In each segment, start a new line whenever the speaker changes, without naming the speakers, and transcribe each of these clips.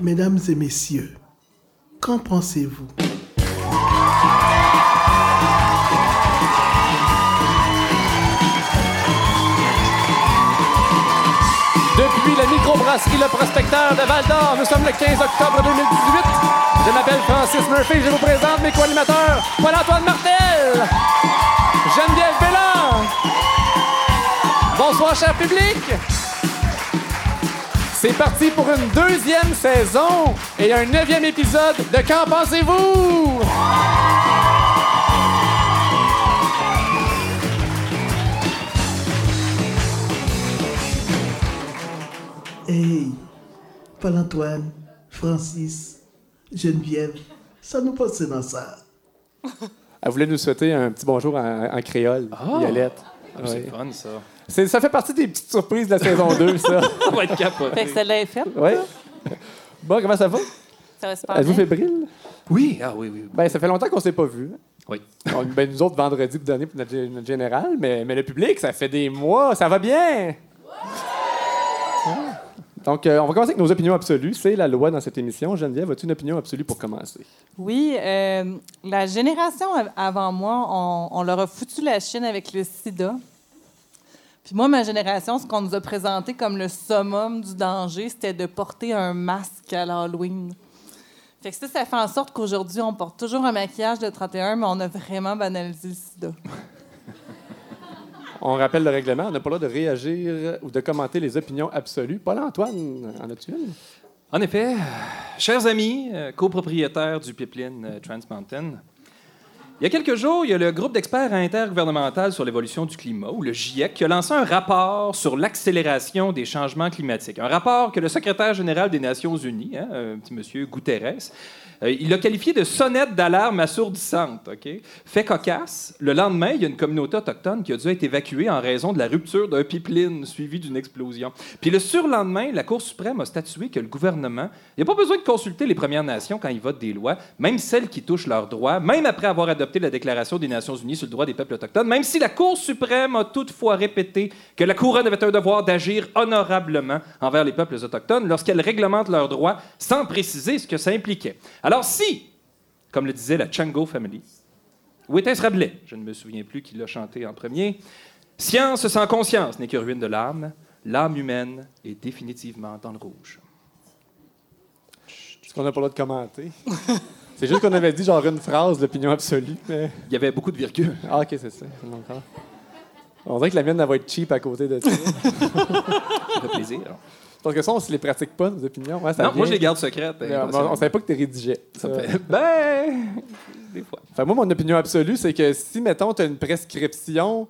Mesdames et messieurs, qu'en pensez-vous?
Depuis la microbrasserie Le Prospecteur de Val d'Or, nous sommes le 15 octobre 2018. Je m'appelle Francis Murphy, je vous présente mes co-animateurs, Paul-Antoine Martel, Geneviève Bélan. Bonsoir, cher public. C'est parti pour une deuxième saison et un neuvième épisode de Qu'en pensez-vous?
Hey, Paul-Antoine, Francis, Geneviève, ça nous passe dans ça.
Elle voulait nous souhaiter un petit bonjour en, en créole, Violette.
C'est
Ouais.
fun, ça.
C'est- Ça fait partie des petites surprises de la saison 2, ça.
On va être capoté.
Fait que celle-là est faite.
Oui. Bon, comment ça va?
Ça va super
Êtes-vous fébrile?
Oui, ah oui, oui.
Ben, ça fait longtemps qu'on s'est pas vu.
Oui.
On- ben, nous autres, vendredi, pour donner pour notre, notre général, mais, mais le public, ça fait des mois, ça va bien! Ah. Donc, euh, on va commencer avec nos opinions absolues. C'est la loi dans cette émission. Geneviève, as-tu une opinion absolue pour commencer?
Oui, euh, la génération av- avant moi, on, on leur a foutu la Chine avec le sida. Puis moi, ma génération, ce qu'on nous a présenté comme le summum du danger, c'était de porter un masque à l'Halloween. Fait que ça, ça fait en sorte qu'aujourd'hui, on porte toujours un maquillage de 31, mais on a vraiment banalisé le sida.
On rappelle le règlement. On n'a pas le droit de réagir ou de commenter les opinions absolues. Paul-Antoine, en as-tu une?
En effet, chers amis, euh, copropriétaires du pipeline euh, Trans Mountain, il y a quelques jours, il y a le groupe d'experts intergouvernemental sur l'évolution du climat, ou le GIEC, qui a lancé un rapport sur l'accélération des changements climatiques. Un rapport que le secrétaire général des Nations Unies, hein, un petit monsieur Guterres, euh, il l'a qualifié de sonnette d'alarme assourdissante. ok? Fait cocasse, le lendemain, il y a une communauté autochtone qui a dû être évacuée en raison de la rupture d'un pipeline suivi d'une explosion. Puis le surlendemain, la Cour suprême a statué que le gouvernement, il n'y a pas besoin de consulter les Premières Nations quand ils votent des lois, même celles qui touchent leurs droits, même après avoir adopté la Déclaration des Nations Unies sur le droit des peuples autochtones, même si la Cour suprême a toutefois répété que la Couronne avait un devoir d'agir honorablement envers les peuples autochtones lorsqu'elle réglemente leurs droits sans préciser ce que ça impliquait. Alors si, comme le disait la Chango Family, ou était-ce Rabelais? Je ne me souviens plus qui l'a chanté en premier. Science sans conscience n'est que ruine de l'âme. L'âme humaine est définitivement dans le rouge.
Est-ce qu'on n'a pas le droit de commenter? C'est juste qu'on avait dit genre une phrase d'opinion absolue, mais...
Il y avait beaucoup de virgules.
Ah, OK, c'est ça. On dirait que la mienne, elle va être cheap à côté de ça.
Ça fait plaisir.
Parce que ça, on se les pratique pas, nos opinions. Ouais, ça
non, moi, je les garde secrètes.
Mais on, on savait pas que tu rédigeais.
Ça
Ça.
fait- Ben, des fois.
Fait, moi, mon opinion absolue, c'est que si, mettons, tu as une prescription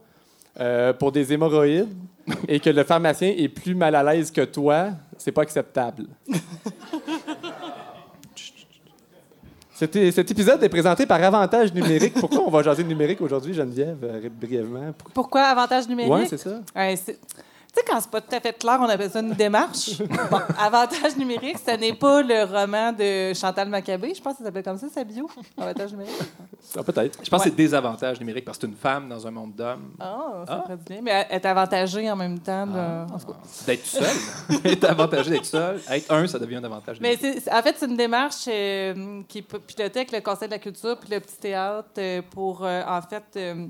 euh, pour des hémorroïdes et que le pharmacien est plus mal à l'aise que toi, c'est pas acceptable. Cet, épisode est présenté par Avantage Numérique. Pourquoi on va jaser de numérique aujourd'hui, Geneviève, euh, brièvement? Pour-
Pourquoi avantage numérique?
Ouais, c'est ça.
Ouais, sais, quand c'est pas tout à fait clair, on appelle ça une démarche. Bon, avantage numérique, ce n'est pas le roman de Chantal Maccabé. Je pense que ça s'appelle comme ça, sa bio. Avantage numérique.
Ah, peut-être.
Je pense
Ouais.
que c'est désavantage numérique parce que c'est une femme dans un monde d'hommes.
Ah, ça
Ah.
bien. Mais est avantagée en même temps. de- cas.
D'être seul. être avantagé d'être seul. Être un, ça devient un avantage
Mais
numérique.
c'est- en fait, c'est une démarche euh, qui pilotée avec le Conseil de la culture puis le Petit Théâtre euh, pour, euh, en fait, euh,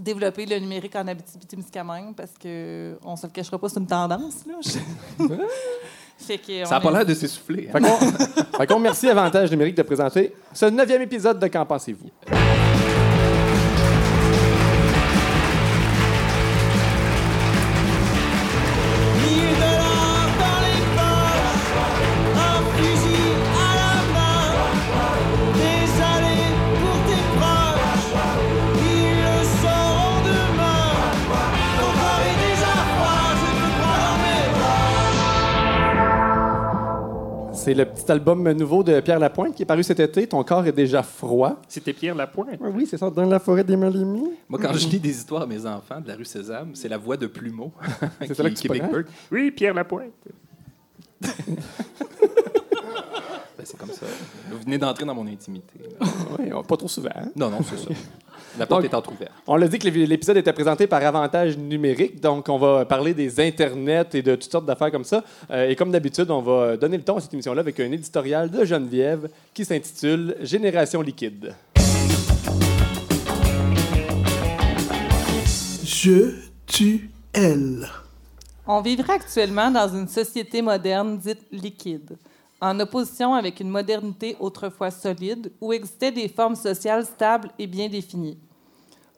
développer le numérique en Abitibi-Témiscamingue parce que on se le cachera pas, c'est une tendance. Là. fait que
Ça n'a pas
est-
l'air de s'essouffler. hein.
Fait qu'on fait qu'on remercie Avantage Numérique de présenter ce neuvième épisode de Qu'en pensez-vous? C'est le petit album nouveau de Pierre Lapointe qui est paru cet été. Ton corps est déjà froid.
C'était Pierre Lapointe.
Oui, c'est ça, dans la forêt des Malimis.
Moi, quand je lis des histoires à mes enfants de la rue Sésame, c'est la voix de Plumeau.
C'est ça là que tu
qui. Oui, Pierre Lapointe. Ben, c'est comme ça. Vous venez d'entrer dans mon intimité.
Oui, pas trop souvent. hein?
Non, non, c'est ça. La porte
Donc,
est entrouverte.
On l'a dit que l'é- l'épisode était présenté par Avantage Numérique, donc on va parler des internets et de toutes sortes d'affaires comme ça. Euh, et comme d'habitude, on va donner le ton à cette émission-là avec un éditorial de Geneviève qui s'intitule Génération liquide.
Je, tu, elle.
On vivrait actuellement dans une société moderne dite liquide, en opposition avec une modernité autrefois solide où existaient des formes sociales stables et bien définies.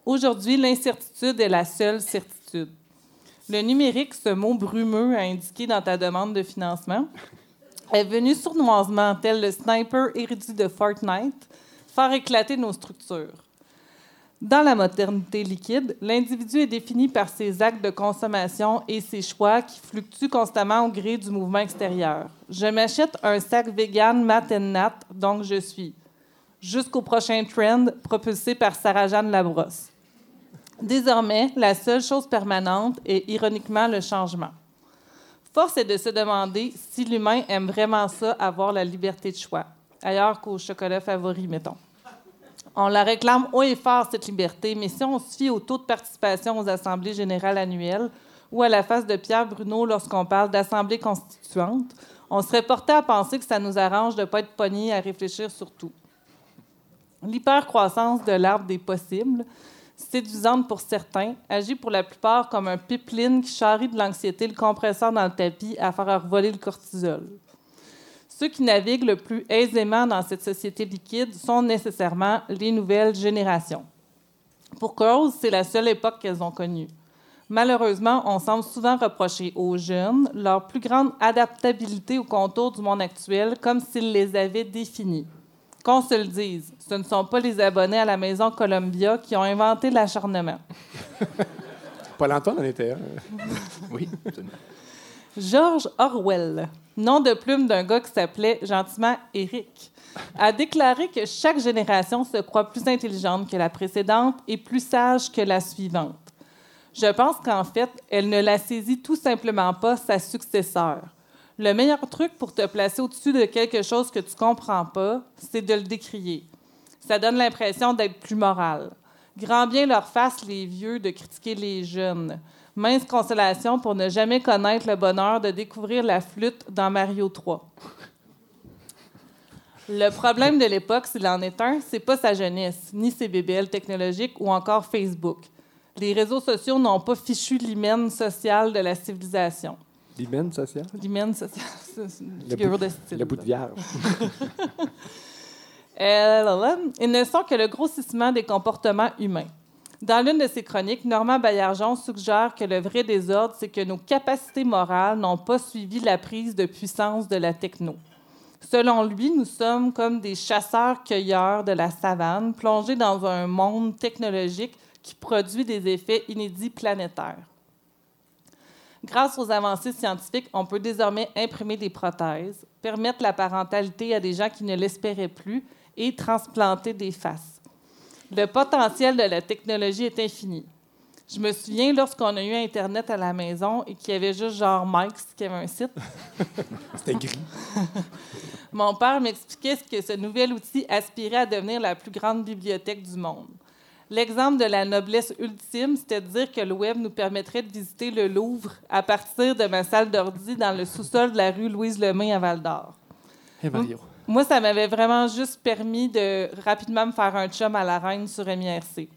Aujourd'hui, l'incertitude est la seule certitude. Le numérique, ce mot brumeux à indiquer dans ta demande de financement, est venu sournoisement, tel le sniper érudit de Fortnite, faire éclater nos structures. Dans la modernité liquide, l'individu est défini par ses actes de consommation et ses choix qui fluctuent constamment au gré du mouvement extérieur. Je m'achète un sac vegan Mat Nat, donc je suis. Jusqu'au prochain trend propulsé par Sarah-Jeanne Labrosse. Désormais, la seule chose permanente est ironiquement le changement. Force est de se demander si l'humain aime vraiment ça, avoir la liberté de choix, ailleurs qu'au chocolat favori, mettons. On la réclame haut et fort, cette liberté, mais si on se fie au taux de participation aux assemblées générales annuelles ou à la face de Pierre Bruno lorsqu'on parle d'assemblée constituante, on serait porté à penser que ça nous arrange de ne pas être pogné à réfléchir sur tout. L'hypercroissance de l'arbre des possibles, séduisante pour certains, agit pour la plupart comme un pipeline qui charrie de l'anxiété le compresseur dans le tapis à faire voler le cortisol. Ceux qui naviguent le plus aisément dans cette société liquide sont nécessairement les nouvelles générations. Pour cause, c'est la seule époque qu'elles ont connue. Malheureusement, on semble souvent reprocher aux jeunes leur plus grande adaptabilité aux contours du monde actuel, comme s'ils les avaient définis. Qu'on se le dise, ce ne sont pas les abonnés à la maison Columbia qui ont inventé l'acharnement.
Paul-Antoine en était un.
Oui, absolument.
George Orwell, nom de plume d'un gars qui s'appelait gentiment Eric, a déclaré que chaque génération se croit plus intelligente que la précédente et plus sage que la suivante. Je pense qu'en fait, elle ne la saisit tout simplement pas sa successeur. Le meilleur truc pour te placer au-dessus de quelque chose que tu comprends pas, c'est de le décrier. Ça donne l'impression d'être plus moral. Grand bien leur fasse les vieux de critiquer les jeunes. Mince consolation pour ne jamais connaître le bonheur de découvrir la flûte dans Mario 3. Le problème de l'époque, s'il en est un, c'est pas sa jeunesse, ni ses bébelles technologiques ou encore Facebook. Les réseaux sociaux n'ont pas fichu l'hymen social de la civilisation.
L'hymen social?
L'hymen social, c'est une
Le
figure
bout-
de style.
Le bout de vierge.
Euh, là, là, ils ne sont que le grossissement des comportements humains. Dans l'une de ses chroniques, Normand Baillargeon suggère que le vrai désordre, c'est que nos capacités morales n'ont pas suivi la prise de puissance de la techno. Selon lui, nous sommes comme des chasseurs-cueilleurs de la savane, plongés dans un monde technologique qui produit des effets inédits planétaires. Grâce aux avancées scientifiques, on peut désormais imprimer des prothèses, permettre la parentalité à des gens qui ne l'espéraient plus et transplanter des faces. Le potentiel de la technologie est infini. Je me souviens lorsqu'on a eu Internet à la maison et qu'il y avait juste genre Mike's qui avait un site.
C'était gris.
Mon père m'expliquait ce que ce nouvel outil aspirait à devenir la plus grande bibliothèque du monde. L'exemple de la noblesse ultime, c'était de dire que le web nous permettrait de visiter le Louvre à partir de ma salle d'ordi dans le sous-sol de la rue Louise Lemay à Val-d'Or.
Et Mario.
Moi, ça m'avait vraiment juste permis de rapidement me faire un chum à la reine sur MIRC.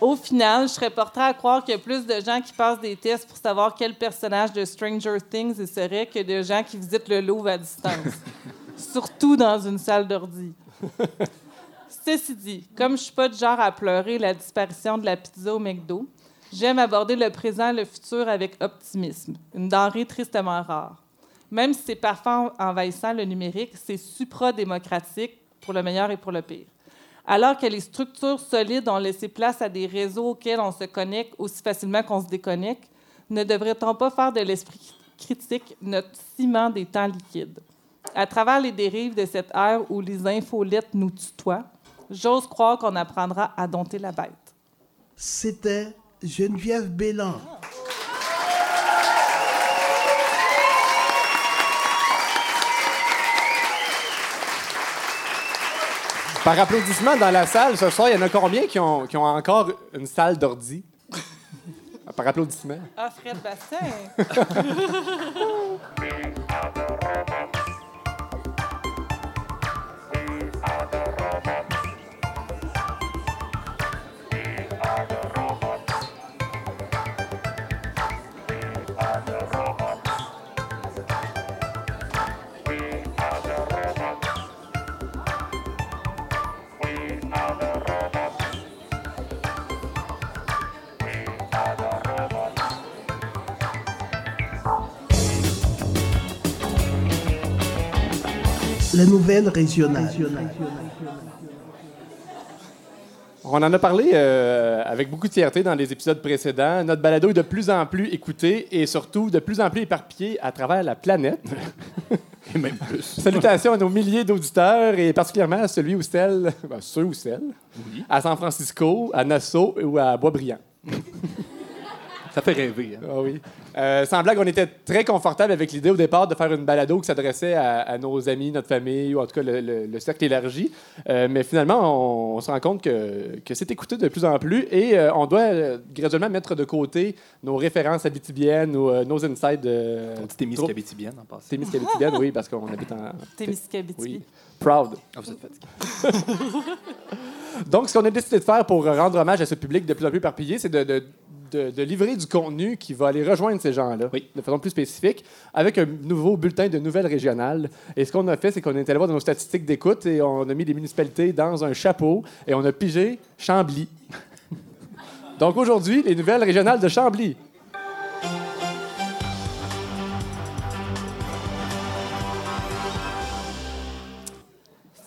Au final, je serais portée à croire qu'il y a plus de gens qui passent des tests pour savoir quel personnage de Stranger Things il serait que de gens qui visitent le Louvre à distance. Surtout dans une salle d'ordi. Ceci dit, comme je suis pas du genre à pleurer la disparition de la pizza au McDo, j'aime aborder le présent et le futur avec optimisme, une denrée tristement rare. Même si c'est parfois envahissant le numérique, c'est supra-démocratique pour le meilleur et pour le pire. Alors que les structures solides ont laissé place à des réseaux auxquels on se connecte aussi facilement qu'on se déconnecte, ne devrait-on pas faire de l'esprit critique notre ciment des temps liquides? À travers les dérives de cette ère où les infolettes nous tutoient, j'ose croire qu'on apprendra à dompter la bête.
C'était Geneviève Bélan.
Par applaudissement dans la salle, ce soir, il y en a combien qui ont, qui ont encore une salle d'ordi? Par applaudissement.
Ah, Fred Bastien.
La nouvelle régionale.
On en a parlé euh, avec beaucoup de fierté dans les épisodes précédents. Notre balado est de plus en plus écouté et surtout de plus en plus éparpillé à travers la planète.
Et même plus.
Salutations à nos milliers d'auditeurs et particulièrement à celui ou celle, ben, ceux ou celles, à San Francisco, à Nassau ou à Boisbriand.
Ça fait rêver. hein.
Ah oui. Euh, sans blague, on était très confortable avec l'idée au départ de faire une balado qui s'adressait à, à nos amis, notre famille, ou en tout cas le, le- le cercle élargi. Euh, mais finalement, on, on se rend compte que, que c'est écouté de plus en plus et euh, on doit euh, graduellement mettre de côté nos références habitibiennes ou euh, nos insights de.
On dit Témiscabétibienne en passant.
Témiscabétibienne, oui, parce qu'on habite en.
Témiscabitibi.
Oui. Proud.
Ah, vous êtes fatigué.
Donc, ce qu'on a décidé de faire pour rendre hommage à ce public de plus en plus éparpillé, c'est de, de- de- de livrer du contenu qui va aller rejoindre ces gens-là
Oui.
de façon plus spécifique avec un nouveau bulletin de nouvelles régionales. Et ce qu'on a fait, c'est qu'on est allé voir dans nos statistiques d'écoute et on a mis des municipalités dans un chapeau et on a pigé Chambly. Donc aujourd'hui, les nouvelles régionales de Chambly.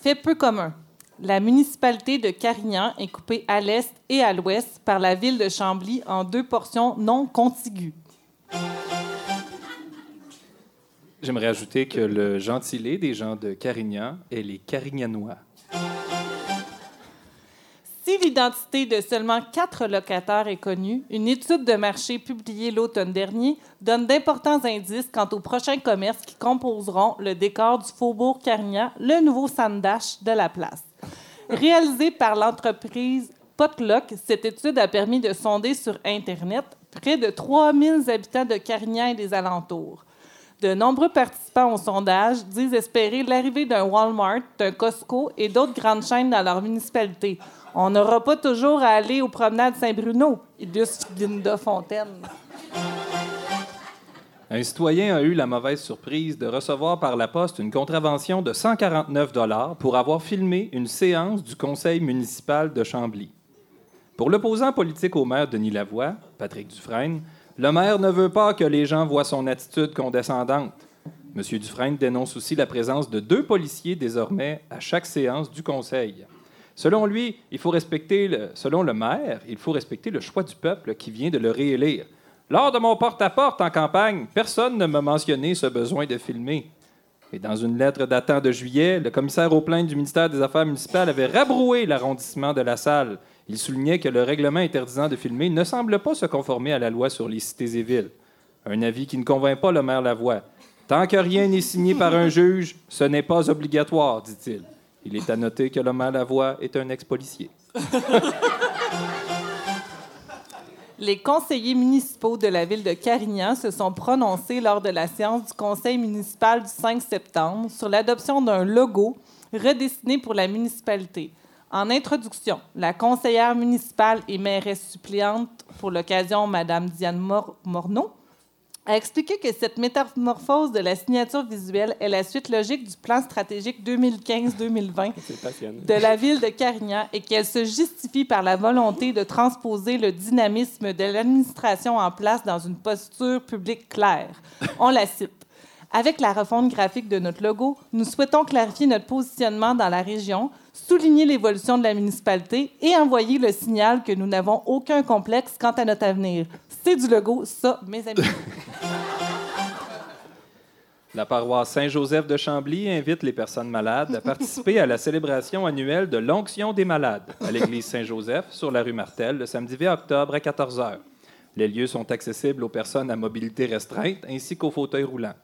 Fait peu commun. La municipalité de Carignan est coupée à l'est et à l'ouest par la ville de Chambly en deux portions non contiguës.
J'aimerais ajouter que le gentilé des gens de Carignan est les Carignanois.
Si l'identité de seulement quatre locataires est connue, une étude de marché publiée l'automne dernier donne d'importants indices quant aux prochains commerces qui composeront le décor du faubourg Carignan, le nouveau sanddash de la place. Réalisée par l'entreprise Potluck, cette étude a permis de sonder sur Internet près de 3000 habitants de Carignan et des alentours. De nombreux participants au sondage disent espérer l'arrivée d'un Walmart, d'un Costco et d'autres grandes chaînes dans leur municipalité. On n'aura pas toujours à aller aux promenades Saint-Bruno, illustre Linda Fontaine.
Un citoyen a eu la mauvaise surprise de recevoir par la poste une contravention de 149 dollars pour avoir filmé une séance du conseil municipal de Chambly. Pour l'opposant politique au maire Denis Lavoie, Patrick Dufresne, le maire ne veut pas que les gens voient son attitude condescendante. M. Dufresne dénonce aussi la présence de deux policiers désormais à chaque séance du conseil. Selon lui, il faut respecter le, selon le maire, il faut respecter le choix du peuple qui vient de le réélire. Lors de mon porte-à-porte en campagne, personne ne m'a mentionné ce besoin de filmer. Et dans une lettre datant de juillet, le commissaire aux plaintes du ministère des Affaires municipales avait rabroué l'arrondissement de la salle. Il soulignait que le règlement interdisant de filmer ne semble pas se conformer à la loi sur les cités et villes. Un avis qui ne convainc pas le maire Lavoie. Tant que rien n'est signé par un juge, ce n'est pas obligatoire, dit-il. Il est à noter que le maire Lavoie est un ex-policier.
Les conseillers municipaux de la ville de Carignan se sont prononcés lors de la séance du conseil municipal du 5 septembre sur l'adoption d'un logo redessiné pour la municipalité. En introduction, la conseillère municipale et mairesse suppléante pour l'occasion, Mme Diane Mor- Morneau, a expliqué que cette métamorphose de la signature visuelle est la suite logique du plan stratégique 2015-2020
C'est passionnant.
de la ville de Carignan et qu'elle se justifie par la volonté de transposer le dynamisme de l'administration en place dans une posture publique claire. On la cite. Avec la refonte graphique de notre logo, nous souhaitons clarifier notre positionnement dans la région, souligner l'évolution de la municipalité et envoyer le signal que nous n'avons aucun complexe quant à notre avenir. Du logo, ça, mes amis.
La paroisse Saint-Joseph de Chambly invite les personnes malades à participer à la célébration annuelle de l'onction des malades à l'église Saint-Joseph sur la rue Martel le samedi 20 octobre à 14 h. Les lieux sont accessibles aux personnes à mobilité restreinte ainsi qu'aux fauteuils roulants.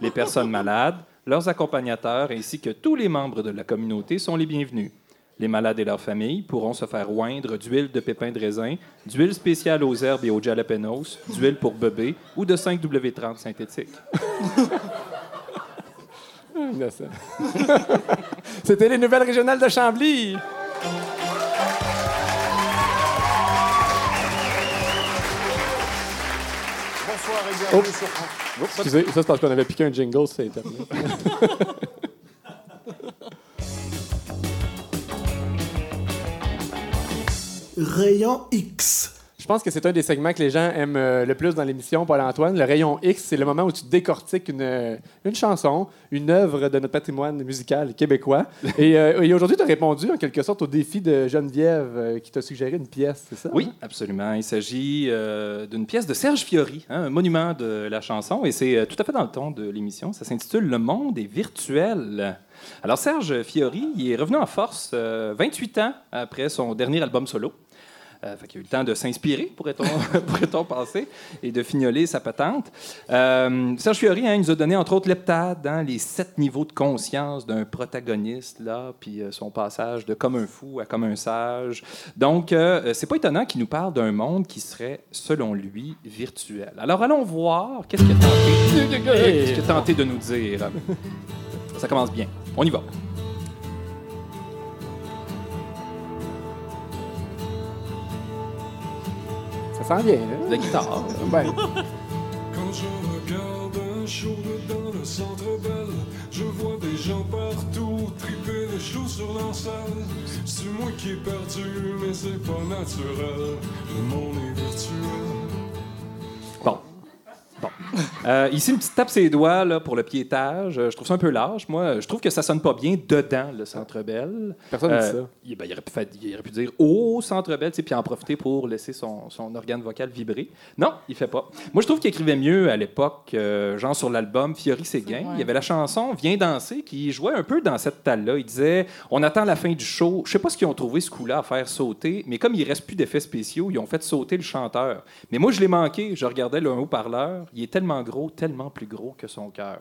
Les personnes malades, leurs accompagnateurs ainsi que tous les membres de la communauté sont les bienvenus. Les malades et leurs familles pourront se faire oindre d'huile de pépins de raisin, d'huile spéciale aux herbes et aux jalapenos, d'huile pour bébé ou de 5W30 synthétique.
C'était les nouvelles régionales de Chambly.
Bonsoir et bienvenue
Oh.
sur.
Excusez, ça c'est parce qu'on avait piqué un jingle, c'est terminé.
Rayon X.
Je pense que c'est un des segments que les gens aiment euh, le plus dans l'émission, Paul-Antoine. Le rayon X, c'est le moment où tu décortiques une, euh, une chanson, une œuvre de notre patrimoine musical québécois. et euh, et aujourd'hui, tu as répondu en quelque sorte au défi de Geneviève euh, qui t'a suggéré une pièce, c'est ça?
Oui, absolument. Il s'agit euh, d'une pièce de Serge Fiori, hein, un monument de la chanson, et c'est euh, tout à fait dans le ton de l'émission. Ça s'intitule Le monde est virtuel. Alors, Serge Fiori, il est revenu en force euh, 28 ans après son dernier album solo. Euh, qu'il a eu le temps de s'inspirer, pourrait-on pourrait-on penser, et de fignoler sa patente. Euh, Serge Fiori hein, il nous a donné, entre autres, l'heptade, hein, les sept niveaux de conscience d'un protagoniste, là, puis euh, son passage de comme un fou à comme un sage. Donc, euh, c'est pas étonnant qu'il nous parle d'un monde qui serait, selon lui, virtuel. Alors, allons voir qu'est-ce qu'il a qu'est-ce qu'il a tenté de nous dire. Ça commence bien. On y va.
Ça sent bien, hein?
La guitare.
Ben,
Quand je regarde un show dans le centre belle, je vois des gens partout triper le show sur leur salle. C'est moi qui est perdu, mais c'est pas naturel. Le monde est virtuel.
Bon. Euh, ici, une petite tape ses doigts là, pour le piétage. Euh, Je trouve ça un peu large. Moi, je trouve que ça sonne pas bien dedans le Centre Bell.
personne ne dit
Euh,
ça.
il, ben, il aurait pu faire- il aurait pu dire au Centre Bell, puis en profiter pour laisser son, son organe vocal vibrer. Non, il fait pas. Moi, je trouve qu'il écrivait mieux à l'époque, euh, genre sur l'album Fiori Séguin.
Ouais.
Il y avait la chanson Viens danser qui jouait un peu dans cette talle-là. Il disait On attend la fin du show. Je sais pas ce qu'ils ont trouvé ce coup-là à faire sauter, mais comme il reste plus d'effets spéciaux, ils ont fait sauter le chanteur. Mais moi, je l'ai manqué. Je regardais le haut-parleur. Il est tellement gros, tellement plus gros que son cœur.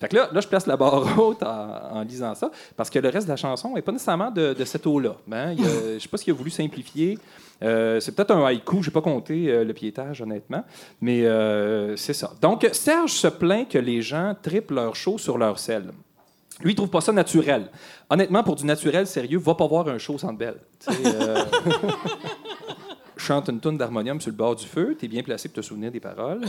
Fait que là, là, je place la barre haute en, lisant ça, parce que le reste de la chanson n'est pas nécessairement de, cette eau-là. A- je sais pas s'il a voulu simplifier. Euh, c'est peut-être un haïku, je n'ai pas compté euh, le piétage, honnêtement, mais euh, c'est ça. Donc, Serge se plaint que les gens triplent leur show sur leur sel. Lui, il trouve pas ça naturel. Honnêtement, pour du naturel sérieux, va pas voir un show sans belle. Chante une tonne d'harmonium sur le bord du feu, tu es bien placé pour te souvenir des paroles.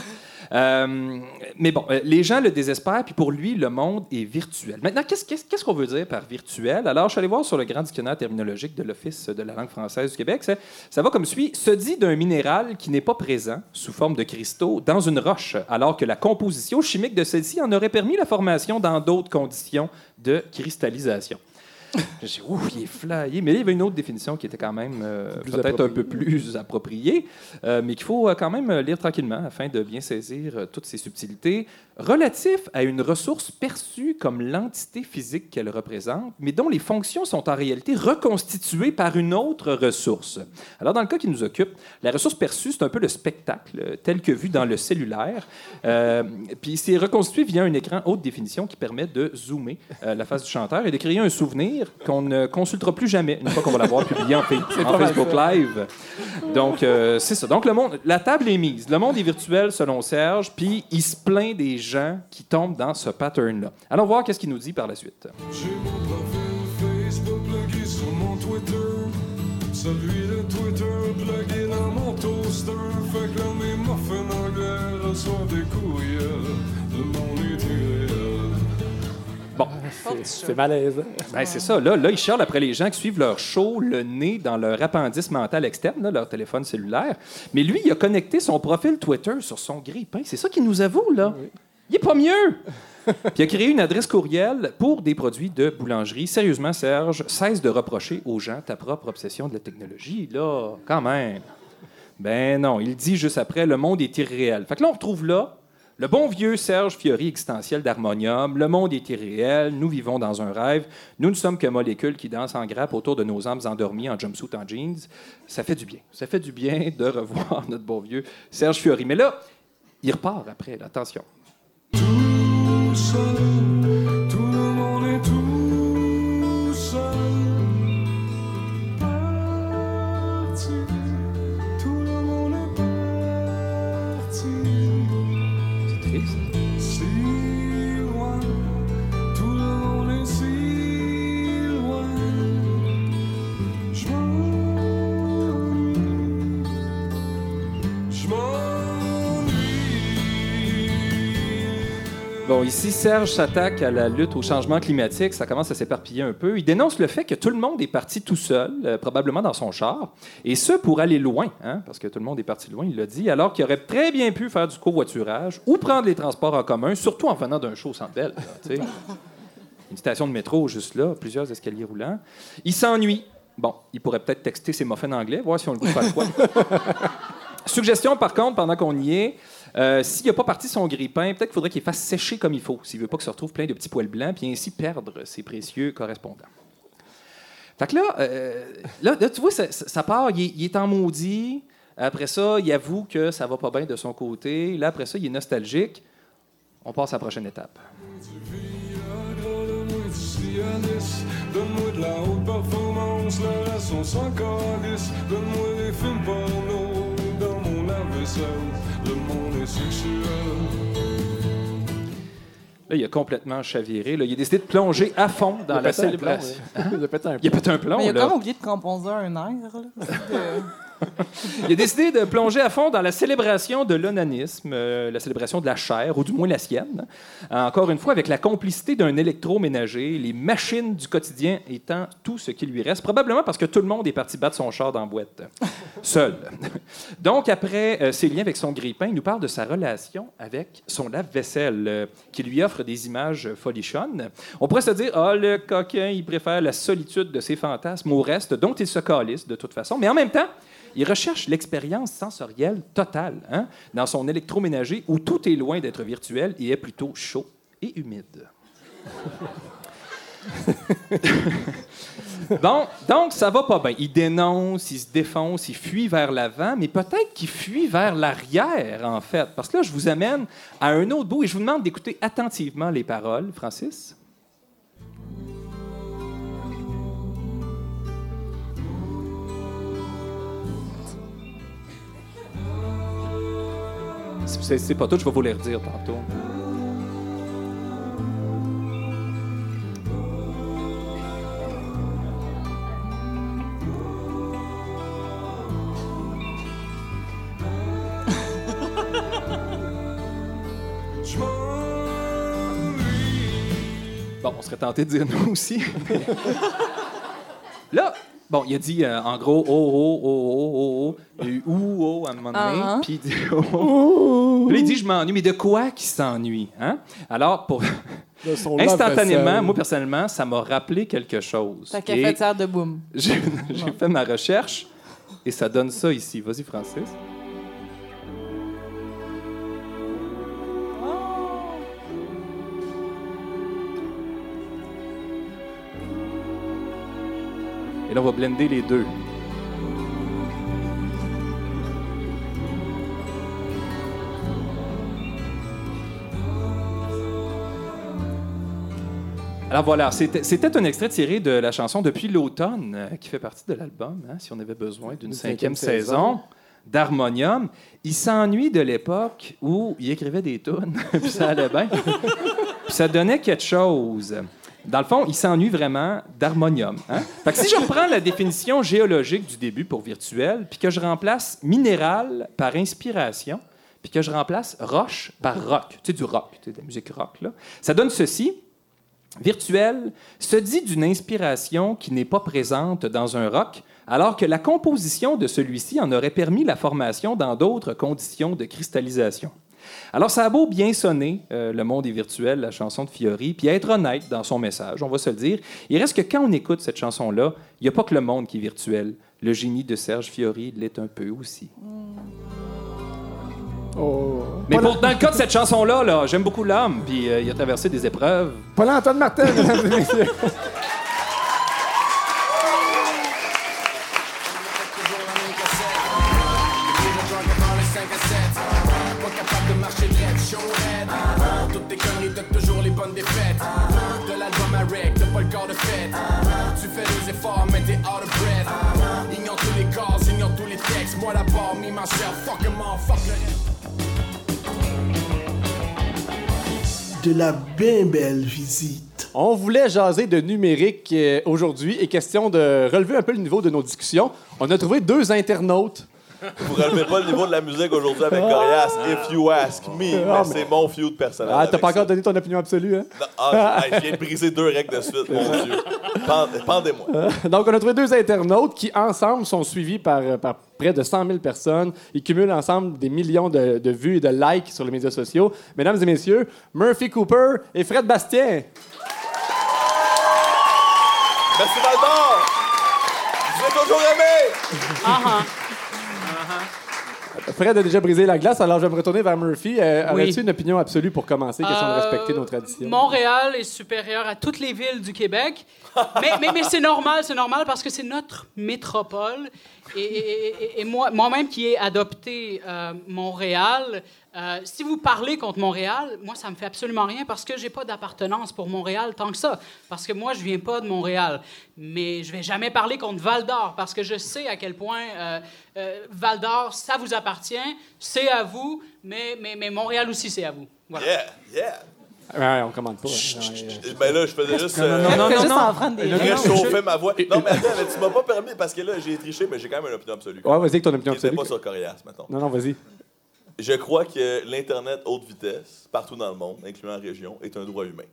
Euh, mais bon, euh, les gens le désespèrent, puis pour lui, le monde est virtuel. Maintenant, qu'est-ce qu'on veut dire par virtuel? Alors, je suis allé voir sur le grand dictionnaire terminologique de l'Office de la langue française du Québec. Ça va comme suit. Se dit d'un minéral qui n'est pas présent, sous forme de cristaux, dans une roche, alors que la composition chimique de celle-ci en aurait permis la formation dans d'autres conditions de cristallisation. J'ai dit, ouf, il est flyé. Mais là, il y avait une autre définition qui était quand même euh, peut-être un peu plus appropriée, euh, mais qu'il faut euh, quand même lire tranquillement afin de bien saisir toutes ces subtilités. Relatif à une ressource perçue comme l'entité physique qu'elle représente, mais dont les fonctions sont en réalité reconstituées par une autre ressource. Alors, dans le cas qui nous occupe, la ressource perçue, c'est un peu le spectacle tel que vu dans le cellulaire. Euh, puis c'est reconstitué via un écran haute définition qui permet de zoomer la face du chanteur et de créer un souvenir qu'on ne consultera plus jamais une fois qu'on va l'avoir publié en, en Facebook Live. Donc, euh, c'est ça. Donc, le monde, la table est mise. Le monde est virtuel selon Serge, puis il se plaint des gens qui tombent dans ce pattern-là. Allons voir qu'est-ce qu'il nous dit par la suite.
J'ai mon profil Facebook plugué sur mon Twitter. Celui de Twitter plugué dans mon toaster. Fait que là, mes muffins anglais reçoivent des courriels.
Bon,
C'est c'est malaisant.
ben, c'est ça. Là, là, ils chialent après les gens qui suivent leur show, le nez dans leur appendice mental externe, là, leur téléphone cellulaire. Mais lui, il a connecté son profil Twitter sur son grille-pain. C'est ça qu'il nous avoue, là. Il est pas mieux. Puis il a créé une adresse courriel pour des produits de boulangerie. Sérieusement, Serge, cesse de reprocher aux gens ta propre obsession de la technologie. Là, quand même. Ben non, il dit juste après, le monde est irréel. Fait que là, on retrouve là le bon vieux Serge Fiori existentiel d'harmonium. Le monde est irréel, nous vivons dans un rêve. Nous ne sommes que molécules qui dansent en grappe autour de nos âmes endormies en jumpsuit en jeans. Ça fait du bien. Ça fait du bien de revoir notre bon vieux Serge Fiori. Mais là, il repart après, attention.
Tout seul, tout
Bon, ici, Serge s'attaque à la lutte au changement climatique. Ça commence à s'éparpiller un peu. Il dénonce le fait que tout le monde est parti tout seul, euh, probablement dans son char, et ce pour aller loin, hein, parce que tout le monde est parti loin, il l'a dit, alors qu'il aurait très bien pu faire du covoiturage ou prendre les transports en commun, surtout en venant d'un show au Centre Bell, là, tu sais. Une station de métro juste là, plusieurs escaliers roulants. Il s'ennuie. Bon, il pourrait peut-être texter ses muffins anglais, voir si on le goûte pas quoi. Suggestion, par contre, pendant qu'on y est, euh, s'il n'a pas parti son grille-pain, peut-être qu'il faudrait qu'il fasse sécher comme il faut, s'il veut pas que se retrouve plein de petits poils blancs, puis ainsi perdre ses précieux correspondants. Fait que là, euh, là, là, tu vois, ça, part, il est, en maudit. Après ça, il avoue que ça va pas bien de son côté. Là, après ça, il est nostalgique. On passe à la prochaine étape.
Donne-moi de la haute performance, donne-moi films dans mon lave-vaisselle, le monde est sexuel.
Là, il a complètement chaviré. Là. Il a décidé de plonger à fond dans
Il a
la célébration.
plomb, Il a pété un
Il a pété un plomb.
Mais il a
là.
comme oublié de composer un air. Là.
Il a décidé de plonger à fond dans la célébration de l'onanisme, euh, la célébration de la chair, ou du moins la sienne. Euh, encore une fois, avec la complicité d'un électroménager, les machines du quotidien étant tout ce qui lui reste, probablement parce que tout le monde est parti battre son char dans boîte, seul. Donc, après euh, ses liens avec son grille-pain, il nous parle de sa relation avec son lave-vaisselle, qui lui offre des images folichonnes. On pourrait se dire, ah, le coquin, il préfère la solitude de ses fantasmes au reste, dont il se calisse de toute façon. Mais en même temps, il recherche l'expérience sensorielle totale hein, dans son électroménager où tout est loin d'être virtuel et est plutôt chaud et humide. Bon, donc ça va pas bien. Il dénonce, il se défonce, il fuit vers l'avant, mais peut-être qu'il fuit vers l'arrière, en fait. Parce que là, je vous amène à un autre bout et je vous demande d'écouter attentivement les paroles, Francis. Si c'est pas tout, je vais vous les redire tantôt. Bon, on serait tenté de dire nous aussi. Là, bon, il a dit euh, en gros oh, oh, oh, oh, oh, oh, et ou oh à un moment donné.
Ah, ah.
Puis il dit oh, oh. Puis il dit je m'ennuie. Mais de quoi qu'il s'ennuie? Hein? Alors, pour... Instantanément, moi personnellement, ça m'a rappelé quelque chose.
Ta
Et
cafetière de boum.
J'ai j'ai fait ma recherche et ça donne ça ici. Vas-y, Francis. Et là, on va blender les deux. Alors voilà, c'était un extrait tiré de la chanson Depuis l'automne, euh, qui fait partie de l'album, hein, si on avait besoin d'une
Une
cinquième
cinquième
saison d'Harmonium. Il s'ennuie de l'époque où il écrivait des tunes, puis ça allait bien. puis ça donnait quelque chose. Dans le fond, il s'ennuie vraiment d'harmonium. Hein? Que si je reprends la définition géologique du début pour virtuel, puis que je remplace minéral par inspiration, puis que je remplace roche par rock, tu sais, du rock, tu sais, de la musique rock, là, ça donne ceci. Virtuel se dit d'une inspiration qui n'est pas présente dans un rock, alors que la composition de celui-ci en aurait permis la formation dans d'autres conditions de cristallisation. Alors, ça a beau bien sonner, euh, Le monde est virtuel, la chanson de Fiori, puis être honnête dans son message, on va se le dire. Il reste que quand on écoute cette chanson-là, il n'y a pas que le monde qui est virtuel. Le génie de Serge Fiori l'est un peu aussi.
Oh.
Mais pour- dans le cas de cette chanson-là, là, j'aime beaucoup l'homme, puis euh, il a traversé des épreuves.
Paul-Antoine Martel, mesdames et messieurs.
me myself.
De la bien belle visite.
On voulait jaser de numérique euh, aujourd'hui et question de relever un peu le niveau de nos discussions. On a trouvé deux internautes
Vous relevez pas le niveau de la musique aujourd'hui avec Corias, if you ask me. Mais
Ah,
c'est mon feud personnel.
Ah, t'as pas encore donné ton opinion absolue, hein?
Non, ah, je viens de briser deux règles de suite, mon Dieu. Pend- Pendez-moi.
Donc, on a trouvé deux internautes qui, ensemble, sont suivis par, euh, par près de 100 000 personnes. Ils cumulent ensemble des millions de, de vues et de likes sur les médias sociaux. Mesdames et messieurs, Murphy Cooper et Fred Bastien.
Merci Valdor! Je vous ai toujours aimé!
Fred a déjà brisé la glace, alors je vais me retourner vers Murphy. Euh,
Oui.
Aurais-tu une opinion absolue pour commencer? Question de
Euh,
respecter nos traditions?
Montréal est supérieur à toutes les villes du Québec. Mais, mais, mais c'est normal, c'est normal parce que c'est notre métropole. Et, et- et- et moi, moi-même qui ai adopté euh, Montréal, euh, si vous parlez contre Montréal, moi, ça me fait absolument rien parce que j'ai pas d'appartenance pour Montréal tant que ça. Parce que moi, je viens pas de Montréal. Mais je vais jamais parler contre Val d'Or parce que je sais à quel point euh, Val d'Or, ça vous appartient, c'est à vous, mais, Montréal aussi, c'est à vous. Voilà.
Yeah.
Ouais, on commande pas. hein. Ouais,
Et Ben là, je faisais juste. euh,
non,
Fais
non,
juste
non.
en prendre des
réchauffer ma voix. Non, mais attends, mais tu m'as pas permis parce que là, j'ai triché, mais j'ai quand même une opinion absolue.
Ouais, vas-y avec ton opinion absolue.
pas sur Corias, mettons.
Non, non, vas-y.
Je crois que l'Internet haute vitesse, partout dans le monde, incluant la région, est un droit humain.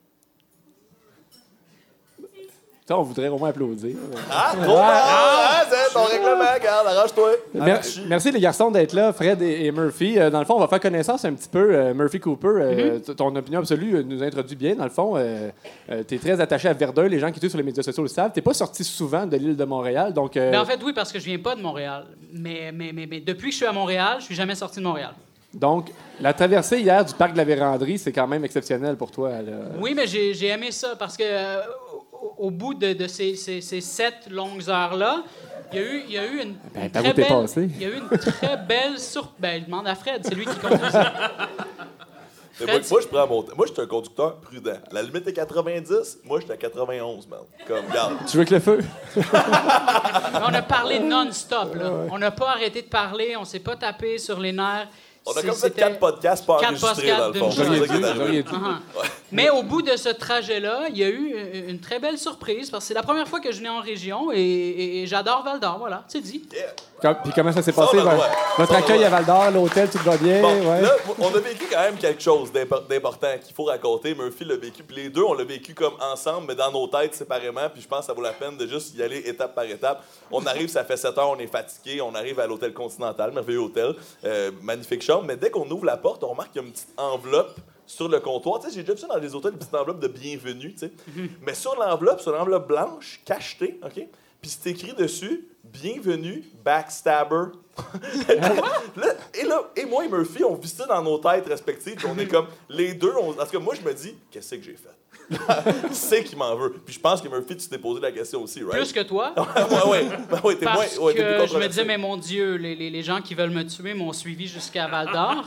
Ça, on voudrait au moins applaudir.
Ah, trop bon! Ah, c'est ton règlement, regarde, arrange-toi.
Mer- merci les garçons d'être là, Fred et, et Murphy. Euh, dans le fond, on va faire connaissance un petit peu. Euh, Murphy Cooper, euh, t- ton opinion absolue nous introduit bien. Dans le fond, tu es très attaché à Verdun. Les gens qui te sur les médias sociaux le savent. Tu pas sorti souvent de l'île de Montréal. Donc, euh,
Ben, en fait, oui, parce que je viens pas de Montréal. Mais, mais, mais, mais depuis que je suis à Montréal, je suis jamais sorti de Montréal.
Donc, la traversée hier du parc de la Véranderie, c'est quand même exceptionnel pour toi. là.
Oui, mais j'ai aimé ça parce que euh, au, au bout de, de ces, ces- ces sept longues heures-là, il y a eu, il y a eu une,
Ben,
une très
où t'es
belle,
passé?
il y a eu une très belle sur. Ben, demande à Fred, c'est lui qui conduisait.
Mais moi, moi, je prends mon temps. Moi, je suis un conducteur prudent. La limite est 90, moi, je suis à 91, man. Comme, regarde.
Tu veux que le feu?
On a parlé non-stop. là. On n'a pas arrêté de parler, on s'est pas tapé sur les nerfs.
On a comme fait quatre podcasts pas
Quatre
enregistrés, dans le fond. arrivé.
Uh-huh. Mais au bout de ce trajet-là, il y a eu une très belle surprise parce que c'est la première fois que je venais en région et, et- et j'adore Val d'Or. Voilà, c'est dit.
Yeah.
Puis comment ça s'est passé? Votre accueil
droit.
à Val d'Or, l'hôtel, tout va bien?
Bon,
ouais.
là, on a vécu quand même quelque chose d'impor- d'important qu'il faut raconter. Murphy l'a vécu, puis les deux, on l'a vécu comme ensemble, mais dans nos têtes séparément. Puis je pense que ça vaut la peine de juste y aller étape par étape. On arrive, ça fait 7 heures, on est fatigué. On arrive à l'hôtel Continental, merveilleux hôtel, euh, magnifique chambre. Mais dès qu'on ouvre la porte, on remarque qu'il y a une petite enveloppe sur le comptoir. Tu sais, j'ai déjà vu ça dans les hôtels, une petite enveloppe de bienvenue, tu sais. Mais sur l'enveloppe, sur l'enveloppe blanche, cachetée, OK? Puis c'est écrit dessus Bienvenue, backstabber. Là, et là, et moi et Murphy, on vit ça dans nos têtes respectives. on est comme, les deux, on, parce que moi, je me dis, qu'est-ce que j'ai fait? Qui c'est qui m'en veut? Puis je pense que Murphy, tu t'es posé la question aussi, right?
Plus que toi?
ouais, ouais. Ben ouais, t'es moins.
Parce
Ouais, t'es plus
que je me disais, mais mon Dieu, les, les- les gens qui veulent me tuer m'ont suivi jusqu'à Val d'Or.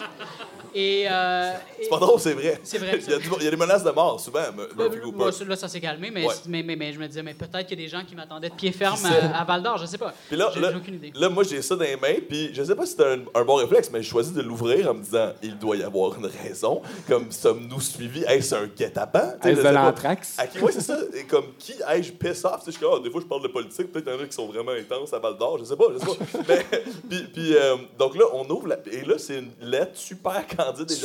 Et, euh,
C'est pas drôle, c'est vrai.
C'est vrai,
Il y, a du- il y a des menaces de mort, souvent, Murphy Cooper.
bon, là, ça s'est calmé, mais,
Ouais.
mais, mais, mais je me disais, mais peut-être qu'il y a des gens qui m'attendaient de pied ferme à, à Val d'Or, je sais pas.
Puis là,
aucune idée.
là, moi, j'ai ça dans les mains, puis je sais pas si c'était un, un bon réflexe, mais j'ai choisi de l'ouvrir en me disant, il doit y avoir une raison. Comme, sommes-nous suivis? Est-ce un guet-apens?
Est-ce de l'anthrax?
Ouais, c'est ça. Et comme, qui ai-je piss off? Tu sais, je suis comme, ah, des fois, je parle de politique, peut-être qu'il y en a qui sont vraiment intenses à Val d'Or, je sais pas, je sais pas. Mais, puis, puis, euh, donc là, on ouvre, la- et là, c'est une lettre super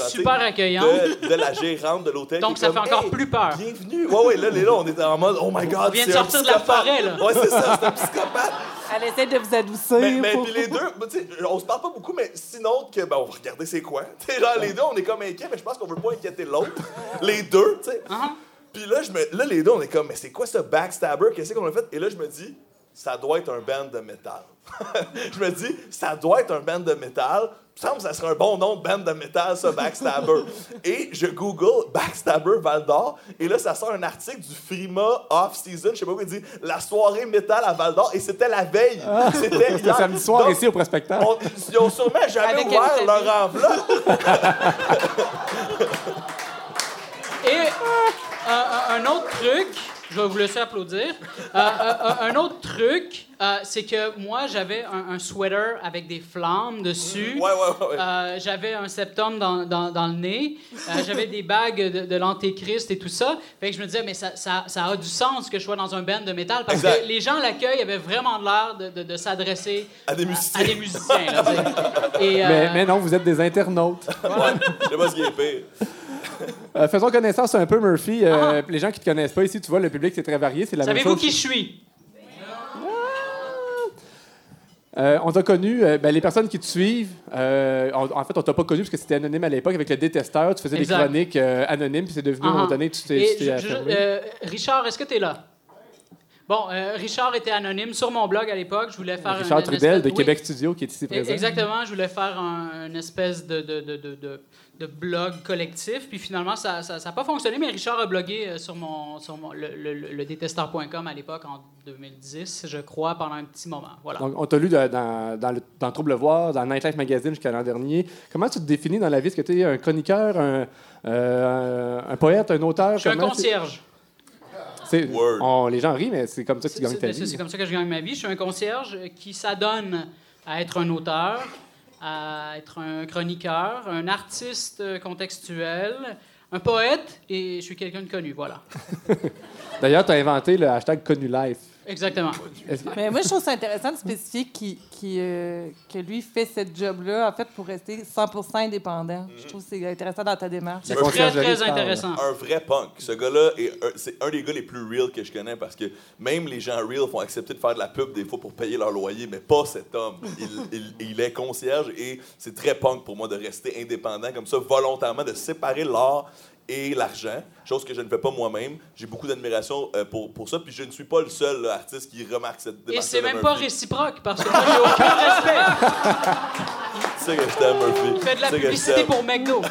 Super accueillante.
De, de la gérante de l'hôtel.
Donc, ça
comme,
fait encore
Hey,
plus peur.
Bienvenue. Ouais, ouais, là, les là, on était en mode, oh my god,
On vient de
c'est un
sortir de la
psychopathe.
forêt, là.
Ouais, c'est ça, c'est un psychopathe.
Elle essaie de vous adoucir.
Mais, mais
pour-
puis les deux, ben, tu sais, on se parle pas beaucoup, mais sinon que ben, on va regarder c'est quoi. Genre les deux, on est comme inquiets, mais je pense qu'on veut pas inquiéter l'autre. les deux, tu sais.
Uh-huh.
Puis là, je me, là, les deux, on est comme, mais c'est quoi ce backstabber? Qu'est-ce qu'on a fait? Et là, je me dis, ça doit être un band de métal. je me dis, ça doit être un band de métal. Semble que ça serait un bon nom de band de métal, ça, Backstabber. et je Google Backstabber Val d'Or, et là, ça sort un article du Frima Off-Season, je sais pas quoi, il dit la soirée métal à Val d'Or, et c'était la veille. C'était
C'était
hier.
samedi soir
Donc,
ici au prospecteur.
on- ils ont sûrement jamais
Avec
ouvert leur enveloppe.
Et un, un- un autre truc, Je vais vous laisser applaudir. Euh, euh, un autre truc, euh, c'est que moi, j'avais un, un sweater avec des flammes dessus.
Ouais, ouais, ouais.
Euh, j'avais un septum dans, dans, dans le nez. Euh, j'avais des bagues de, de l'Antéchrist et tout ça. Fait que je me disais, mais ça, ça, ça a du sens que je sois dans un band de métal parce
Exact.
que les gens à l'accueil avaient vraiment l'air de, de, de s'adresser
À des musiciens.
à des musiciens. là, et, euh,
Mais, mais non, vous êtes des internautes.
Je sais pas ce qui est pire.
Euh, faisons connaissance un peu, Murphy. Euh, Les gens qui te connaissent pas ici, tu vois, le public, c'est très varié. C'est la même
savez-vous
chose.
qui je suis?
Euh, on t'a connu, euh, ben, les personnes qui te suivent, euh, en, en fait, on t'a pas connu parce que c'était anonyme à l'époque avec le détesteur. Tu faisais
Exact.
des chroniques euh, anonymes, puis c'est devenu, à un moment donné, tu t'es
Et
tu t'es
je- je-
affirmé.
euh, Richard, est-ce que tu es là? Bon, euh, Richard était anonyme sur mon blog à l'époque. Je voulais faire
Richard
un,
Trudel de
oui,
Québec Studio qui est ici présent.
Exactement, je voulais faire un, une espèce de, de, de, de, de- de blog collectif, puis finalement, ça n'a ça, pas fonctionné, mais Richard a blogué euh, sur, mon, sur mon, le, le, le détesteur.com à l'époque, en 2010, je crois, pendant un petit moment. Voilà.
Donc, on t'a lu de- dans, dans, le, dans Trouble Voir, dans Nightlife Magazine jusqu'à l'an dernier. Comment tu te définis dans la vie? Est-ce que tu es un chroniqueur, un, euh, un poète, un auteur?
je suis un concierge.
on- les gens rient, mais c'est comme ça que tu gagnes ta vie.
c'est comme ça que je gagne ma vie. Je suis un concierge qui s'adonne à être un auteur, à être un chroniqueur, un artiste contextuel, un poète, et je suis quelqu'un de connu, voilà.
D'ailleurs, tu as inventé le hashtag Connu Life.
Exactement.
Mais moi, je trouve ça intéressant de spécifier qui, qui, euh, que lui fait ce job-là, en fait, pour rester 100 indépendant. Je trouve que c'est intéressant dans ta démarche.
La
Très, très intéressant.
Un vrai punk. Ce gars-là, c'est un des gars les plus real que je connais parce que même les gens real font accepter de faire de la pub des fois pour payer leur loyer, mais pas cet homme. Il, il- il est concierge et c'est très punk pour moi de rester indépendant comme ça, volontairement, de séparer l'art et l'argent, chose que je ne fais pas moi-même. J'ai beaucoup d'admiration euh, pour, pour ça, puis je ne suis pas le seul là, artiste qui remarque cette
Et
démarche.
c'est même pas réciproque, parce que moi, j'ai aucun respect.
Tu sais que je t'aime, Murphy.
Il fait de la publicité pour McDo.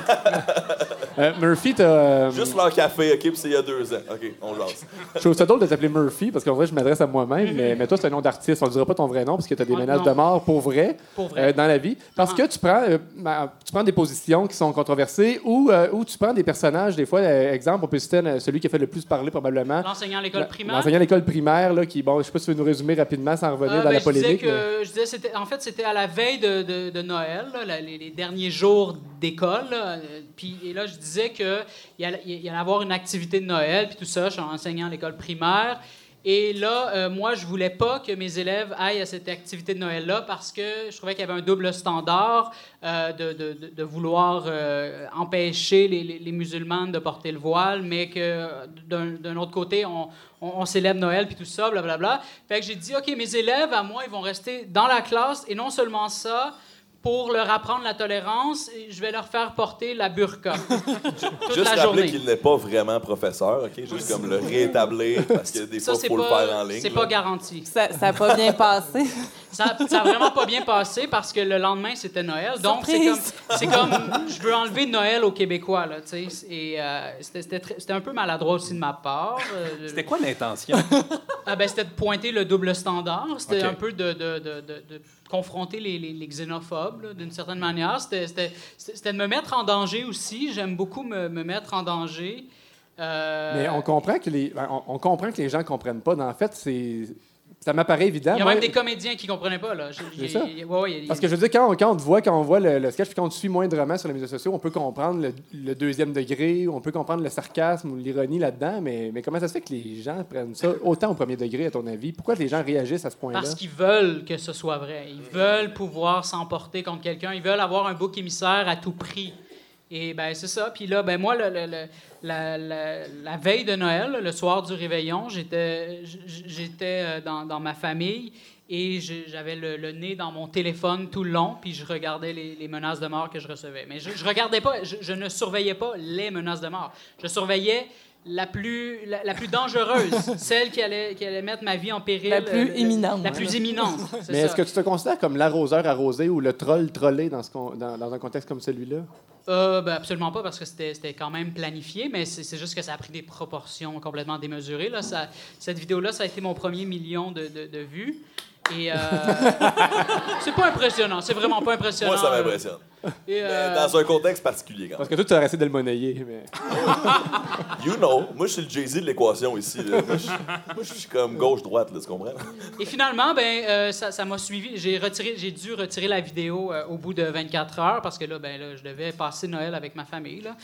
Euh, Murphy, t'as, euh,
Juste leur café, OK, puis c'est il y a deux ans. OK, on jase.
je trouve ça drôle de t'appeler Murphy parce qu'en vrai, je m'adresse à moi-même, mais, mais toi, c'est un nom d'artiste. On ne dira pas ton vrai nom parce que tu as des
Ah,
menaces
non.
de mort pour vrai,
Pour vrai.
euh, dans la vie. Parce que tu prends, euh, ma- tu prends des positions qui sont controversées ou, euh, ou tu prends des personnages, des fois, euh, exemple, on peut citer euh, celui qui a fait le plus parler probablement.
L'enseignant à l'école primaire.
L'enseignant à l'école primaire, là, qui, bon, je sais pas si tu veux nous résumer rapidement sans revenir
Ah,
dans
ben,
la
je disais
polémique. mais-
que, je disais, c'était, en fait, c'était à la veille de, de- de Noël, les, derniers jours d'école. euh, et là, je disais qu'il y allait, avoir une activité de Noël, puis tout ça. Je suis enseignant à l'école primaire. Et là, euh, moi, je voulais pas que mes élèves aillent à cette activité de Noël-là parce que je trouvais qu'il y avait un double standard euh, de, vouloir empêcher les, les- musulmanes de porter le voile, mais que d'un autre côté, on, on, on célèbre Noël puis tout ça, blablabla. Fait que j'ai dit, OK, mes élèves, à moi, ils vont rester dans la classe et non seulement ça, pour leur apprendre la tolérance, je vais leur faire porter la burqa toute
Juste
la
rappeler
journée.
qu'il n'est pas vraiment professeur, OK? Juste comme le rétablir, parce que des
Ça,
fois, il faut le
pas,
faire en ligne.
c'est
là.
pas garanti.
Ça n'a pas bien passé.
Ça, ça a vraiment pas bien passé parce que le lendemain, c'était Noël. Donc, c'est comme, comme, je veux enlever Noël aux Québécois, là, tu sais. Et euh, c'était, c'était très- c'était un peu maladroit aussi de ma part. Euh,
C'était quoi l'intention?
Ah ben, c'était de pointer le double standard. C'était un peu de, de- de- de- de confronter les, les- xénophobes, d'une certaine manière. C'était, de me mettre en danger aussi. J'aime beaucoup me, me mettre en danger. Euh,
Mais on comprend que les, ben, on, on comprend que les gens comprennent pas. En fait, c'est, ça m'apparaît évident.
il y a même des comédiens qui comprenaient pas. Là. Ouais, ouais, y a-
Parce que je veux dire, quand on, quand on te voit, quand on voit le, le sketch, puis quand on te suit moindrement sur les médias sociaux, on peut comprendre le, le deuxième degré, on peut comprendre le sarcasme ou l'ironie là-dedans, mais, mais comment ça se fait que les gens prennent ça autant au premier degré, à ton avis? Pourquoi les gens réagissent à ce point-là?
Parce qu'ils veulent que ce soit vrai. Ils veulent pouvoir s'emporter contre quelqu'un. Ils veulent avoir un bouc émissaire à tout prix. Et ben c'est ça. Puis là, ben moi, la, la- la veille de Noël, le soir du réveillon, j'étais euh, dans, dans ma famille et j'avais le, nez dans mon téléphone tout le long, puis je regardais les, menaces de mort que je recevais. Mais je, je regardais pas, je ne surveillais pas les menaces de mort. Je surveillais la plus, la, la plus dangereuse, celle qui allait, qui allait mettre ma vie en péril.
La plus
euh,
imminente.
La plus imminente. c'est
Mais est-ce que tu te considères comme l'arroseur arrosé ou le troll trollé dans, ce con- dans, dans un contexte comme celui-là?
Euh, ben, absolument pas, parce que c'était c'était quand même planifié, mais c'est c'est juste que ça a pris des proportions complètement démesurées. Là. Ça- cette vidéo-là, ça a été mon premier million de, de- de vues. Et euh, c'est pas impressionnant, c'est vraiment pas impressionnant.
Moi, ça m'impressionne.
Et, euh,
Dans un contexte particulier, quand
Parce que toi, tu as essayé de le monnayer, mais...
You know, moi, je suis le Jay-Z de l'équation ici. là. Moi, je suis comme gauche-droite, là, tu comprends?
Et finalement, ben, euh, ça m'a suivi. J'ai retiré, j'ai dû retirer la vidéo euh, au bout de 24 heures parce que là, ben, là, je devais passer Noël avec ma famille. là.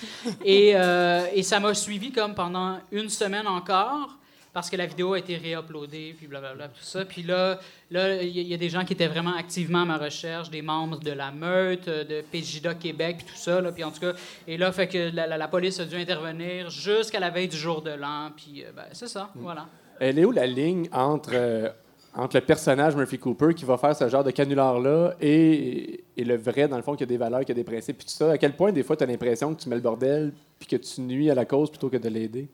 Et, euh, et ça m'a suivi comme pendant une semaine encore parce que la vidéo a été réuploadée, puis blablabla, tout ça. Puis là, là, il y, a- il y a des gens qui étaient vraiment activement à ma recherche, des membres de la meute, euh, de PJDA Québec, puis tout ça. Là, puis en tout cas, et là, fait que la, la- la police a dû intervenir jusqu'à la veille du jour de l'an. Puis euh, ben, c'est ça, voilà.
Elle est où la ligne entre, euh, entre le personnage Murphy Cooper qui va faire ce genre de canular-là et, et le vrai, dans le fond, qui a des valeurs, qui a des principes, puis tout ça? À quel point, des fois, tu as l'impression que tu mets le bordel puis que tu nuis à la cause plutôt que de l'aider?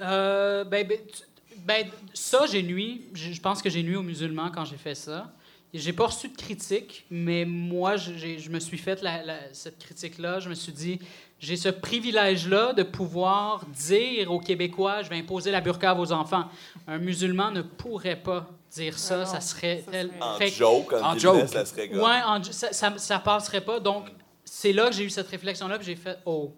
Euh, ben, ben, tu- ben, ça, j'ai nuit. Je pense que j'ai nuit aux musulmans quand j'ai fait ça. J'ai pas reçu de critique, mais moi, je- me suis fait la- la- cette critique-là. Je me suis dit, j'ai ce privilège-là de pouvoir dire aux Québécois, je vais imposer la burqa à vos enfants. Un musulman ne pourrait pas dire ça.
Ah non,
ça serait
ça
tel-
serait-
En
Fait
joke, en,
joke.
ça serait.
Ouais, en- ça, ça, ça passerait pas. Donc, c'est là que j'ai eu cette réflexion-là, puis j'ai fait Oh,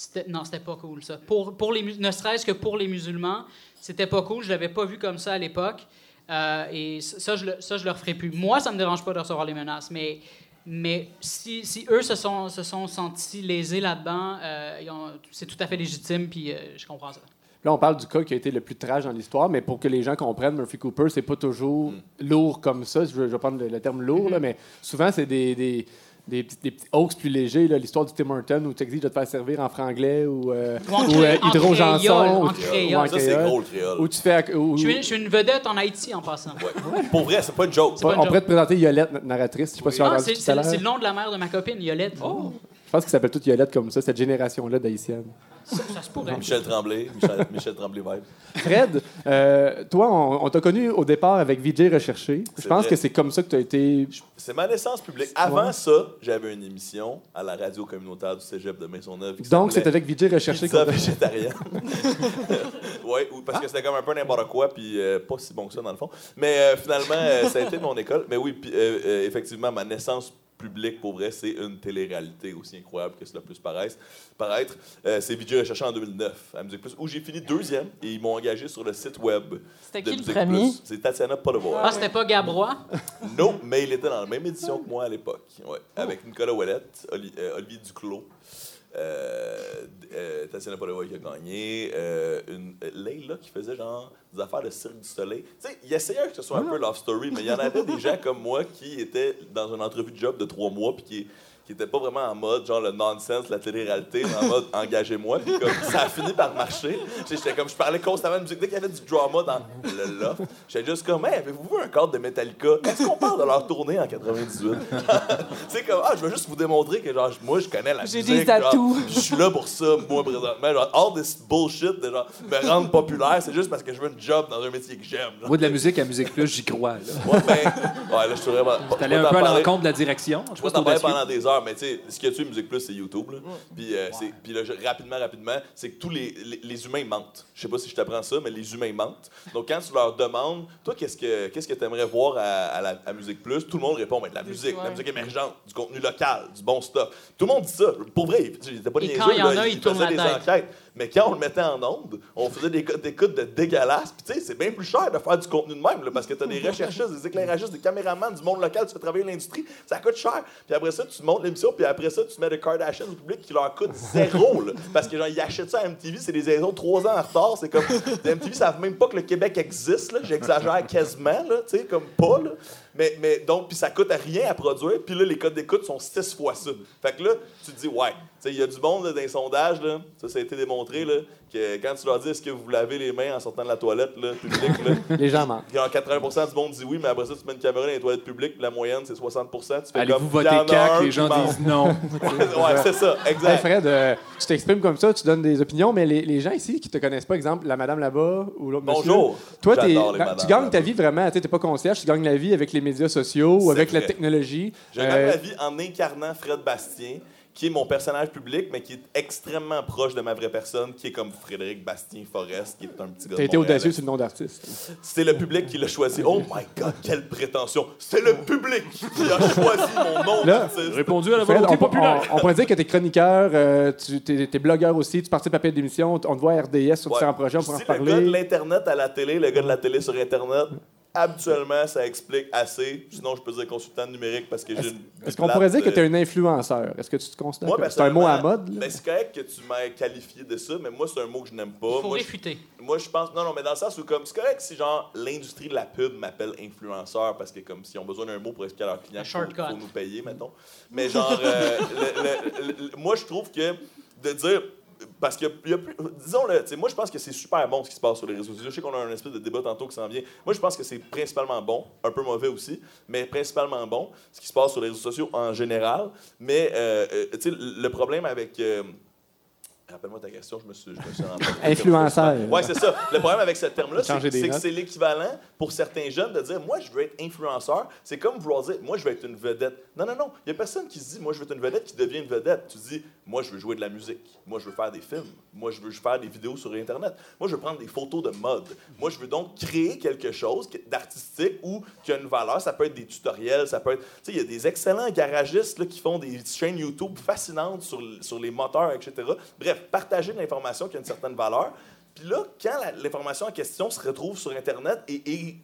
c'était- non, c'était pas cool, ça. Pour, pour les, ne serait-ce que pour les musulmans, c'était pas cool. Je l'avais pas vu comme ça à l'époque. Euh, et ça, ça, je le, ça, je le referai plus. Moi, ça me dérange pas de recevoir les menaces, mais, mais si, si eux se sont, se sont sentis lésés là-dedans, euh, ils ont- c'est tout à fait légitime, puis euh, je comprends ça.
Là, on parle du cas qui a été le plus trash dans l'histoire, mais pour que les gens comprennent, Murphy Cooper, c'est pas toujours lourd comme ça. Je vais, prendre le, le terme lourd, là, mais souvent, c'est des, des, des, petits, des petits hoax plus légers. là. L'histoire du Tim Horton où tu exiges de te faire servir en franglais ou, euh,
Ou en
ou ou-
créole.
Ça, c'est
créole.
gros, le créole.
Ou tu fais.
Je suis, je suis une vedette en Haïti en passant.
Ouais. Pour vrai, c'est pas une joke.
pas une
on
joke.
pourrait te présenter Yolette, notre narratrice. Je sais pas si tu l'as
Ah, c'est, c'est- le nom de la mère de ma copine, Yolette.
Je pense qu'ils s'appellent toutes Yolette comme ça, cette génération-là d'haïtiennes.
Ça, ça se pourrait.
Michel Tremblay, Michel, Michel Tremblay vibe.
Fred, euh, toi, on, on t'a connu au départ avec VJ Recherché. Je pense
vrai.
que c'est comme ça que tu as été.
C'est ma naissance publique. Avant
Ouais.
ça, j'avais une émission à la radio communautaire du cégep de Maisonneuve.
Donc, c'est
s'appelait
avec VJ Recherché
Pizza
qu'on t'a-
végétarienne. oui, parce que c'était comme un peu n'importe quoi, puis euh, pas si bon que ça dans le fond. Mais euh, finalement, euh, ça a été mon école. Mais oui, puis, euh, euh, effectivement, ma naissance publique, pour vrai, c'est une télé-réalité aussi incroyable que cela puisse paraître. paraître. Euh, c'est Vidéo Recherché en 2009 à Musique Plus, où j'ai fini deuxième et ils m'ont engagé sur le site web
C'était qui le premier?
C'est Tatiana Polevoy.
Ah, c'était pas Gabrois?
Non, mais il était dans la même édition que moi à l'époque. Ouais, avec Nicolas Ouellette, Oli- euh, Olivier Duclos, euh, euh, Tatiana Polevoy qui a gagné, euh, une, euh, Leila qui faisait genre des affaires de Cirque du Soleil. Tu sais, il essayait que ce soit un peu love story, mais il y en avait des gens comme moi qui étaient dans une entrevue de job de trois mois puis qui qui était pas vraiment en mode genre le nonsense, la télé-réalité, mais en mode engagez-moi. Puis comme ça a fini par marcher. J'étais comme je parlais constamment de musique. Dès qu'il y avait du drama dans le loft, j'étais juste comme hey, avez-vous vu un cadre de Metallica? Est-ce qu'on parle de leur tournée en 98? tu sais comme ah je veux juste vous démontrer que genre moi je connais la
J'ai
musique.
des
genre,
atouts.
Je suis là pour ça, moi présentement. Genre all this bullshit de genre me rendre populaire, c'est juste parce que je veux une job dans un métier que j'aime.
Moi, de la musique à Musique Plus, j'y crois. là.
Ouais, ben, ouais, là, je suis vraiment.
Allé un peu à l'encontre de la direction. Je
Je
sais pas
peux
si
t'en parler
t'es audacieux.
pendant des heures, mais tu sais, ce qui a tué Musique Plus, c'est YouTube. Là. Puis, euh, puis là, je- rapidement, rapidement, c'est que tous les, les, les humains mentent. Je sais pas si je t'apprends ça, mais les humains mentent. Donc, quand tu leur demandes, toi, qu'est-ce que qu'est-ce que tu aimerais voir à, à la, à Musique Plus, tout le monde répond, ben, de la musique, de la musique émergente, du contenu local, du bon stuff. Tout le monde dit ça. Pour vrai, j'étais pas
Et quand il y en a, ils la
des enquêtes. Mais quand on le mettait en onde, on faisait des codes d'écoute de dégueulasses. Puis, tu sais, c'est bien plus cher de faire du contenu de même, là, parce que tu as des recherchistes, des éclairagistes, des caméramans, du monde local, tu fais travailler l'industrie. Ça coûte cher. Puis après ça, tu montes l'émission, puis après ça, tu mets des Kardashians au public qui leur coûte zéro. là. parce que, genre, ils achètent ça à MTV, c'est des saisons trois ans en retard. C'est comme. MTV savent même pas que le Québec existe, là. J'exagère quasiment, là, tu sais, comme pas, là. Mais, mais donc, puis ça coûte rien à produire, puis là, les codes d'écoute sont six fois ça. Fait que là, tu te dis, ouais, il y a du monde dans les sondages, là, ça, ça a été démontré, là, que quand tu leur dis est-ce que vous lavez les mains en sortant de la toilette, là, publique, là,
Les gens mentent.
il y a 80 du monde dit oui, mais après ça, tu mets une caméra dans les toilettes publiques, puis la moyenne, c'est 60 Tu fais
Allez-vous voter CAC, les gens disent non?
ouais, c'est ça,
Hey
exact.
Fred, euh, tu t'exprimes comme ça, tu donnes des opinions, mais les, les gens ici qui te connaissent pas, exemple, la madame là-bas ou l'autre monsieur,
Bonjour.
Toi, tu gagnes ta vie vraiment, tu n'es pas concierge, tu gagnes la vie avec les médias sociaux ou avec la technologie.
Je
Euh,
gagne ma vie en incarnant Fred Bastien, qui est mon personnage public, mais qui est extrêmement proche de ma vraie personne, qui est comme Frédéric Bastien Forest, qui est un petit gars.
T'as été audacieux sur le nom d'artiste.
C'est le public qui l'a choisi. Oh my God, quelle prétention! C'est le public qui a choisi mon nom d'artiste.
Répondu à la
Fred,
volonté
on, peut-
populaire.
on- on pourrait dire que t'es chroniqueur, euh, tu t'es, t'es blogueur aussi, tu participes à plein d'émissions, on te voit à RDS sur
Ouais.
différents projets, on pourra en
dis le gars de l'Internet à la télé, le gars de la télé sur Internet. Habituellement, ça explique assez. Sinon, je peux dire consultant numérique parce que j'ai une.
Est-ce qu'on pourrait dire que tu es un influenceur? Est-ce que tu te considères
Moi,
que c'est un mot à mode?
ben, c'est correct que tu m'aies qualifié de ça, mais moi, c'est un mot que je n'aime pas.
Il faut
Moi, je-
réfuter.
Moi, je pense. Non, non, mais dans le sens où, comme, c'est correct si, genre, l'industrie de la pub m'appelle influenceur parce que, comme, s'ils ont besoin d'un mot pour expliquer à leurs clients, faut nous payer, mettons. Mais, genre, euh, le- le- le- moi, je trouve que de dire. Parce que, disons-le, moi, je pense que c'est super bon ce qui se passe sur les réseaux sociaux. Je sais qu'on a un espèce de débat tantôt qui s'en vient. Moi, je pense que c'est principalement bon, un peu mauvais aussi, mais principalement bon, ce qui se passe sur les réseaux sociaux en général. Mais, euh, euh, le problème avec. euh, Rappelle-moi ta question, je me suis, je me suis rendu compte.
Influenceur.
Ouais, c'est ça. Le problème avec ce terme-là, c'est que c'est l'équivalent pour certains jeunes de dire Moi, je veux être influenceur. C'est comme vouloir dire Moi, je veux être une vedette. Non, non, non. Il n'y a personne qui se dit Moi, je veux être une vedette qui devient une vedette. Tu dis Moi, je veux jouer de la musique. Moi, je veux faire des films. Moi, je veux faire des vidéos sur Internet. Moi, je veux prendre des photos de mode. Moi, je veux donc créer quelque chose d'artistique ou qui a une valeur. Ça peut être des tutoriels, ça peut être. Tu sais, il y a des excellents garagistes là, qui font des chaînes YouTube fascinantes sur, sur les moteurs, etc. Bref, partager de l'information qui a une certaine valeur. Puis là, quand l'information en question se retrouve sur Internet et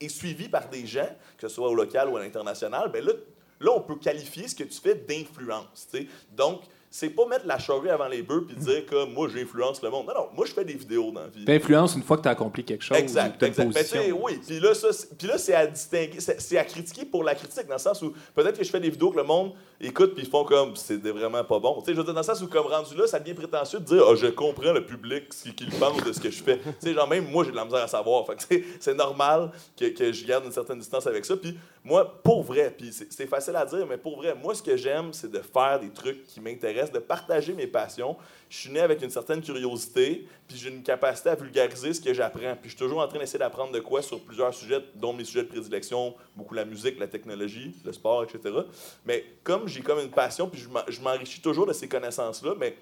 est suivie par des gens, que ce soit au local ou à l'international, ben là, là, on peut qualifier ce que tu fais d'influence. Donc, c'est pas mettre la charrue avant les bœufs puis dire que moi, j'influence le monde. Non, non, moi, je fais des vidéos dans la vie.
T'influences une fois que tu as accompli quelque chose. ou
Exact,
une
exact. Ben, oui, puis là, c'est- puis là, c'est à distinguer, c'est à critiquer pour la critique, dans le sens où peut-être que je fais des vidéos que le monde écoute puis ils font comme c'est vraiment pas bon. Tu sais, je veux dire, dans le sens où, comme rendu là, ça devient prétentieux de dire, ah, je comprends le public, ce qu'il pense de ce que je fais. tu sais, genre, même moi, j'ai de la misère à savoir. Fait c'est normal que, que je garde une certaine distance avec ça. Puis moi, pour vrai, puis c'est facile à dire, mais pour vrai, moi, ce que j'aime, c'est de faire des trucs qui m'intéressent, de partager mes passions. Je suis né avec une certaine curiosité, puis j'ai une capacité à vulgariser ce que j'apprends. Puis je suis toujours en train d'essayer d'apprendre de quoi sur plusieurs sujets, dont mes sujets de prédilection, beaucoup la musique, la technologie, le sport, etc. Mais comme j'ai comme une passion, puis je m'enrichis toujours de ces connaissances-là, mais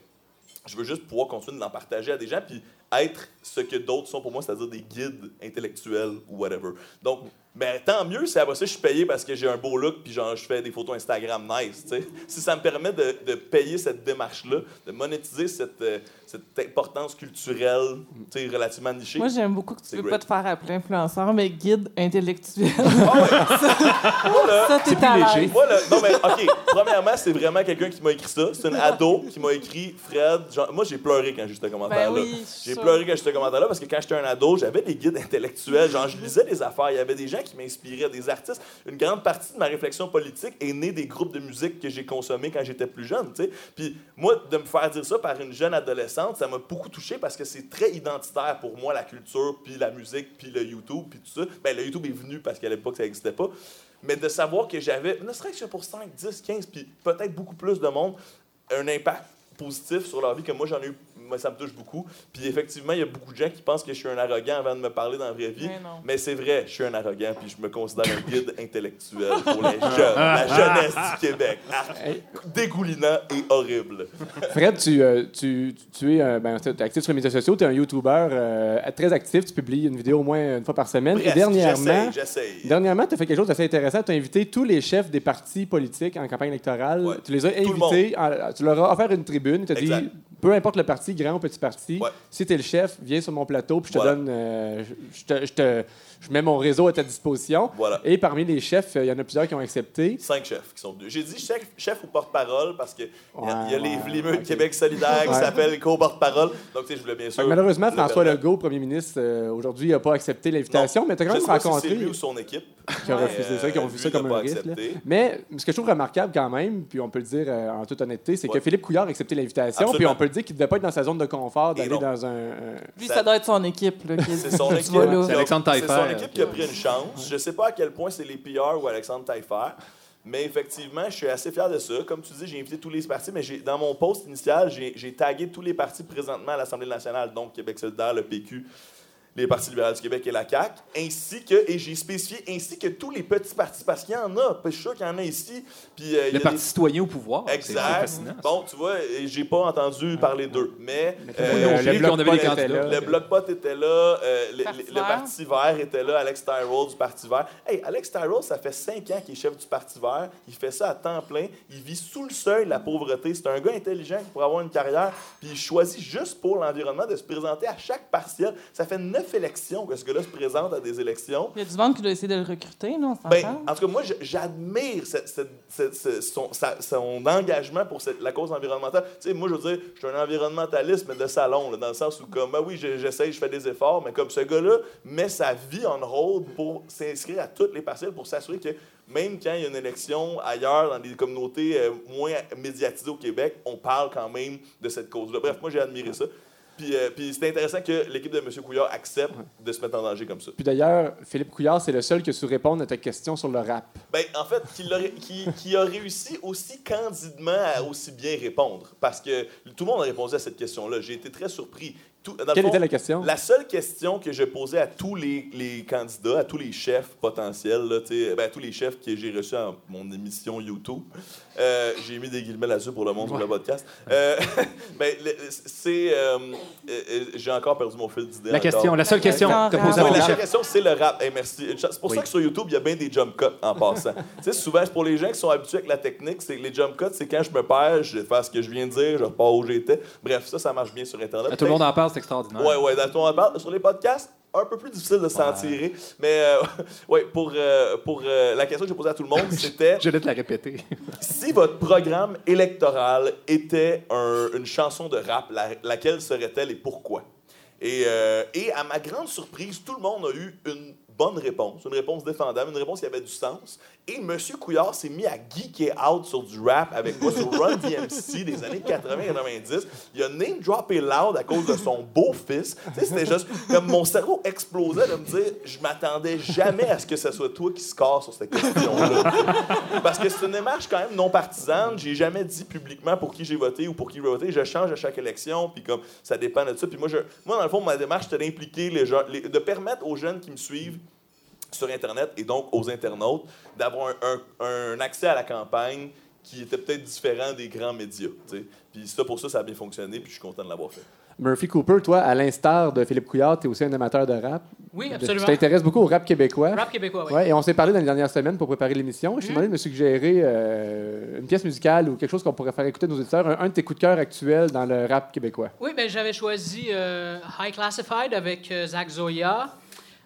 je veux juste pouvoir continuer de l'en partager à des gens, puis être ce que d'autres sont pour moi, c'est-à-dire des guides intellectuels ou whatever. Donc, ben, tant mieux si après ça, je suis payé parce que j'ai un beau look, puis genre, je fais des photos Instagram nice, tu sais. Si ça me permet de, de payer cette démarche-là, de monétiser cette, euh, cette importance culturelle, tu sais, relativement nichée.
Moi, j'aime beaucoup que tu veux
great.
pas te faire appeler influenceur, mais guide intellectuel.
Ah ouais. Moi, là,
ça, t'es à l'aise.
Non, mais OK. Premièrement, c'est vraiment quelqu'un qui m'a écrit ça. C'est un ado qui m'a écrit Fred. genre- moi, j'ai pleuré quand j'ai ce commentaire-là.
Ben oui,
j'ai pleuré quand j'ai eu ce commentaire-là parce que quand j'étais un ado, j'avais des guides intellectuels. Genre, je lisais des affaires. Il y avait des gens qui m'inspiraient, des artistes. Une grande partie de ma réflexion politique est née des groupes de musique que j'ai consommés quand j'étais plus jeune. tu sais. Puis moi, de me faire dire ça par une jeune adolescente, ça m'a beaucoup touché parce que c'est très identitaire pour moi, la culture, puis la musique, puis le YouTube, puis tout ça. Ben, le YouTube est venu parce qu'à l'époque, ça n'existait pas. Mais de savoir que j'avais, ne serait-ce que pour 5, 10, 15, puis peut-être beaucoup plus de monde, un impact positif sur leur vie que moi j'en ai eu, moi ça me touche beaucoup. Puis effectivement, il y a beaucoup de gens qui pensent que je suis un arrogant avant de me parler dans la vraie vie.
Mais
c'est vrai, je suis un arrogant, puis je me considère un guide intellectuel pour les jeunes, la jeunesse du Québec. Ah, dégoulinant et horrible.
Fred, tu, euh, tu, tu es, euh, ben, t'es actif sur les médias sociaux, tu es un YouTuber euh, très actif, tu publies une vidéo au moins une fois par semaine.
Presque,
Et dernièrement, tu as fait quelque chose d'assez intéressant. Tu as invité tous les chefs des partis politiques en campagne électorale.
Ouais.
Tu les as
Tout le
invités, en- tu leur as offert une tribune. Tu as dit. Peu importe le parti, grand ou petit parti,
Ouais.
si tu es le chef, viens sur mon plateau, puis je te
Voilà.
donne, euh, je, je te, je te- je mets mon réseau à ta disposition.
Voilà.
Et parmi les chefs, euh, il y en a plusieurs qui ont accepté.
Cinq chefs qui sont venus. J'ai dit chef, chef ou porte-parole parce qu'il y, a- il y a
Ouais,
les,
ouais,
les meutes
ok.
Québec solidaire qui
Ouais.
s'appellent co-porte-parole. Donc, tu sais, je voulais bien sûr.
malheureusement, François
permettre.
Legault, premier ministre, euh, aujourd'hui, n'a pas accepté l'invitation, mais tu as quand même
si
rencontré
c'est lui ou son équipe.
qui ont
Mais,
refusé ça, qui ont
euh,
vu ça comme un
pas
risque. Mais ce que je trouve remarquable quand même, puis on peut le dire euh, en toute honnêteté, c'est
Ouais.
que Philippe Couillard a accepté l'invitation, puis on peut le dire qu'il ne devait pas être dans sa zone de confort d'aller dans un.
Lui,
Ça-
ça doit être son équipe.
C'est son
tu
équipe.
C'est Alexandre Taillefer,
équipe
qui
qui a pris une chance. Je sais pas à quel point c'est les PR ou Alexandre Taillefer. Mais effectivement, je suis assez fier de ça. Comme tu dis, j'ai invité tous les partis, mais dans mon post initial, j'ai j'ai tagué tous les partis présentement à l'Assemblée nationale, donc Québec solidaire, le PQ, les partis libéraux du Québec et la CAQ, ainsi que, et j'ai spécifié, ainsi que tous les petits partis, parce qu'il y en a, je suis sûr qu'il y en a ici. Puis, euh,
Le
a
Parti
des-
citoyen au pouvoir.
Exact. Bon, tu vois, j'ai pas entendu parler d'eux, mais
Euh, le
j'ai-
Bloc avait
était là.
le Bloc Pot était là, euh, le,
Parti
le- le
vert.
Parti vert était là, Alex Tyrell du Parti vert. Hey, Alex Tyrell, ça fait cinq ans qu'il est chef du Parti vert. Il fait ça à temps plein. Il vit sous le seuil de la pauvreté. C'est un gars intelligent qui pourrait avoir une carrière. Puis il choisit juste pour l'environnement de se présenter à chaque partiel. Ça fait neuf élections que ce gars-là se présente à des élections.
Il y a du monde qui doit essayer de le recruter, non? On
Ben, en tout cas, moi, j'admire son, engagement pour cette- la cause environnementale. Tu sais, moi, je veux dire, je suis un environnementaliste, mais de salon, là, dans le sens où, comme, ben oui, je- j'essaye, je fais des efforts, mais comme ce gars-là met sa vie en hold pour s'inscrire à toutes les partielles, pour s'assurer que même quand il y a une élection ailleurs, dans des communautés euh, moins médiatisées au Québec, on parle quand même de cette cause-là. Bref, moi, j'ai admiré ça. Puis, euh, puis c'est intéressant que l'équipe de M. Couillard accepte de se mettre en danger comme ça.
Puis d'ailleurs, Philippe Couillard, c'est le seul qui a su répondre à ta question sur le rap.
Ben, en fait, qui, l'a- qui- qui a réussi aussi candidement à aussi bien répondre. Parce que tout le monde a répondu à cette question-là. J'ai été très surpris. Tout,
Quelle
fond,
était la question?
La seule question que je posais à tous les, les candidats, à tous les chefs potentiels, là, ben, à tous les chefs que j'ai reçus à mon émission YouTube, euh, j'ai mis des guillemets là-dessus pour le monde sur le podcast. Euh, ben, le- c'est. euh, j'ai encore perdu mon fil d'idée.
La
encore.
question, la seule question que
rap.
posée
Ouais,
à
la seule question, c'est le rap. Hey, merci. C'est pour
Oui.
ça que sur YouTube, il y a bien des jump cuts en passant. souvent, pour les gens qui sont habitués avec la technique, c'est que les jump cuts, c'est quand je me perds, je fais ce que je viens de dire, je repars où j'étais. Bref, ça, ça marche bien sur Internet.
Tout le monde en parle, extraordinaire.
Ouais, ouais, dans le parle. Sur les podcasts, un peu plus difficile de s'en tirer. Mais, euh, ouais, pour, euh, pour euh, la question que j'ai posée à tout le monde, c'était
Je vais te la répéter.
si votre programme électoral était un- une chanson de rap, la- laquelle serait-elle et pourquoi? Et, euh, et à ma grande surprise, tout le monde a eu une bonne réponse, une réponse défendable, une réponse qui avait du sens. Et M. Couillard s'est mis à geeker out sur du rap avec moi sur Run DMC des années 80-90. Il a name droppé loud à cause de son beau-fils. C'était juste comme mon cerveau explosait de me dire je m'attendais jamais à ce que ce soit toi qui score sur cette question-là. Parce que c'est une démarche quand même non partisane. J'ai jamais dit publiquement pour qui j'ai voté ou pour qui je vais voter. Je change à chaque élection, puis comme ça dépend de ça. Puis moi, je, moi dans le fond, ma démarche, c'était d'impliquer les gens, de permettre aux jeunes qui me suivent sur Internet et donc aux internautes d'avoir un, un- un accès à la campagne qui était peut-être différent des grands médias. tu sais. Puis ça, pour ça, ça a bien fonctionné, puis je suis content de l'avoir fait.
Murphy Cooper, toi, à l'instar de Philippe Couillard, tu es aussi un amateur de rap.
Oui,
Tu
absolument.
t'intéresses beaucoup au rap québécois.
Rap québécois, oui.
Ouais, et on s'est parlé dans les dernières semaines pour préparer l'émission. Je t'ai
Mm.
demandé de me suggérer euh, une pièce musicale ou quelque chose qu'on pourrait faire écouter à nos auditeurs, un, un de tes coups de cœur actuels dans le rap québécois.
Oui, ben, j'avais choisi euh, High Classified avec euh, Zach Zoya.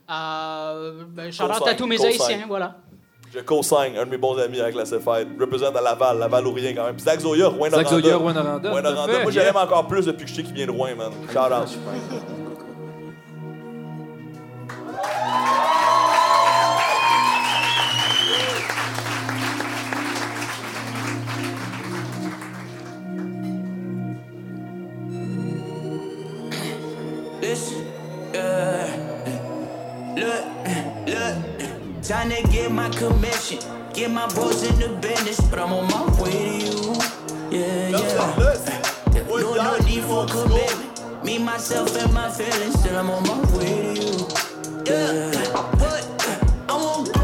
Euh, ben, shout-out à
Co-sign,
tous mes haïtiens, voilà.
Je co-signe un de mes bons amis avec la Classified. Représente à Laval, Laval ou rien quand même. Puis Zach Zoya, Rouen
Zach. Zoya, Rouen Noranda,
Moi, l'aime encore plus depuis que je sais qu'il vient de Rouen, man. Shout out.
Time to get my commission. Get my bros in the business, but I'm on my way to you. Yeah, yeah. No, no need for commitment. Me, myself, and my feelings, still I'm on my way to you. Yeah, but I want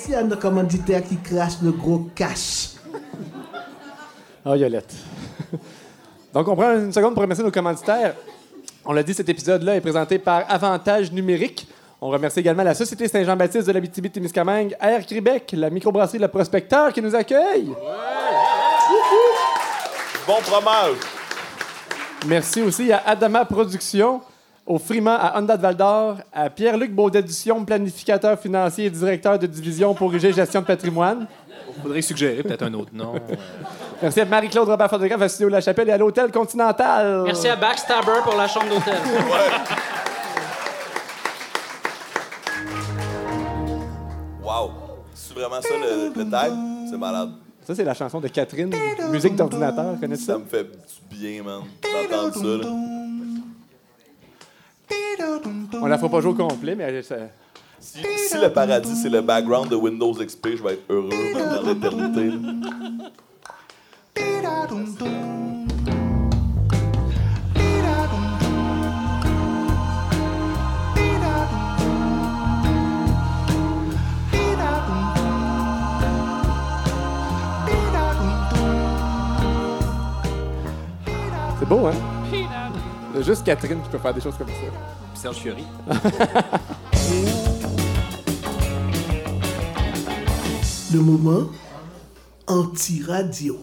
Merci à nos commanditaires qui crachent le gros cash.
Ah, Yolette. Donc, on prend une seconde pour remercier nos commanditaires. On l'a dit, cet épisode-là est présenté par Avantage Numérique. On remercie également la Société Saint-Jean-Baptiste de l'Abitibi-Témiscamingue, Air Québec, la microbrasserie Le Prospecteur qui nous accueille.
Bon fromage.
Merci aussi à Adama Productions, au Friment à Honda de Val-d'Or, à Pierre-Luc Baudédition, planificateur financier et directeur de division pour UG Gestion de patrimoine.
faudrait suggérer peut-être un autre nom.
Merci à Marie-Claude Robert photographe à Studio La Chapelle et à l'Hôtel Continental.
Merci à Backstabber pour la chambre d'hôtel.
Wow. C'est vraiment ça le, le tag? C'est malade.
Ça, c'est la chanson de Catherine, musique d'ordinateur. Connais-tu ça?
Ça me fait du bien, man, d'entendre ça. Là.
On la fera pas jouer au complet, mais elle- ça-
Si, si le paradis, c'est le background de Windows XP, je vais être heureux dans l'éternité.
c'est beau, hein? A juste Catherine qui peut faire des choses comme ça.
Puis Serge Fiori.
Le moment anti-radio.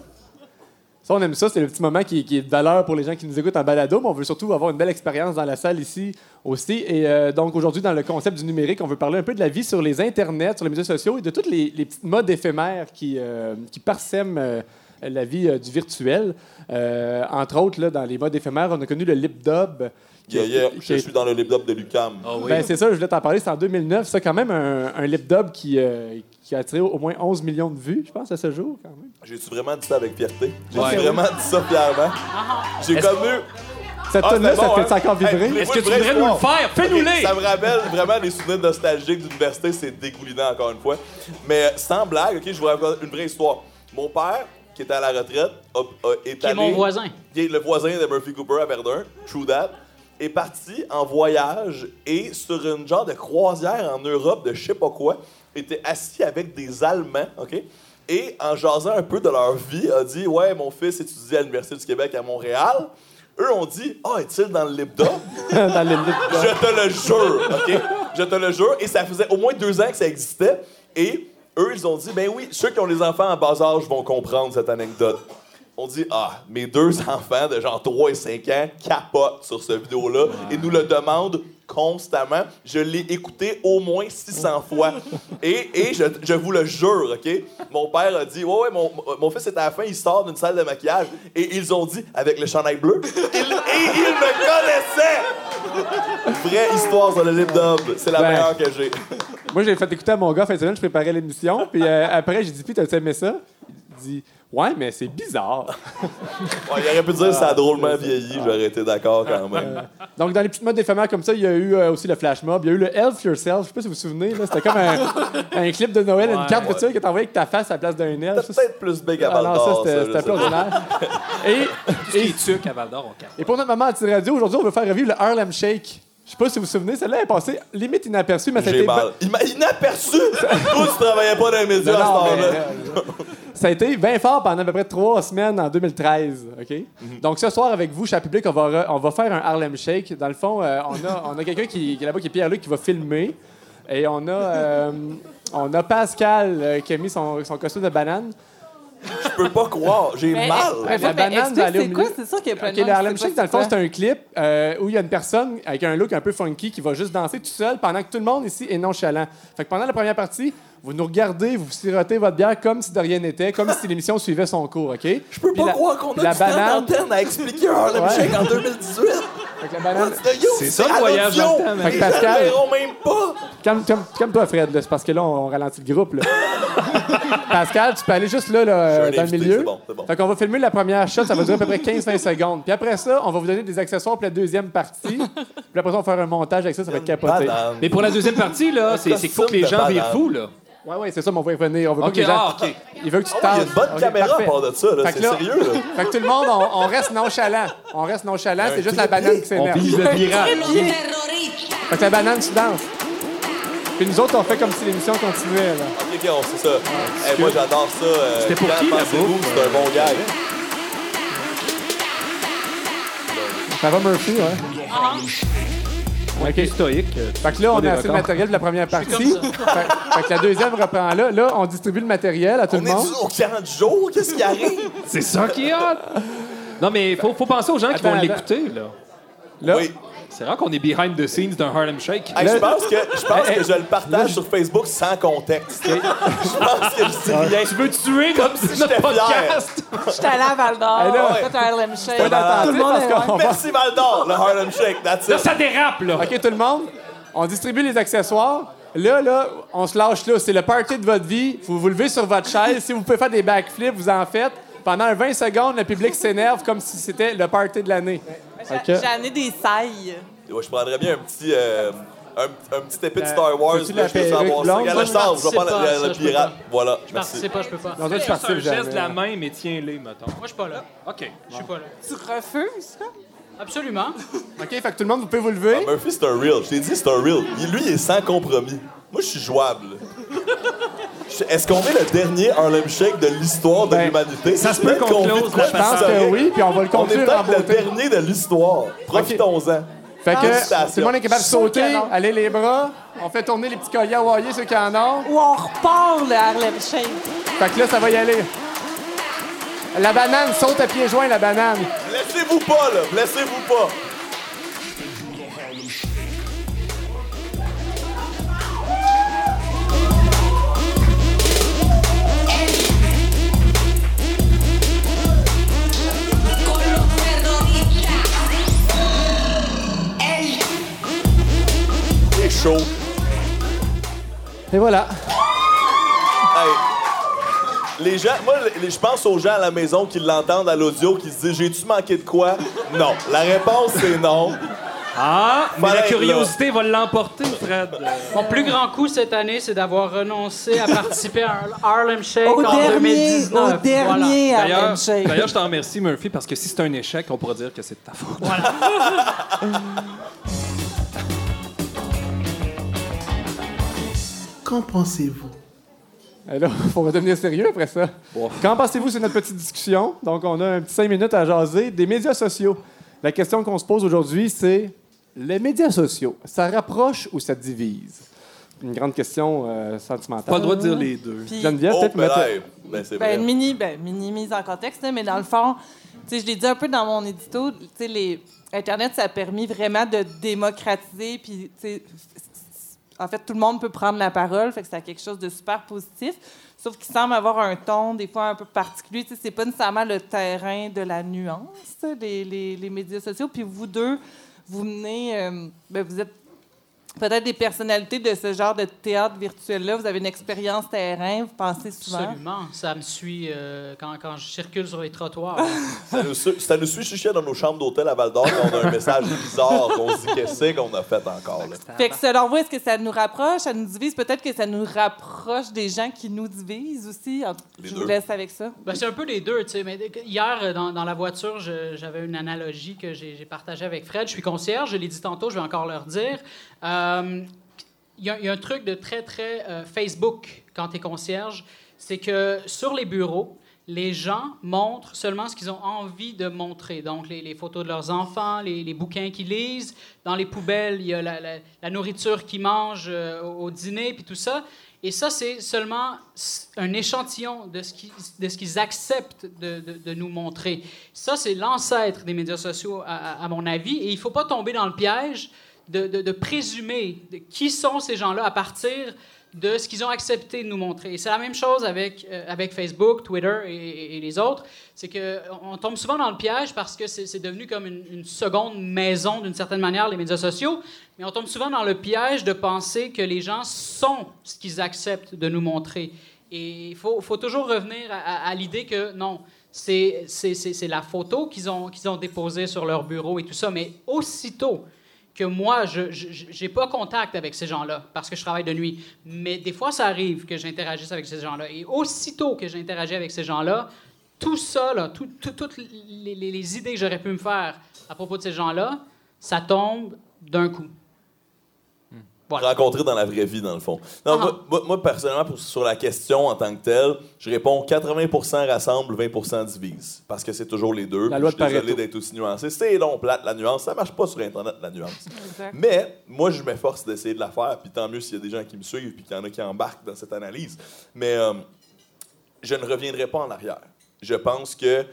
Ça, on aime ça. C'est le petit moment qui, qui est de valeur pour les gens qui nous écoutent en balado, mais on veut surtout avoir une belle expérience dans la salle ici aussi. Et euh, donc, aujourd'hui, dans le concept du numérique, on veut parler un peu de la vie sur les internets, sur les médias sociaux et de toutes les, les petites modes éphémères qui, euh, qui parsèment euh, la vie euh, du virtuel. Euh, entre autres, là, dans les modes éphémères, on a connu le lip dub.
Yeah, je suis dans le lip-dub de Lucam.
Ah oui.
Ben, c'est ça, je voulais t'en parler, c'est en 2009. C'est quand même un, un lip dub qui, euh, qui a attiré au moins 11 millions de vues, je pense, à ce jour, quand même.
J'ai-tu vraiment dit ça avec fierté? J'ai
Ouais.
vraiment dit ça fièrement? J'ai
Est-ce-
connu.
Cette
Ah, c'est
ça
bon,
fait
hein?
encore vibrer?
Hey,
Est-ce que tu voudrais nous le faire? Fais-nous-les!
Ça me rappelle vraiment des souvenirs nostalgiques d'université, c'est dégoulinant encore une fois. Mais sans blague, ok, je vous raconte une vraie histoire. Mon père, qui était à la retraite, a- a- est
Qui est mon voisin.
qui est le voisin de Murphy Cooper à Verdun, True That, est parti en voyage et sur une genre de croisière en Europe de je sais pas quoi, était assis avec des Allemands, OK? Et en jasant un peu de leur vie, a dit Ouais, mon fils étudie à l'Université du Québec à Montréal. Eux ont dit Ah, est-il dans le
dans le lip dub.
Je te le jure, OK? Je te le jure. Et ça faisait au moins deux ans que ça existait. Et eux, ils ont dit, ben oui, ceux qui ont les enfants en bas âge vont comprendre cette anecdote. On dit, ah, mes deux enfants de genre 3 et 5 ans capotent sur ce vidéo-là et nous le demandent constamment. Je l'ai écouté au moins 600 fois. Et, et je, je vous le jure, OK? Mon père a dit, ouais, ouais, mon, mon fils est à la fin, il sort d'une salle de maquillage. Et ils ont dit, avec le chandail bleu. Il- et ils me connaissaient! Vraie histoire sur le lip dub. C'est la
Ben.
meilleure que j'ai.
Moi, j'ai fait écouter à mon gars, fin de semaine, je préparais l'émission. Puis euh, après, j'ai dit, puis t'as aimé ça? Il dit, ouais, mais c'est bizarre.
Ouais, il aurait pu dire ça a drôlement vieilli, j'aurais été d'accord quand même.
Donc, dans les petites modes éphémères comme ça, il y a eu euh, aussi le flash mob. Il y a eu le Elf Yourself. Je sais pas si vous vous souvenez. là, C'était comme un, un clip de Noël, une carte virtuelle que t'envoyais avec ta face à la place d'un elfe.
C'était peut-être plus big à
Ah
Val
non, ça,
d'Or,
c'était
ça,
c'était
pas.
ordinaire. Et,
Et tuc à Val d'Or, on capte.
et pour notre moment anti-radio, aujourd'hui, on veut faire revivre le Harlem Shake. Je sais pas si vous vous souvenez, celle-là est passée limite inaperçue, mais ça a
J'ai
été
mal. Il m'a inaperçu! Toi, tu travaillais pas dans les médias à
non,
ce
mais,
temps-là.
euh, ça a été bien fort pendant à peu près trois semaines en 2013. OK?
Mhm.
Donc, ce soir, avec vous, cher public, on va, re- on va faire un Harlem Shake. Dans le fond, euh, on a, on a quelqu'un qui, qui est là-bas, qui est Pierre-Luc, qui va filmer. Et on a, euh, on a Pascal euh, qui a mis son, son costume de banane.
Je peux pas croire, j'ai
Mais-
mal.
mais-
La banane
explique,
va aller au
c'est quoi? C'est sûr qu'il y a plein de
Harlem Shake, dans le fond,
c'est
un clip euh, où il y a une personne avec un look un peu funky qui va juste danser tout seul pendant que tout le monde ici est nonchalant. Fait que pendant la première partie, vous nous regardez, vous sirotez votre bière comme si de rien n'était, comme si l'émission suivait son cours, OK?
Je peux
Puis
pas
la-
croire qu'on a
la
du
banane,
à expliquer un Harlem
Ouais.
Shake en 2018.
Fait que la banane...
C'est ça, le voyage dans le temps, man.
Fait que
Les gens
Pascal-
verront même pas.
Calme, calme- calme-toi, Fred, là, c'est parce que là, on, ralentit le groupe. là. Pascal, tu peux aller juste là, là,
Je suis un
dans le milieu.
c'est bon, c'est bon.
Fait qu'on va filmer la première shot, ça va durer à peu près 15-20 secondes. Puis après ça, on va vous donner des accessoires pour la deuxième partie. Puis après ça, on va faire un montage avec ça, ça va être capoté.
Banane.
Mais pour la deuxième partie, là, c'est c'est qu'il faut que les gens
de
virent
banane.
fous, là.
Ouais, ouais, c'est ça, mais on va y revenir. On veut pas que les gens...
ah, OK.
Il veut que tu
Ah ouais, Il y a une bonne
OK,
caméra
parfait.
à part de ça, là.
Fait
C'est
que là-
sérieux, là.
Fait que tout le monde, on, on reste nonchalant. On reste nonchalant, c'est juste la banane qui
On
s'énerve.
vise le pirate.
Fait que la banane, tu danses. Puis nous autres, on fait comme si l'émission continuait. Là.
Ok, ok, on sait ça. Eh, moi, j'adore ça. euh,
C'était pour
quand
qui, la
pensez-vous,
bouffe?
C'est un bon gag.
Ça va, Murphy, ouais? OK.
Stoïque. euh,
Fait que là, on a assez de matériel de la première partie. Fait, fait que la deuxième reprend là. Là, on distribue le matériel à tout
On
le
est
monde.
dû au 40 jours, qu'est-ce qui arrive?
C'est ça qui est hot! Non, mais faut, faut penser aux gens qui vont l'écouter, là.
Là,
Oui.
C'est rare qu'on est behind the scenes d'un Harlem Shake.
Hey, je pense que, je, pense que je le partage sur Facebook sans contexte. je pense que je dis rien.
Tu veux tuer notre,
si
notre
j'étais
podcast?
J'étais allé à Val d'Or,
là,
un Harlem Shake. Tout le monde
Merci Val d'Or, le Harlem Shake, that's
Là,
it.
ça dérape, là.
OK, tout le monde, on distribue les accessoires. Là, là, on se lâche là. C'est le party de votre vie. Vous vous levez sur votre chaise. Si vous pouvez faire des backflips, vous en faites. Pendant 20 secondes, le public s'énerve comme si c'était le party de l'année.
J'ai amené des sailles.
Ouais, je prendrais bien un petit. euh, un, un petit épée de
La-
Star Wars. là,
la
je peux savoir ça. Regarde,
Moi,
je
je
vais prendre le, pirate. Voilà,
Je
merci.
pas, je peux pas.
Non, toi, tu
Fais un geste
jamais.
de la main, mais tiens-les, mettons.
Moi, je suis pas là.
OK.
Je suis pas là.
Tu refuses, ça?
Absolument.
OK, fait que tout le monde, vous pouvez vous lever.
Ah, Murphy, c'est un real. Je t'ai dit, c'est un real. Lui, il est sans compromis. Moi, je suis jouable. Est-ce qu'on est le dernier Harlem Shake de l'histoire de
Ben,
l'humanité?
ça se
Je
peut qu'on close la
Je pense
ça
que oui, puis on va le
On est
conclure
peut-être le
beauté.
dernier de l'histoire. Profitons-en.
Fait que tout le monde est capable de sauter, allez les bras. On fait tourner les petits colliers hawaïens, ceux qui en ont.
Ou on repart le Harlem Shake?
Fait que là, ça va y aller. La banane, saute à pieds joints, la banane.
Blessez-vous pas, là. Blessez-vous pas.
Et voilà.
Hey. Les gens, moi, je pense aux gens à la maison qui l'entendent à l'audio, qui se disent J'ai-tu manqué de quoi? Non. La réponse, c'est non.
Ah, mais la curiosité va l'emporter, Fred.
Mon plus grand coup cette année, c'est d'avoir renoncé à participer à un Harlem Shake
Au
en
dernier,
2019.
au dernier Harlem
D'ailleurs,
Shake.
d'ailleurs, je t'en remercie, Murphy, parce que si c'est un échec, on pourra dire que c'est de ta faute.
Qu'en pensez-vous?
Et là, faut redevenir sérieux après ça. Qu'en pensez-vous sur notre petite discussion? Donc, on a un petit cinq minutes à jaser des médias sociaux. La question qu'on se pose aujourd'hui, c'est les médias sociaux, ça rapproche ou ça divise? Une grande question euh, sentimentale.
Pas le droit de dire les deux.
Puis,
Geneviève,
Oh,
peut-être mettre-
ben, ben.
Ben, mini, ben, mini mise en contexte, là, mais dans le fond, je l'ai dit un peu dans mon édito, les Internet, ça a permis vraiment de démocratiser, puis, en fait, tout le monde peut prendre la parole, fait que c'est quelque chose de super positif. Sauf qu'il semble avoir un ton, des fois, un peu particulier. Tu sais, c'est pas nécessairement le terrain de la nuance, les, médias sociaux. Puis vous deux, vous menez, euh, ben, vous êtes peut-être des personnalités de ce genre de théâtre virtuel-là. Vous avez une expérience terrain, vous pensez souvent?
Absolument. Ça me suit euh, quand, quand je circule sur les trottoirs.
Ça nous, su- ça nous suit chicher dans nos chambres d'hôtel à Val d'Or quand on a un message bizarre, qu'on se dit qu'est-ce que c'est qu'on a fait encore. Là?
Fait que selon vous, est-ce que ça nous rapproche, ça nous divise? Peut-être que ça nous rapproche des gens qui nous divisent aussi.
Les
je
deux.
vous laisse avec ça.
Ben, c'est un peu les deux, tu sais. Mais hier, euh, dans, dans la voiture, j'avais une analogie que j'ai partagée avec Fred. Je suis concierge, je l'ai dit tantôt, je vais encore leur dire. Euh, Il y, a- un truc de très, très euh, Facebook quand tu es concierge, c'est que sur les bureaux, les gens montrent seulement ce qu'ils ont envie de montrer. Donc, les, photos de leurs enfants, les, bouquins qu'ils lisent. Dans les poubelles, il y a la, nourriture qu'ils mangent euh, au, dîner, puis tout ça. Et ça, c'est seulement un échantillon de ce qu'ils, acceptent de, nous montrer. Ça, c'est l'ancêtre des médias sociaux, à- à mon avis. Et il ne faut pas tomber dans le piège de, de- présumer qui sont ces gens-là à partir de ce qu'ils ont accepté de nous montrer. Et c'est la même chose avec, euh, avec Facebook, Twitter et, les autres. C'est qu'on tombe souvent dans le piège parce que c'est devenu comme une, seconde maison, d'une certaine manière, les médias sociaux. Mais on tombe souvent dans le piège de penser que les gens sont ce qu'ils acceptent de nous montrer. Et il faut, faut toujours revenir à, l'idée que non, c'est la photo qu'ils ont, qu'ils ont déposée sur leur bureau et tout ça. Mais aussitôt que moi, je n'ai pas contact avec ces gens-là parce que je travaille de nuit. Mais des fois, ça arrive que j'interagisse avec ces gens-là. Et aussitôt que j'interagis avec ces gens-là, tout ça, toutes les idées que j'aurais pu me faire à propos de ces gens-là, ça tombe d'un coup. Voilà.
rencontré dans la vraie vie, dans le fond. Non,
Ah.
moi, moi- moi, personnellement, pour- sur la question en tant que telle, je réponds 80% rassemble, 20% divise. Parce que c'est toujours les deux.
La loi
je
de
suis désolé
Pareto.
d'être aussi nuancé. C'est long, plate, la nuance. Ça marche pas sur Internet, la nuance.
Exact.
Mais moi, je m'efforce d'essayer de la faire, puis tant mieux s'il y a des gens qui me suivent, puis qu'il y en a qui embarquent dans cette analyse. Mais euh, je ne reviendrai pas en arrière. Je pense que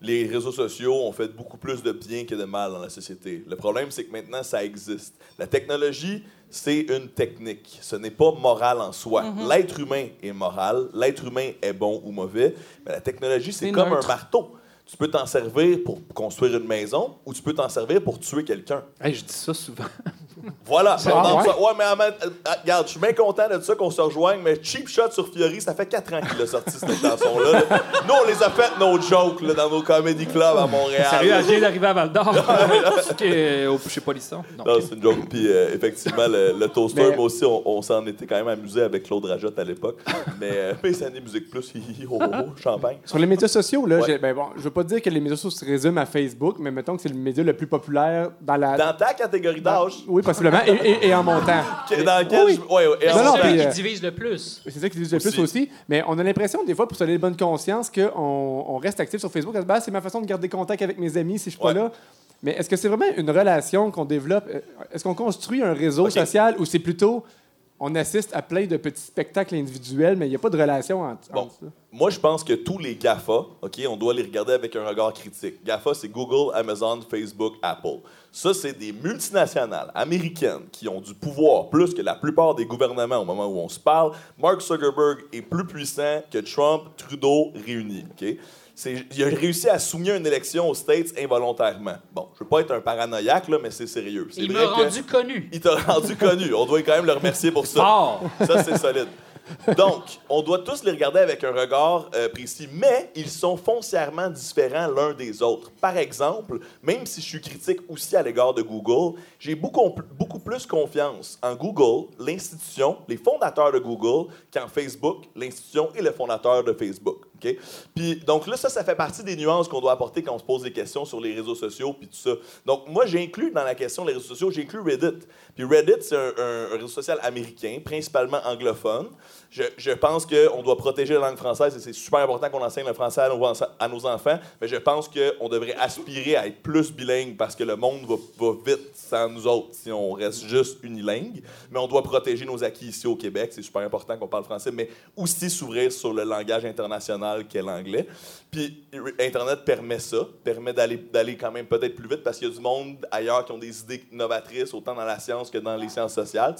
les réseaux sociaux ont fait beaucoup plus de bien que de mal dans la société. Le problème, c'est que maintenant, ça existe. La technologie, c'est une technique. Ce n'est pas moral en soi. L'être humain est moral, l'être humain est bon ou mauvais, mais la technologie, c'est
C'est
comme
neutre.
un marteau. Tu peux t'en servir pour construire une maison ou tu peux t'en servir pour tuer quelqu'un.
Hey, je dis ça souvent.
Voilà.
Ah, ouais?
ça- ouais, mais en même- euh, euh, regarde, je suis bien content de ça qu'on se rejoigne, mais Cheap Shot sur Fiori, ça fait 4 ans qu'il a sorti cette chanson-là. là. Nous, on les a fait nos jokes là, dans nos comedy clubs à Montréal.
Sérieux, elle vient d'arriver à Val d'Or. au chez Polisson. Non.
Non, c'est une joke. Puis euh, effectivement, le, le toaster,
Mais-
moi aussi, on, on s'en était quand même amusé avec Claude Rajotte à l'époque. Mais euh, mes années Musique Plus, hi, hi, ho, ho, ho, champagne.
Sur les médias sociaux, là,
Ouais.
j'ai- ben bon, je veux pas dire que les médias sociaux se résument à Facebook, mais mettons que c'est le média le plus populaire dans la.
Dans ta catégorie d'âge,
Oui, possiblement, et, et- et en montant.
que- dans lequel.
Oui.
je- ouais, ouais, et
Non,
en-
non,
C'est celui
puis,
qui divise le plus.
C'est ça qui disent le plus
Aussi.
Mais on a l'impression, des fois, pour se donner bonne conscience, qu'on on reste actif sur Facebook. base, C'est ma façon de garder contact avec mes amis si je suis pas là. Mais est-ce que c'est vraiment une relation qu'on développe? Euh, Est-ce qu'on construit un réseau social ou c'est plutôt on assiste à plein de petits spectacles individuels, mais il n'y a pas de relation entre,
Bon.
entre ça?
Moi, je pense que tous les GAFA, OK, on doit les regarder avec un regard critique. GAFA, c'est Google, Amazon, Facebook, Apple. Ça, c'est des multinationales américaines qui ont du pouvoir plus que la plupart des gouvernements au moment où on se parle. Mark Zuckerberg est plus puissant que Trump, Trudeau réunis, OK? C'est- il a réussi à soutenir une élection aux States involontairement. Bon, je veux pas être un paranoïaque, là, mais c'est sérieux.
Il m'a rendu connu.
Il t'a rendu connu. On doit quand même le remercier pour ça.
Fort!
Ça, c'est solide. Donc, on doit tous les regarder avec un regard euh, précis, mais ils sont foncièrement différents l'un des autres. Par exemple, même si je suis critique aussi à l'égard de Google, j'ai beaucoup, beaucoup plus confiance en Google, l'institution, les fondateurs de Google, qu'en Facebook, l'institution et le fondateur de Facebook. Donc là, ça, ça fait partie des nuances qu'on doit apporter quand on se pose des questions sur les réseaux sociaux puis tout ça. Donc, moi, j'ai inclus dans la question des réseaux sociaux, j'ai inclus Reddit. Puis Reddit, c'est un réseau social américain, principalement anglophone. Je, je pense qu'on doit protéger la langue française et c'est super important qu'on enseigne le français à nos, enfants, mais je pense qu'on devrait aspirer à être plus bilingue parce que le monde va, vite sans nous autres si on reste juste unilingue. Mais on doit protéger nos acquis ici au Québec. C'est super important qu'on parle français, mais aussi s'ouvrir sur le langage international qu'est l'anglais. Puis Internet permet ça, permet d'aller quand même peut-être plus vite parce qu'il y a du monde ailleurs qui ont des idées novatrices, autant dans la science que dans les sciences sociales.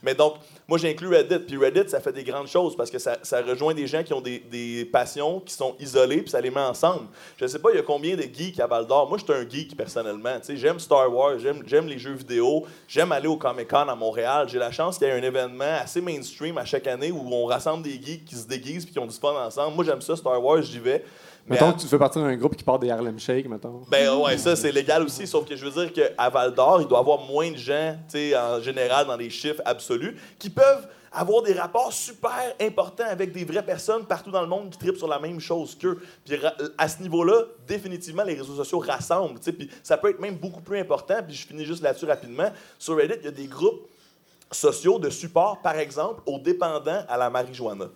Mais donc, moi, j'inclus Reddit. Puis Reddit, ça fait des grandes choses parce que ça, ça rejoint des gens qui ont des, des passions qui sont isolées, puis ça les met ensemble. Je sais pas, il y a combien de geeks à Val d'Or. Moi, je suis un geek personnellement. Tu sais, J'aime Star Wars, j'aime j'aime les jeux vidéo, j'aime aller au Comic Con à Montréal. J'ai la chance qu'il y ait un événement assez mainstream à chaque année où on rassemble des geeks qui se déguisent puis qui ont du fun ensemble. Moi, j'aime ça, Star Wars, j'y vais. Mais
Mettons
à-
que tu fais partie d'un groupe qui part des Harlem Shake, mettons.
ben ouais, ça c'est légal aussi, sauf que je veux dire qu'à Val d'Or, il doit y avoir moins de gens, tu sais, en général, dans les chiffres absolus, qui peuvent avoir des rapports super importants avec des vraies personnes partout dans le monde qui tripent sur la même chose qu'eux. Puis à ce niveau-là, définitivement, les réseaux sociaux rassemblent, puis ça peut être même beaucoup plus important, puis je finis juste là-dessus rapidement. Sur Reddit, il y a des groupes sociaux de support, par exemple, aux dépendants à la marijuana.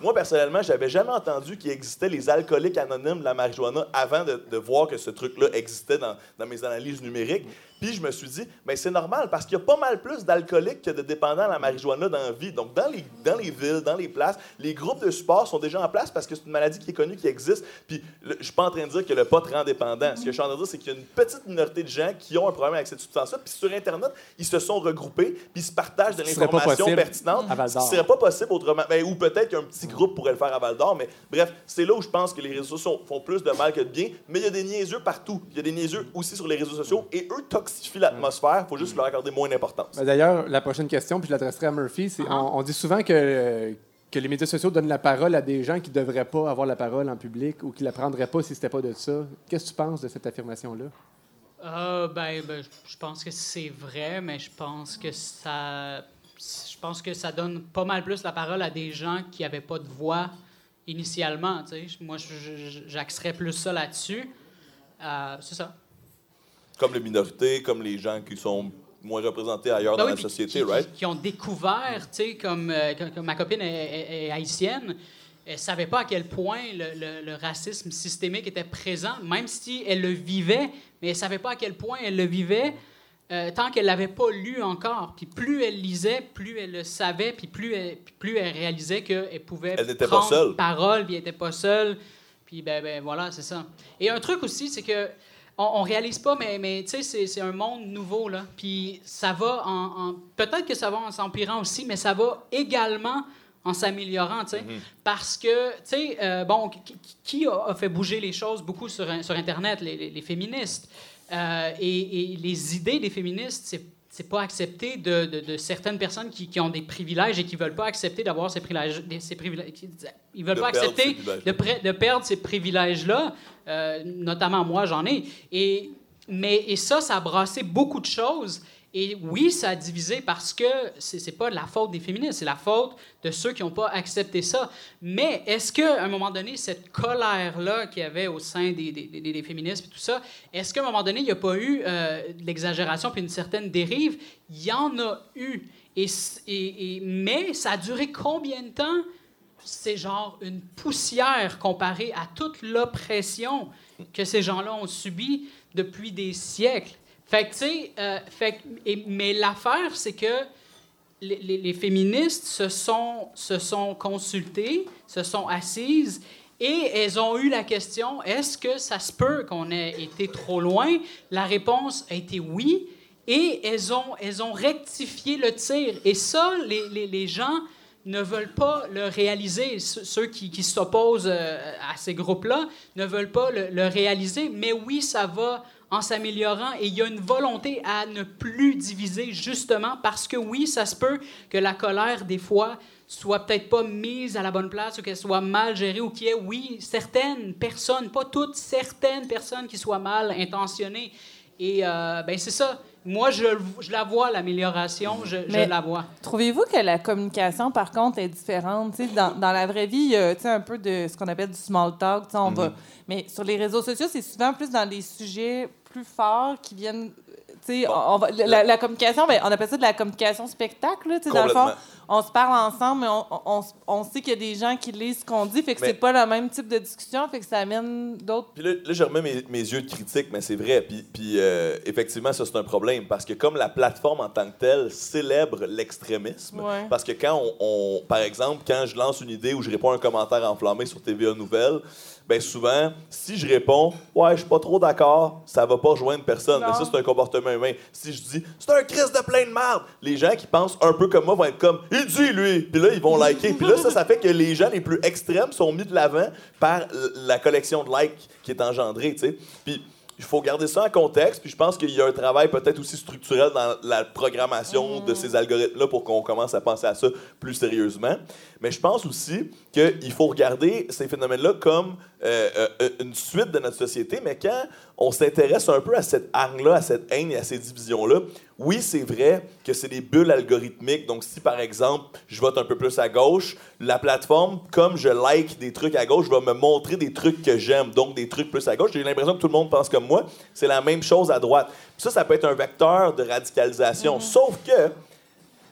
Moi, personnellement, j'avais jamais entendu qu'il existait les alcooliques anonymes de la marijuana avant de, voir que ce truc-là existait dans mes analyses numériques. Puis je me suis dit, ben c'est normal parce qu'il y a pas mal plus d'alcooliques que de dépendants à la marijuana dans la vie. Donc, dans les, dans les villes, dans les places, les groupes de support sont déjà en place parce que c'est une maladie qui est connue, qui existe. Puis le- je suis pas en train de dire que le pot rend dépendant. Ce que je suis en train de dire, c'est qu'il y a une petite minorité de gens qui ont un problème avec cette substance-là. Puis sur Internet, ils se sont regroupés, puis ils se partagent de l'information
possible
pertinente.
à
Ce qui serait pas possible autrement. Ben, ou peut-être qu'un petit groupe pourrait le faire à Val d'Or, mais bref, c'est là où je pense que les réseaux sociaux font plus de mal que de bien. Mais il y a des niaiseux partout. Il y a des niaiseux aussi sur les réseaux sociaux et eux toxifient l'atmosphère. Il faut juste leur accorder moins d'importance.
D'ailleurs, la prochaine question, puis je l'adresserai à Murphy, c'est on, on dit souvent que, que les médias sociaux donnent la parole à des gens qui ne devraient pas avoir la parole en public ou qui ne la prendraient pas si c'était pas de ça. Qu'est-ce que tu penses de cette affirmation-là?
Euh, ben, ben, je- pense que c'est vrai, mais je pense que ça, je pense que ça donne pas mal plus la parole à des gens qui n'avaient pas de voix initialement. tu sais. Moi, j'axerais plus ça là-dessus. Euh, c'est ça.
Comme les minorités, comme les gens qui sont moins représentés ailleurs
Ben
dans
oui,
la société,
qui,
right?
qui- qui ont découvert, tu sais, comme, euh, comme- comme ma copine est, est- est haïtienne, elle savait pas à quel point le, le- le racisme systémique était présent, même si elle le vivait, mais elle savait pas à quel point elle le vivait euh, tant qu'elle l'avait pas lu encore. Puis plus elle lisait, plus elle le savait, puis plus elle, puis plus elle réalisait qu'elle pouvait
Elle n'était pas
prendre
seule.
parole, puis elle était pas seule. Puis ben, ben voilà, c'est ça. Et un truc aussi, c'est que on, on réalise pas, mais, mais tu sais, c'est, un monde nouveau, là. Puis ça va en... en- peut-être que ça va en s'empirant aussi, mais ça va également en s'améliorant, tu sais. Parce que, tu sais, euh, bon, qui, a, a fait bouger les choses beaucoup sur, sur Internet? Les, les- les féministes. Euh, et, et les idées des féministes, c'est c'est pas accepté de, de- de certaines personnes qui, qui ont des privilèges et qui veulent pas accepter d'avoir ces privilèges. Ces privilèges ils veulent
De
pas accepter de perdre ces privilèges-là. Euh, notamment moi, j'en ai. Et, mais, et ça, ça a brassé beaucoup de choses. Et oui, ça a divisé parce que c'est pas la faute des féministes, c'est la faute de ceux qui n'ont pas accepté ça. Mais est-ce qu'à un moment donné, cette colère-là qu'il y avait au sein des, des, des- des féministes et tout ça, est-ce qu'à un moment donné, il n'y a pas eu euh, de l'exagération puis une certaine dérive? Il y en a eu. Et, et- et- mais ça a duré combien de temps? C'est genre une poussière comparée à toute l'oppression que ces gens-là ont subie depuis des siècles. Fait que, tu sais, euh, mais l'affaire, c'est que les, féministes se sont, consultées, se sont assises et elles ont eu la question est-ce que ça se peut qu'on ait été trop loin? La réponse a été oui. Et elles ont, elles ont rectifié le tir. Et ça, les, gens ne veulent pas le réaliser. Ceux qui, s'opposent euh, à ces groupes-là ne veulent pas le réaliser. Mais oui, ça va en s'améliorant et il y a une volonté à ne plus diviser justement parce que oui, ça se peut que la colère des fois soit peut-être pas mise à la bonne place ou qu'elle soit mal gérée ou qu'il y ait, oui, certaines personnes, pas toutes, certaines personnes qui soient mal intentionnées. Et euh, ben c'est ça. Moi, je, je la vois, l'amélioration, je, la vois.
Trouvez-vous que la communication, par contre, est différente? Tu sais, dans, dans la vraie vie, il y a tu sais, un peu de ce qu'on appelle du small talk. tu sais, On va... Mais sur les réseaux sociaux, c'est souvent plus dans des sujets plus forts qui viennent. tu sais, on va- la, la communication, ben, on appelle ça de la communication spectacle. là, Dans le fond, on se parle ensemble, mais on, on, on sait qu'il y a des gens qui lisent ce qu'on dit, fait que c'est pas le même type de discussion, fait que ça amène d'autres.
Puis là, là, je remets mes, mes yeux de critique, mais c'est vrai. Puis, puis, euh, effectivement, ça, c'est un problème. Parce que comme la plateforme en tant que telle célèbre l'extrémisme,
Ouais.
parce que quand on, on- Par exemple, quand je lance une idée ou je réponds à un commentaire enflammé sur TVA Nouvelles, ben souvent, si je réponds « Ouais, je suis pas trop d'accord », ça va pas rejoindre personne.
Non.
Mais ça, c'est un comportement humain. Si je dis « C'est un Christ de plein de merde », les gens qui pensent un peu comme moi vont être comme « Il dit, lui », puis là, ils vont liker. Puis là, ça, ça fait que les gens les plus extrêmes sont mis de l'avant par la collection de likes qui est engendrée, tu sais. Puis il faut garder ça en contexte, puis je pense qu'il y a un travail peut-être aussi structurel dans la programmation de ces algorithmes-là pour qu'on commence à penser à ça plus sérieusement. Mais je pense aussi qu'il faut regarder ces phénomènes-là comme euh, euh, une suite de notre société, mais quand on s'intéresse un peu à cette hargne-là, à cette haine et à ces divisions-là, oui, c'est vrai que c'est des bulles algorithmiques. Donc, si par exemple, je vote un peu plus à gauche, la plateforme, comme je like des trucs à gauche, va me montrer des trucs que j'aime, donc des trucs plus à gauche. J'ai l'impression que tout le monde pense comme moi. C'est la même chose à droite. Puis ça, ça peut être un vecteur de radicalisation. Sauf que,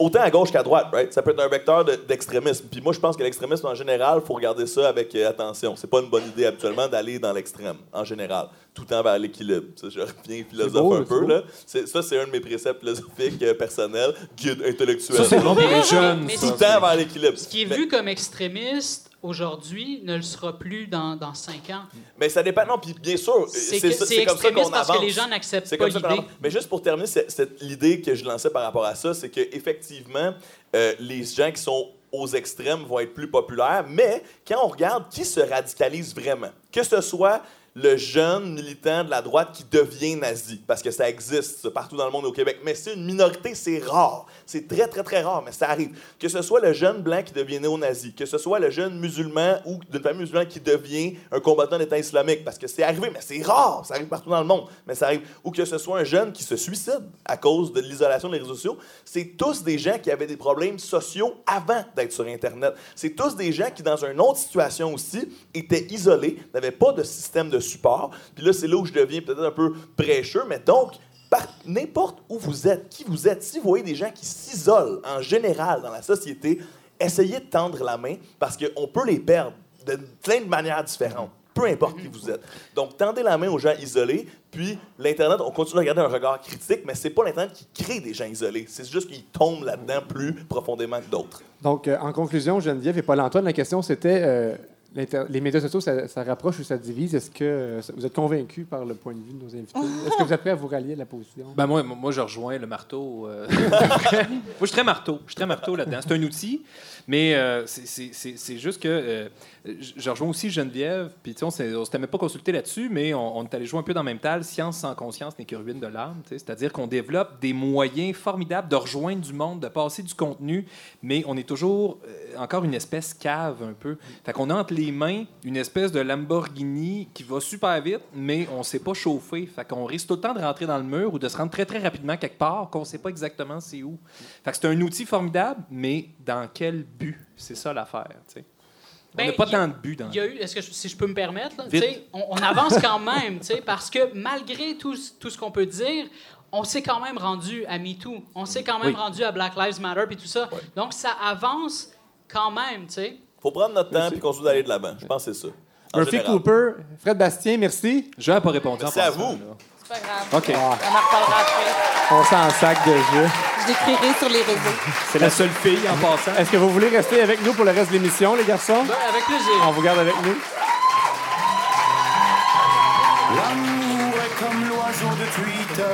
autant à gauche qu'à droite, right? Ça peut être un vecteur de- d'extrémisme. Puis moi, je pense que l'extrémisme, en général, il faut regarder ça avec euh, attention. C'est pas une bonne idée, habituellement, d'aller dans l'extrême, en général. Tout le temps vers l'équilibre. Ça, je reviens philosophe
beau,
un
c'est
peu,
beau.
là. C'est- Ça, c'est un de mes préceptes philosophiques euh, personnels, guide intellectuel.
Ça, c'est bon pour les jeunes.
Tout le temps vers l'équilibre.
Ce qui est
Mais-
vu comme extrémiste aujourd'hui ne le sera plus dans, dans cinq ans.
Mais ça dépend. Non, puis bien sûr,
C'est
comme ça qu'on
parce
avance.
que les gens n'acceptent pas l'idée.
Mais juste pour terminer, l'idée que je lançais par rapport à ça, c'est qu'effectivement, les gens qui sont aux extrêmes vont être plus populaires, mais quand on regarde qui se radicalise vraiment, que ce soit le jeune militant de la droite qui devient nazi, parce que ça existe partout dans le monde au Québec, mais c'est une minorité, c'est rare. C'est très, très, très rare, mais ça arrive. Que ce soit le jeune blanc qui devient néo-nazi, que ce soit le jeune musulman ou d'une famille musulmane qui devient un combattant d'État islamique, parce que c'est arrivé, mais c'est rare, ça arrive partout dans le monde, mais ça arrive. Ou que ce soit un jeune qui se suicide à cause de l'isolation des réseaux sociaux, c'est tous des gens qui avaient des problèmes sociaux avant d'être sur Internet. C'est tous des gens qui, dans une autre situation aussi, étaient isolés, n'avaient pas de système de support. Puis là, c'est là où je deviens peut-être un peu prêcheux, mais donc, n'importe où vous êtes, qui vous êtes, si vous voyez des gens qui s'isolent en général dans la société, essayez de tendre la main parce qu'on peut les perdre de plein de manières différentes. Peu importe qui vous êtes. Donc, tendez la main aux gens isolés, puis l'Internet, on continue à garder un regard critique, mais c'est pas l'Internet qui crée des gens isolés. C'est juste qu'ils tombent là-dedans plus profondément que d'autres.
Donc, euh, en conclusion, Geneviève et Paul-Antoine, la question c'était euh, les médias sociaux, ça, ça rapproche ou ça divise? Est-ce que euh, vous êtes convaincu par le point de vue de nos invités? Est-ce que vous êtes prêt à vous rallier à la position?
Ben moi, moi, je rejoins le marteau. euh. moi, je suis très marteau. Je suis très marteau là-dedans. C'est un outil, mais euh, c'est- juste que euh, je rejoins aussi Geneviève. Puis on on s'était même pas consulté là-dessus, mais on, est allé jouer un peu dans le même tal. Science sans conscience n'est que ruine de l'âme. C'est-à-dire qu'on développe des moyens formidables de rejoindre du monde, de passer du contenu, mais on est toujours euh, encore une espèce cave un peu. Fait qu'on a entre les mains une espèce de Lamborghini qui va super vite, mais on sait pas chauffer. Fait qu'on risque tout le temps de rentrer dans le mur ou de se rendre très très rapidement quelque part qu'on sait pas exactement c'est où. Fait que c'est un outil formidable, mais dans quel but? C'est ça l'affaire. tu sais. On
Ben,
n'a pas
il y a-
tant de but dans
Il y a eu, est-ce que je- si je peux me permettre, là, on, on avance quand même, parce que malgré tout, ce- tout ce qu'on peut dire, on s'est quand même rendu à MeToo, on s'est quand même
Oui.
rendu à Black Lives Matter puis tout ça. Donc ça avance quand même, tu sais.
Faut prendre notre temps et continuer d'aller de l'avant. Je pense que c'est ça. En
Murphy
général.
Cooper, Fred Bastien, merci.
Je n'ai pas répondu. en
Merci à vous.
là.
C'est pas grave.
OK.
On en reparlera après.
on s'en sac de jeu.
Je l'écrirai sur les réseaux.
C'est la seule fille en passant.
Est-ce que vous voulez rester avec nous pour le reste de l'émission, les garçons?
Ben, avec plaisir.
On vous garde avec nous.
L'amour est comme l'oiseau de Twitter.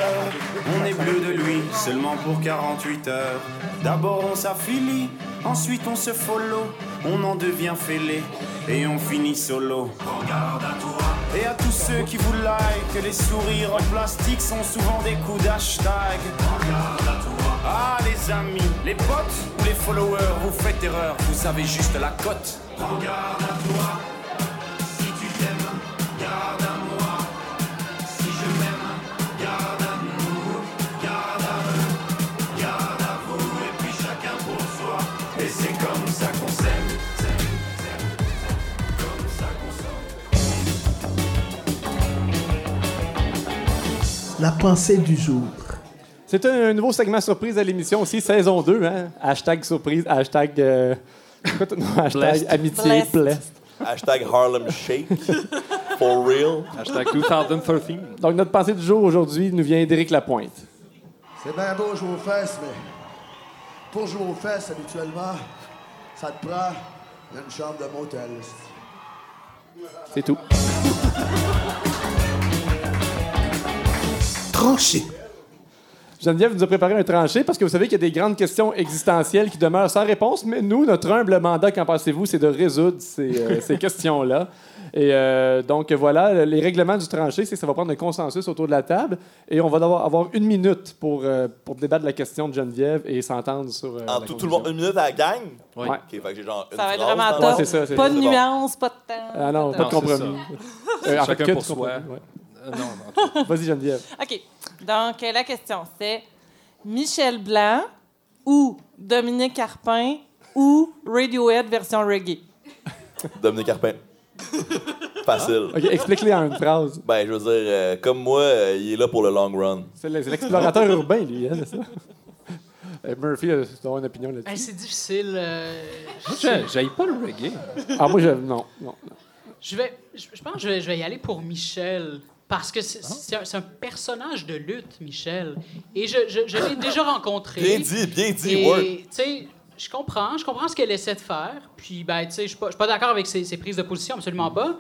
On est bleu de lui seulement pour 48 heures. D'abord on s'affilie, ensuite on se follow. On en devient fêlé et on finit solo. Regarde à toi. Et à tous ceux qui vous like, les sourires en plastique sont souvent des coups d'hashtag. Ah les amis, les potes ou les followers, vous faites erreur, vous avez juste la cote. Regarde à toi.
La pensée du jour.
C'est un nouveau segment surprise à l'émission aussi, saison 2. Hein? Hashtag surprise, hashtag, euh, hashtag amitié,
Blessed.
blessed.
Hashtag Harlem Shake. For real.
Hashtag 2013.
Donc, notre pensée du jour aujourd'hui nous vient d'Éric Lapointe.
C'est bien beau jouer aux fesses, mais pour jouer aux fesses, habituellement, ça te prend une chambre de motel.
C'est tout.
Tranché.
Geneviève nous a préparé un tranché parce que vous savez qu'il y a des grandes questions existentielles qui demeurent sans réponse, mais nous, notre humble mandat, qu'en pensez-vous, c'est de résoudre ces, euh, ces questions-là. Et euh, donc, voilà, les règlements du tranché, c'est que ça va prendre un consensus autour de la table et on va devoir avoir une minute pour, euh, pour débattre de la question de Geneviève et s'entendre sur. euh,
En
la
tout, tout le monde, une minute à la gang?
Ouais.
Ok, fait que j'ai genre une
Ça va être vraiment
Ouais,
top.
ça,
Pas de
Bon.
nuances, pas de temps.
Ah non, pas de
Non,
compromis. Euh, en fait,
Chacun pour soi.
ouais.
Euh, non, cas.
Vas-y, Geneviève.
OK. Donc, la question, c'est Michel Blanc ou Dominique Carpin ou Radiohead version reggae?
Dominique Carpin. Facile.
OK, explique-les en une phrase.
Ben, je veux dire, euh, comme moi, euh, il est là pour le long run.
C'est le- c'est l'explorateur urbain, lui, hein, c'est ça? Euh, Murphy, euh, tu dois avoir une opinion
Hey,
là-dessus.
c'est difficile. euh,
J'ai- J'aille pas le reggae.
Ah, moi, je. Non, non. non.
je vais, je, je pense que je vais, je vais y aller pour Michel. Parce que c'est c'est un, personnage de lutte, Michel. Et je, je, je l'ai déjà rencontré.
Bien dit, bien dit,
Et, sais, je comprends, je comprends ce qu'elle essaie de faire. Puis, ben, tu sais, je suis pas, je suis pas d'accord avec ses, ses prises de position, absolument pas.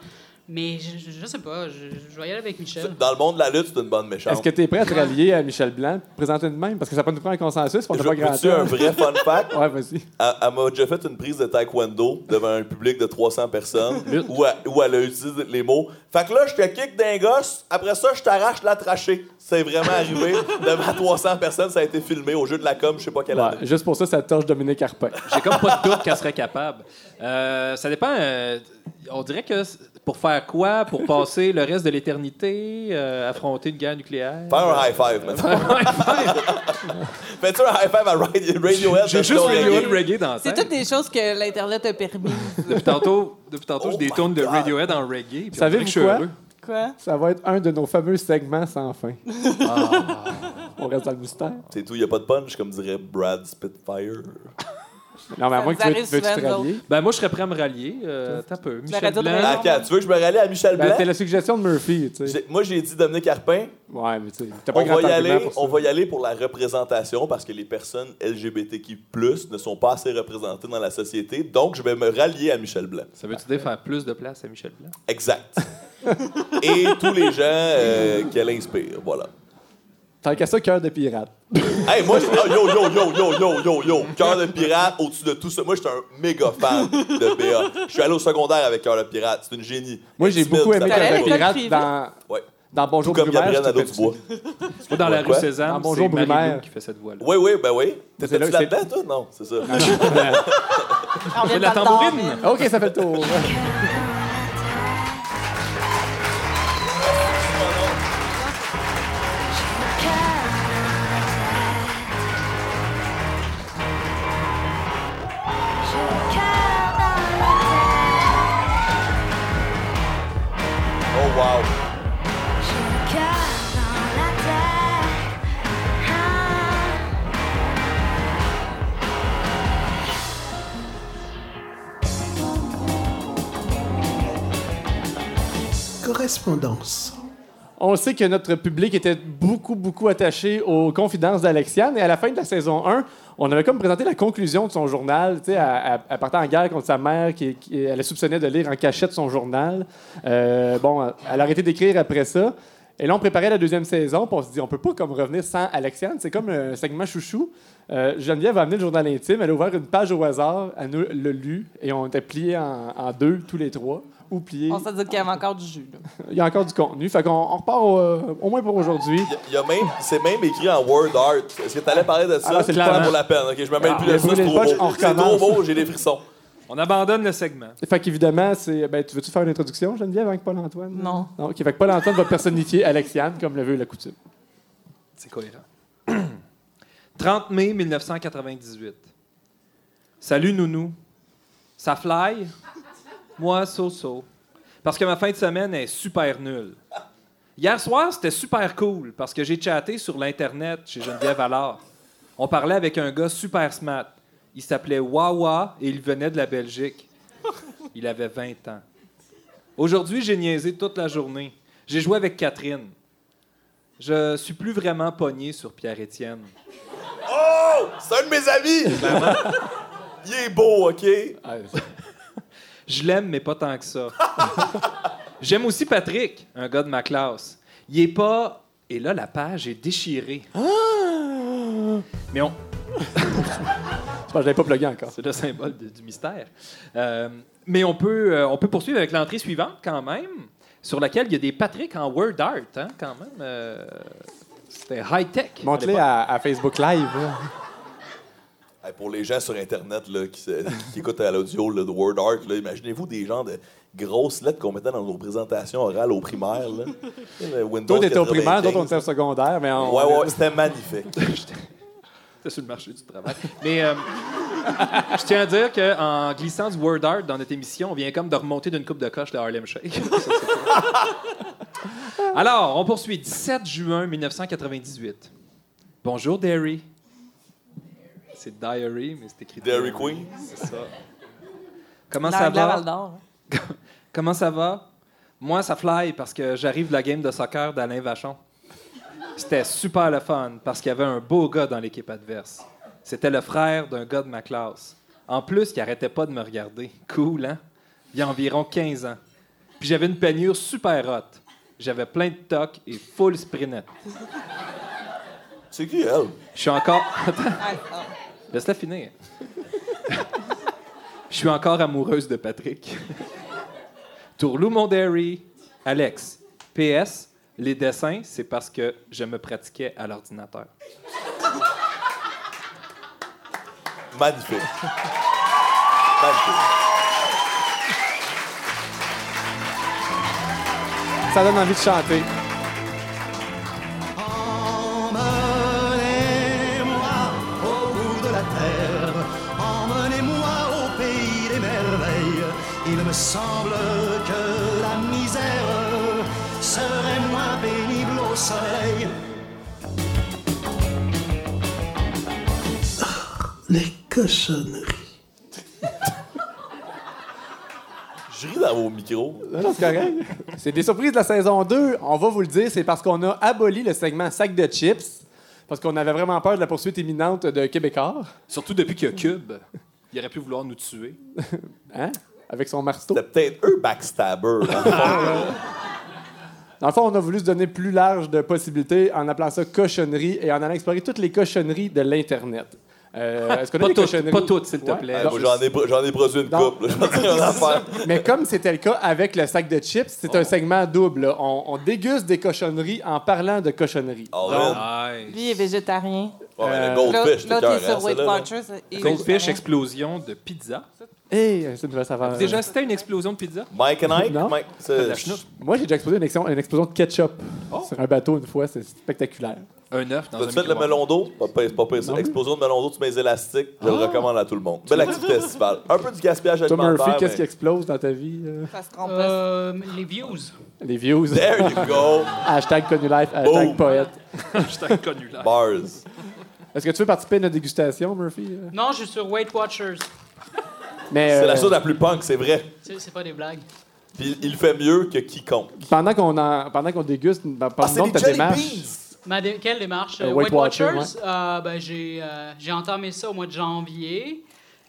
Mais je, je, sais pas, je, je vais y aller avec Michel.
Dans le monde de la lutte, c'est une bonne méchante.
Est-ce que tu es prêt à te rallier à Michel Blanc, présenter de même? Parce que ça peut nous prendre un consensus, on n'a pas grand
un vrai fun fact?
Ouais, vas-y.
Elle, elle m'a déjà fait une prise de taekwondo devant un public de 300 personnes où elle, où elle a utilisé les mots « Fait que là, je te kick d'un gosse, après ça, je t'arrache la trachée. » C'est vraiment arrivé devant 300 personnes, ça a été filmé au jeu de la com, je sais pas quelle
Ouais,
année.
juste pour ça, ça torche Dominique Carpin.
J'ai comme pas de doute qu'elle serait capable. Euh, ça dépend. euh, on dirait que pour faire quoi? Pour passer le reste de l'éternité, euh, affronter une guerre nucléaire?
Faire un high five, maintenant. Fais-tu un high five à Radio- Radiohead?
J'ai juste Radiohead
reggae?
dans la
C'est toutes des choses que l'Internet a permis.
Depuis tantôt, depuis tantôt
Oh
j'ai des
my
tournes de
God.
Radiohead en reggae. puis on
Savez-vous
dirait que je suis
quoi?
heureux.
Quoi?
Ça va être un de nos fameux segments sans fin.
Ah.
On reste dans le mystère.
C'est tout, il a pas de punch, comme dirait Brad Spitfire.
Non, mais à moins que tu veux, veux-tu te rallier.
Ben, moi, je serais prêt à me rallier. Euh, T'as peu. Michel Blanc.
Ah, tu veux que je me rallie à Michel
Ben,
Blanc?
c'était la suggestion de Murphy, tu sais.
J'ai- Moi, j'ai dit Dominique Carpin.
Ouais, mais tu sais, t'as pas
On
grand
va, y aller,
pour ça.
on va y aller pour la représentation parce que les personnes LGBTQ+, ne sont pas assez représentées dans la société. Donc, je vais me rallier à Michel Blanc.
Ça veut-tu dire faire plus de place à Michel Blanc?
Exact. Et tous les gens euh, qu'elle inspire, voilà.
Tant qu'à ça, cœur de pirate.
Hey, moi, je- ah, yo, yo, yo, yo, yo, yo, yo, Cœur de pirate, au-dessus de tout ça. Moi, j'étais un méga fan de BA. Je suis allé au secondaire avec Cœur de pirate. C'est une génie.
Moi, j'ai beaucoup aimé Cœur de pirate dans,
Ouais.
dans Bonjour
Tout comme. Gabriel Nadeau-Dubois.
Moi, dans la rue? Cézanne,
Dans Bonjour
c'est
Brumaire.
qui fait cette voix-là.
Oui, oui, ben oui.
C'est
T'étais-tu
là- c'est-
là-dedans, toi? Non, c'est ça.
On
C'est
de
la tambourine!
OK, ça fait le tour. On sait que notre public était beaucoup, beaucoup attaché aux confidences d'Alexiane. Et à la fin de la saison 1, on avait comme présenté la conclusion de son journal. Tu sais, elle, partait en guerre contre sa mère, qui, qui- elle soupçonnait de lire en cachette son journal. Euh, bon, elle a arrêté d'écrire après ça. Et là, on préparait la deuxième saison, puis on se dit, on peut pas comme revenir sans Alexiane. C'est comme un segment chouchou. Euh, Geneviève a amené le journal intime, elle a ouvert une page au hasard, elle nous l'a lu, et on était pliés en deux, tous les trois, ou pliés.
On s'est dit qu'il y avait encore du jus. là.
Il y a encore du contenu. Fait qu'on on repart au, euh, au moins pour aujourd'hui.
Il y a même, c'est même écrit en word art. Est-ce que t'allais parler de ça?
Ah, c'est
pas pour la peine. Ok, je me mêle
Ah,
plus de
le
ça. C'est trop
punch,
beau. C'est trop beau, j'ai des frissons.
On abandonne le segment.
Fait qu'évidemment, c'est. Ben, tu veux-tu faire une introduction, Geneviève, avec Paul-Antoine?
Non.
Non, OK. Fait que Paul-Antoine va personnifier Alexiane, comme le veut la coutume.
C'est cohérent. 30 mai 1998. Salut Nounou. Ça fly? Moi, so-so. Parce que ma fin de semaine est super nulle. Hier soir, c'était super cool parce que j'ai chatté sur l'Internet chez Geneviève Allard. On parlait avec un gars super smart. Il s'appelait Wawa et il venait de la Belgique. Il avait 20 ans. Aujourd'hui, j'ai niaisé toute la journée. J'ai joué avec Catherine. Je suis plus vraiment pogné sur Pierre-Étienne.
Oh! C'est un de mes amis! Il est beau, OK?
Je l'aime, mais pas tant que ça. J'aime aussi Patrick, un gars de ma classe. Il est pas. Et là, la page est déchirée. Mais on.
Je pense que je l'avais pas plugué encore.
C'est le symbole de- du mystère. Euh, mais on peut, euh, on peut poursuivre avec l'entrée suivante, quand même, sur laquelle il y a des Patrick en word art, hein, quand même. Euh, C'était high-tech. à
Montre-les
l'époque.
à, à Facebook Live. là.
Hey, pour les gens sur Internet là, qui, se- qui écoutent à l'audio le word art, imaginez-vous des gens de grosses lettres qu'on mettait dans nos présentations orales au primaire. Là. Le Windows
Toi, t'étais au primaire,
95.
d'autres, on était au secondaire, mais on.
Ouais, ouais, c'était magnifique.
C'était sur le marché du travail. Mais euh, je tiens à dire qu'en glissant du word art dans notre émission, on vient comme de remonter d'une coupe de coche de Harlem Shake. Ça, c'est cool. Alors, on poursuit. 17 juin 1998. Bonjour, Derry. C'est Diary, mais c'est écrit
Dairy Queen.
C'est ça. Comment ça va?
d'Or.
Comment ça va? Moi, ça fly parce que j'arrive de la game de soccer d'Alain Vachon. C'était super le fun parce qu'il y avait un beau gars dans l'équipe adverse. C'était le frère d'un gars de ma classe. En plus, il arrêtait pas de me regarder. Cool, hein? Il y a environ 15 ans. Puis j'avais une peignure super hot. J'avais plein de tocs et full sprinette.
C'est qui, elle?
Je suis encore. Laisse-la finir. Je suis encore amoureuse de Patrick. Tourlou Mondary, Alex. PS, les dessins, c'est parce que je me pratiquais à l'ordinateur.
Magnifique. Magnifique.
Ça donne envie de chanter.
Ah,
les cochonneries.
Je ris dans vos micros.
C'est des surprises de la saison 2. On va vous le dire, c'est parce qu'on a aboli le segment sac de chips. Parce qu'on avait vraiment peur de la poursuite imminente de Québécois.
Surtout depuis qu'il y a Cube. Il aurait pu vouloir nous tuer.
Hein? Avec son marteau.
C'était peut-être eux backstabber. dans le fond.
On a voulu se donner plus large de possibilités en appelant ça cochonnerie et en allant explorer toutes les cochonneries de l'Internet. Euh, Est-ce qu'on a
Pas
des
toutes,
cochonneries?
pas toutes, s'il te
Ouais.
plaît.
Ouais, moi, j'en ai, j'en ai produit une couple. affaire.
Mais comme c'était le cas avec le sac de chips, c'est un segment double. On, on déguste des cochonneries en parlant de cochonneries.
Oh.
Nice.
Lui, est végétarien.
Ouais, mais
Euh,
le Goldfish, t'es
L'autre, est sur Weight. Watchers.
Goldfish, explosion de pizza.
Hey, c'est une nouvelle saveur.
Déjà, c'était une explosion de pizza?
Mike and Ike?
Non.
Mike,
De
c'est-
la chenoute.
Moi, j'ai déjà explosé une, explosion- une explosion de ketchup sur un bateau une fois. C'est spectaculaire.
Un œuf dans un
T'as-tu fait le melon d'eau? Pas pire, c'est pas pire, ça.
Non plus.
Explosion de melon d'eau, tu mets les élastiques. Je le recommande à tout le monde. Belle activité estivale. Un peu du gaspillage
Toi,
alimentaire.
Murphy, qu'est-ce qui
mais-
explose dans ta vie? euh?
Qu'on peut-
Euh, les views.
Les views.
There you go.
hashtag connu life, hashtag
Boom.
poète.
J'étais connu là.
Bars.
Est-ce que tu veux participer à notre dégustation, Murphy?
Non, je suis sur Weight Watchers.
Mais
C'est
euh,
la chose la plus punk, c'est vrai.
C'est c'est pas des blagues.
Puis il fait mieux que quiconque.
pendant qu'on en- pendant qu'on déguste, ben,
Ah,
donc
les
de ta démarche.
Ma dé- quelle démarche?
Euh,
Euh,
Weight
Weight Watchers, euh, ben, j'ai euh, j'ai entamé ça au mois de janvier.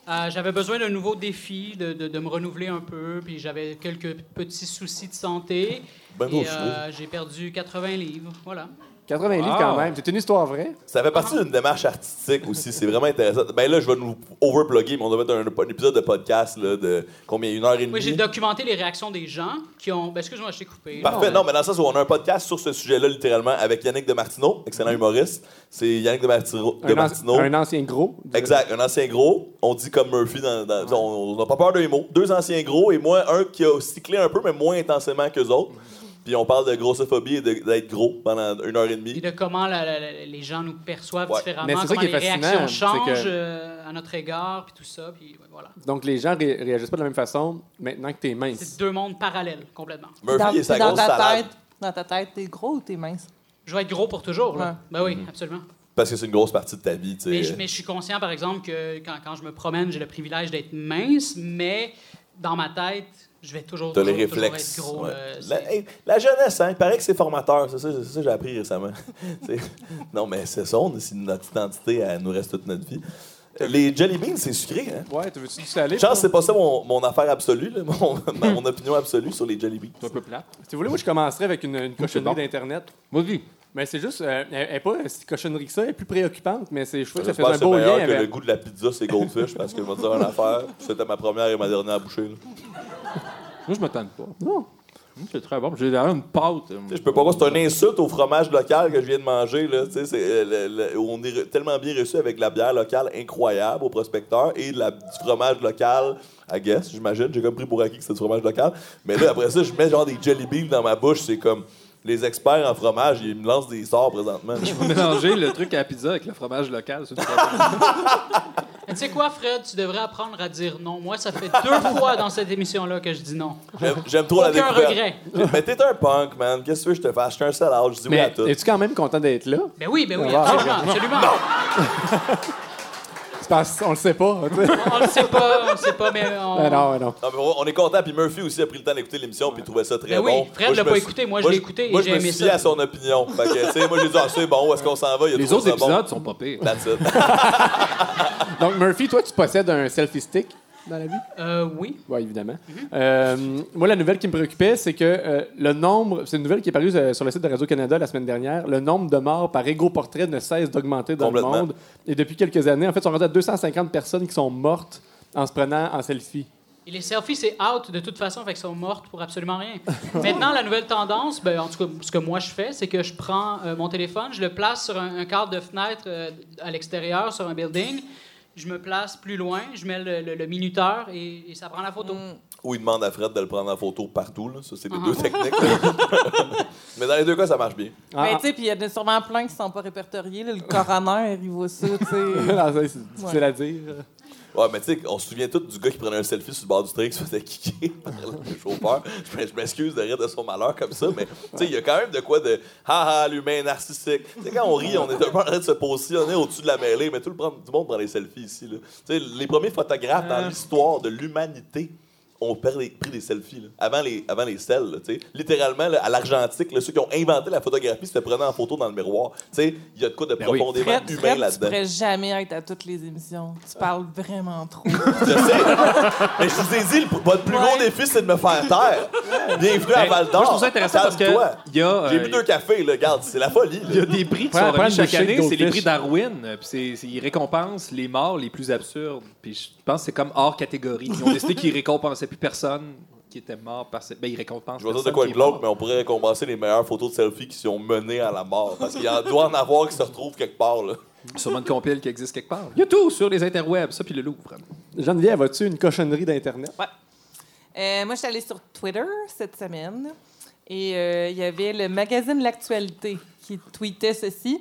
Euh, j'avais besoin d'un nouveau défi, de, de- de me renouveler un peu, puis j'avais quelques petits soucis de santé.
Ben
et euh, j'ai perdu 80 livres, voilà.
80 livres
Wow.
quand même. C'est une histoire vraie.
Ça fait partie d'une démarche artistique aussi. C'est vraiment intéressant. Ben là, je vais nous overplugger, mais on doit mettre un, un épisode de podcast là, de combien Une heure et demie.
Oui, j'ai documenté les réactions des gens qui ont... Ben, excuse-moi, je t'ai coupé.
Parfait. Non, mais dans le sens où on a un podcast sur ce sujet-là, littéralement, avec Yannick Demartino, excellent humoriste. C'est Yannick Demartino.
Un,
Demartino.
anci- un ancien gros. de-
Exact, un ancien gros. On dit comme Murphy, dans, dans- on n'a pas peur des mots. Deux anciens gros et moi, un qui a cyclé un peu, mais moins intensément qu'eux autres. Puis on parle de grossophobie et d'être gros pendant une heure et
Et
demie.
de comment la- la- la- les gens nous perçoivent
Ouais.
différemment,
Mais c'est ça
comment
qui est
les
fascinant,
réactions
c'est
changent
que-
euh, à notre égard, puis tout ça, puis ouais, voilà.
Donc les gens ré- réagissent pas de la même façon maintenant que t'es mince.
C'est deux mondes parallèles, complètement.
Murphy
dans,
et sa
dans
grosse
ta tête, dans ta tête, t'es gros ou t'es mince?
Je vais être gros pour toujours, là.
Ouais.
Ben oui, absolument.
Parce que c'est une grosse partie de ta vie, tu sais.
Mais je, mais je suis conscient, par exemple, que quand, quand je me promène, j'ai le privilège d'être mince, mais dans ma tête, je vais toujours,
T'as les
toujours,
réflexes.
être gros.
ouais.
euh,
la, hey, la jeunesse, hein, il paraît que c'est formateur. C'est ça, c'est ça que j'ai appris récemment. Non, mais c'est ça, on- c'est notre identité, elle nous reste toute notre vie. Les jelly beans, c'est sucré, hein?
Ouais, tu veux-tu du salé?
Chance, c'est pas ça mon, mon affaire absolue, là, mon, ma- mon opinion absolue sur les jelly beans.
C'est un peu plate.
Si vous voulez, moi, je commencerai avec une, une cochonnerie d'Internet.
Vas-y.
Mais c'est juste, euh, elle elle est pas si cochonnerie que ça, elle est plus préoccupante, mais c'est, je trouve que ça fait un beau
meilleur
lien
que le goût de la pizza, c'est Goldfish, parce que je vais te dire une affaire. C'était ma première et ma dernière bouchée. là.
Moi, je m'attends pas.
Non.
C'est très bon. J'ai une pâte. euh,
Je peux pas voir, c'est une insulte au fromage local que je viens de manger. Là. Euh, le- le- on est tellement bien reçu avec de la bière locale incroyable au prospecteur et la, du fromage local, I guess, j'imagine. J'ai comme pris pour acquis que c'était du fromage local. Mais là, après ça, je mets genre des jelly beans dans ma bouche. C'est comme les experts en fromage, ils me lancent des sorts présentement.
Faut mélanger le truc à la pizza avec le fromage local. c'est
Tu sais quoi, Fred, tu devrais apprendre à dire non. Moi, ça fait deux fois dans cette émission-là que je dis non.
J'aime, trop la
Aucun
découverte.
regret.
Mais t'es un punk, man. Qu'est-ce que tu veux que je te fasse? Je suis un sell-out. Je dis oui à tout.
es-tu quand même content d'être là?
Ben oui, ben oui,
Ah,
absolument, absolument.
C'est qu'on le sait pas, tu sais.
On le sait pas, on le sait pas, mais on...
Non, non.
Non, mais on est content. Puis Murphy aussi a pris le temps d'écouter l'émission puis il trouvait ça très
Ben oui,
bon.
Fred
Moi, je
l'a
me
pas
suis-
écouté, moi, je l'ai écouté et
Moi,
j'ai
je me
aimé
suis fié
ça.
à son opinion. Fait que, tu sais, moi, j'ai dit, ah, c'est bon, où est-ce qu'on s'en va? Il a
Les
trouvé
autres
ça bon.
épisodes sont pas pires.
That's it.
Donc, Murphy, toi, tu possèdes un selfie stick? Dans la vie?
Euh, oui.
Oui, évidemment. Euh, moi, la nouvelle qui me préoccupait, c'est que euh, le nombre, c'est une nouvelle qui est parue sur le site de Radio-Canada la semaine dernière, le nombre de morts par égo-portrait ne cesse d'augmenter dans le monde. Et depuis quelques années, en fait, on rendu à 250 personnes qui sont mortes en se prenant en selfie.
Et les selfies, c'est out de toute façon, fait qu'ils sont mortes pour absolument rien. Maintenant, la nouvelle tendance, ben, en tout cas, ce que moi je fais, c'est que je prends euh, mon téléphone, je le place sur un, un cadre de fenêtre euh, à l'extérieur, sur un building. Je me place plus loin, je mets le, le- le minuteur et, et ça prend la photo.
Ou il demande à Fred de le prendre en photo partout. Là. Ça, c'est les
Ah.
deux techniques. Mais dans les deux cas, ça marche bien.
Ah,
Ben, tu sais, puis il y en a sûrement plein qui sont pas répertoriés. là. Le coroner, il voit ça, tu sais.
ah, ça, c'est difficile à dire.
Ouais, mais tu sais, on se souvient tous du gars qui prenait un selfie sur le bord du train qui se faisait kicker par le chauffeur. Je m'excuse de rire de son malheur comme ça, mais tu sais, il y a quand même de quoi de haha, l'humain narcissique. Tu sais, quand on rit, on est un peu en train de se positionner au-dessus de la mêlée, mais tout le, prend- tout le monde prend des selfies ici. Tu sais, les premiers photographes dans l'histoire de l'humanité ont pris des, pris des selfies là, avant les avant les selles, là, tu sais. Littéralement là, à l'argentique, là, ceux qui ont inventé la photographie se prenaient en photo dans le miroir. Tu sais, il y a de quoi de
Ben oui.
profondément
Fred,
humain
Fred, tu
là-dedans.
pourrais jamais être à toutes les émissions. Tu parles vraiment trop.
Je sais. Mais je vous ai dit, le- votre plus gros
Ouais.
défi, c'est de me faire taire. Bienvenue à
Ben,
Val d'Or.
moi, je trouve ça intéressant parce que y a,
J'ai
euh,
bu deux cafés, là, regarde, c'est la folie.
Il y a des prix qui
Prends-
sont remis chaque année, c'est les prix Darwin. euh, Puis c'est- c'est- ils récompensent les morts les plus absurdes. Puis je pense que c'est comme hors catégorie. Ils ont décidé qu'ils récompensaient plus personne qui était mort par cette... Ben, ils récompensent
Je vais dire de quoi
qui
de glauque, mais on pourrait récompenser les meilleures photos de selfie qui sont menées à la mort. Parce qu'il doit en avoir qui se retrouvent quelque part. Là.
Sûrement une compile qui existe quelque part. Il y a tout sur les interwebs, ça puis le Louvre.
Geneviève, as-tu une cochonnerie d'Internet?
Euh, moi, je suis allée sur Twitter cette semaine et euh, il y avait le magazine L'Actualité qui tweetait ceci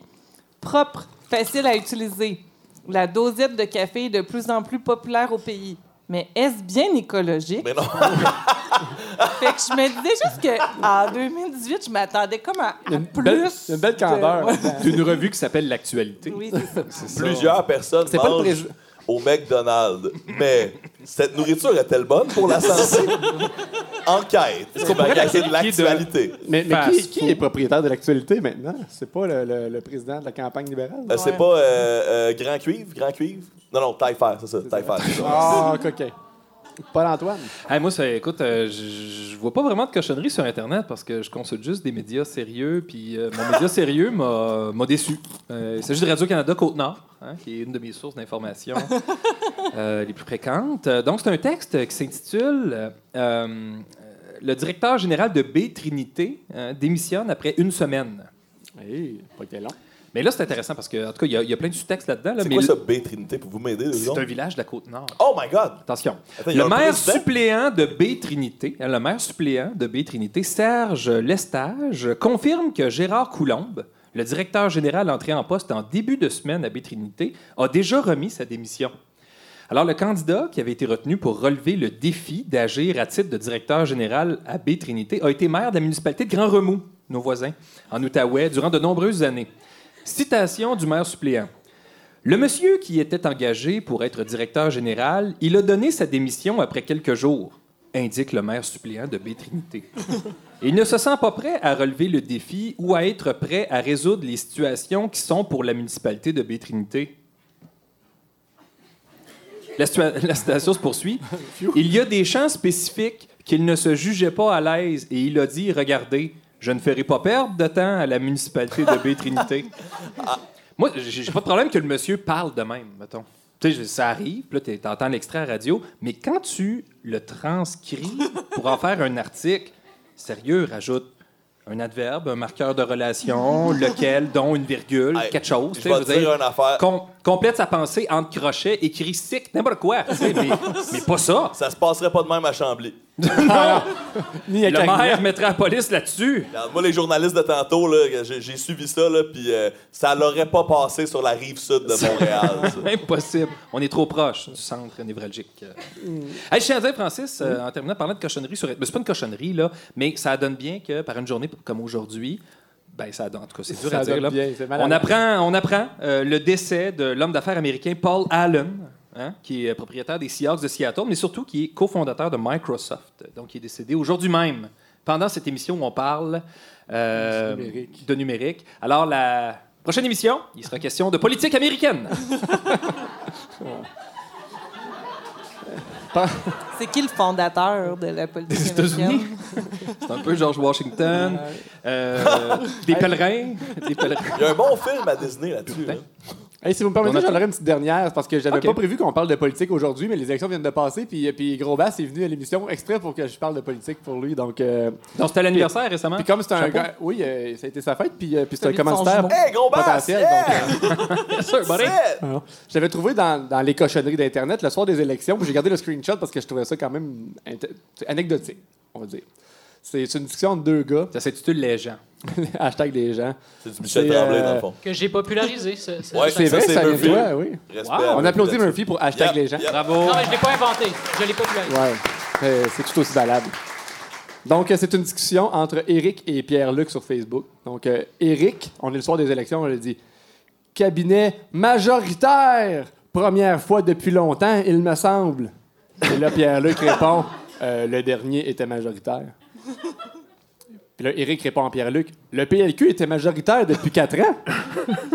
propre, facile à utiliser. La dosette de café est de plus en plus populaire au pays. Mais est-ce bien écologique?
Mais non.
Fait que je me disais juste qu'en 2018, je m'attendais comme à, à
Une
plus.
belle, une belle candeur.
de-.
D'une revue qui s'appelle L'actualité.
Oui, c'est ça.
Plusieurs personnes
C'est pas le
mangent au McDonald's. Mais cette nourriture est-elle bonne pour la santé? Enquête. C'est
pourrait
magazine de
la qualifier de-
l'actualité.
Mais, mais
Fast
qui, qui est propriétaire de l'actualité maintenant? C'est pas le, le- le président de la campagne libérale?
Euh, C'est pas euh, euh, Grand Cuivre? Grand Cuivre? Non, non, taille fer, c'est ça. Taille fer. c'est ça.
Paul-Antoine.
Hey, moi, ça, écoute, euh, je vois pas vraiment de cochonnerie sur Internet parce que je consulte juste des médias sérieux. Puis euh, mon média sérieux m'a déçu. Euh, il s'agit de Radio-Canada Côte-Nord, hein, qui est une de mes sources d'information euh, les plus fréquentes. Euh, Donc, c'est un texte qui s'intitule Le directeur général de B Trinité euh, démissionne après une semaine.
Hey, pas été long.
Mais là, c'est intéressant parce que, en tout cas, il y a- il y, a plein de sous-textes là-dedans. là,
C'est
mais
quoi
le-
ça, B Trinité, pour vous m'aider?
C'est un village de la Côte-Nord.
Oh my God!
Attention.
Attends, il y a
le
un
maire
président?
suppléant de B Trinité, hein, le maire suppléant de B Trinité, Serge Lestage, confirme que Gérard Coulombe, le directeur général entré en poste en début de semaine à B Trinité, a déjà remis sa démission. Alors, le candidat qui avait été retenu pour relever le défi d'agir à titre de directeur général à B Trinité a été maire de la municipalité de Grand Remous, nos voisins, en Outaouais, durant de nombreuses années. Citation du maire suppléant. Le monsieur qui était engagé pour être directeur général, il a donné sa démission après quelques jours, indique le maire suppléant de B-Trinité. Il ne se sent pas prêt à relever le défi ou à être prêt à résoudre les situations qui sont pour la municipalité de B-Trinité. La, la citation se poursuit. Il y a des champs spécifiques qu'il ne se jugeait pas à l'aise et il a dit Regardez, je ne ferai pas perdre de temps à la municipalité de B-Trinité. Moi, j'ai pas de problème que le monsieur parle de même, mettons. Tu sais, ça arrive, puis là, tu entends l'extrait à radio, mais quand tu le transcris pour en faire un article, sérieux, rajoute un adverbe, un marqueur de relation, lequel, dont une virgule,
Hey,
quelque chose. tu
Je vais dire
dire,
une affaire.
com- complète sa pensée entre crochets, écrit sick, n'importe quoi. tu sais, mais, mais pas ça.
Ça se passerait pas de même à Chambly.
Ni à
Le maire mettrait la police là-dessus.
Regarde, moi, les journalistes de tantôt, là, j'ai j'ai suivi ça, là, puis euh, ça l'aurait pas passé sur la rive sud de Montréal. ça.
Impossible. On est trop proche du centre névralgique. Hey, je tiens à dire, Francis, euh, en terminant, parlant de cochonnerie sur. Mais c'est pas une cochonnerie, là, mais ça donne bien que par une journée comme aujourd'hui, ben ça. En tout cas, c'est dur
Ça
à dire. Là.
bien.
On apprend, on apprend euh, le décès de l'homme d'affaires américain Paul Allen. hein, qui est propriétaire des Seahawks de Seattle, mais surtout qui est cofondateur de Microsoft. Donc, il est décédé aujourd'hui même, pendant cette émission où on parle euh,
numérique.
de numérique. Alors, la prochaine émission, il sera question de politique américaine.
C'est qui le fondateur de la politique
Des États-Unis. C'est un peu George Washington. Euh, des pèlerins. Des pèlerins.
Il y a un bon film à Disney là-dessus. là.
Hey, si vous me permettez, j'en aurais une petite dernière parce que j'avais
Ok.
pas prévu qu'on parle de politique aujourd'hui, mais les élections viennent de passer. Puis, puis Gros Bass est venu à l'émission extrait pour que je parle de politique pour lui. Donc, euh,
Donc, c'était l'anniversaire récemment?
puis comme c'est un gars, oui, euh, ça a été sa fête, puis, euh, puis c'est un commanditaire
jumeau.
Hey, gros bass!
potentiel.
Yeah!
donc, euh, J'avais trouvé dans, dans les cochonneries d'Internet le soir des élections, puis j'ai gardé le screenshot parce que je trouvais ça quand même anecdotique, on va dire. C'est une discussion entre deux gars,
Ça s'intitule Les gens.
hashtag des gens.
C'est du Michel Tremblay,
euh,
dans le fond.
Que j'ai popularisé. ce- ce-
Ouais,
C'est
ça,
vrai,
c'est
ça vient de toi, oui.
Wow.
On applaudit. Murphy pour hashtag
Yep,
les gens.
yep.
Bravo.
Non, mais je ne l'ai pas inventé. Je l'ai popularisé.
Ouais, euh, c'est tout aussi valable. Donc, euh, c'est une discussion entre Eric et Pierre-Luc sur Facebook. Donc, euh, Eric, on est le soir des élections, on a dit cabinet majoritaire, première fois depuis longtemps, il me semble. Et là, Pierre-Luc répond Euh, le dernier était majoritaire. Puis là, Éric répond à Pierre-Luc Le PLQ était majoritaire depuis 4 ans.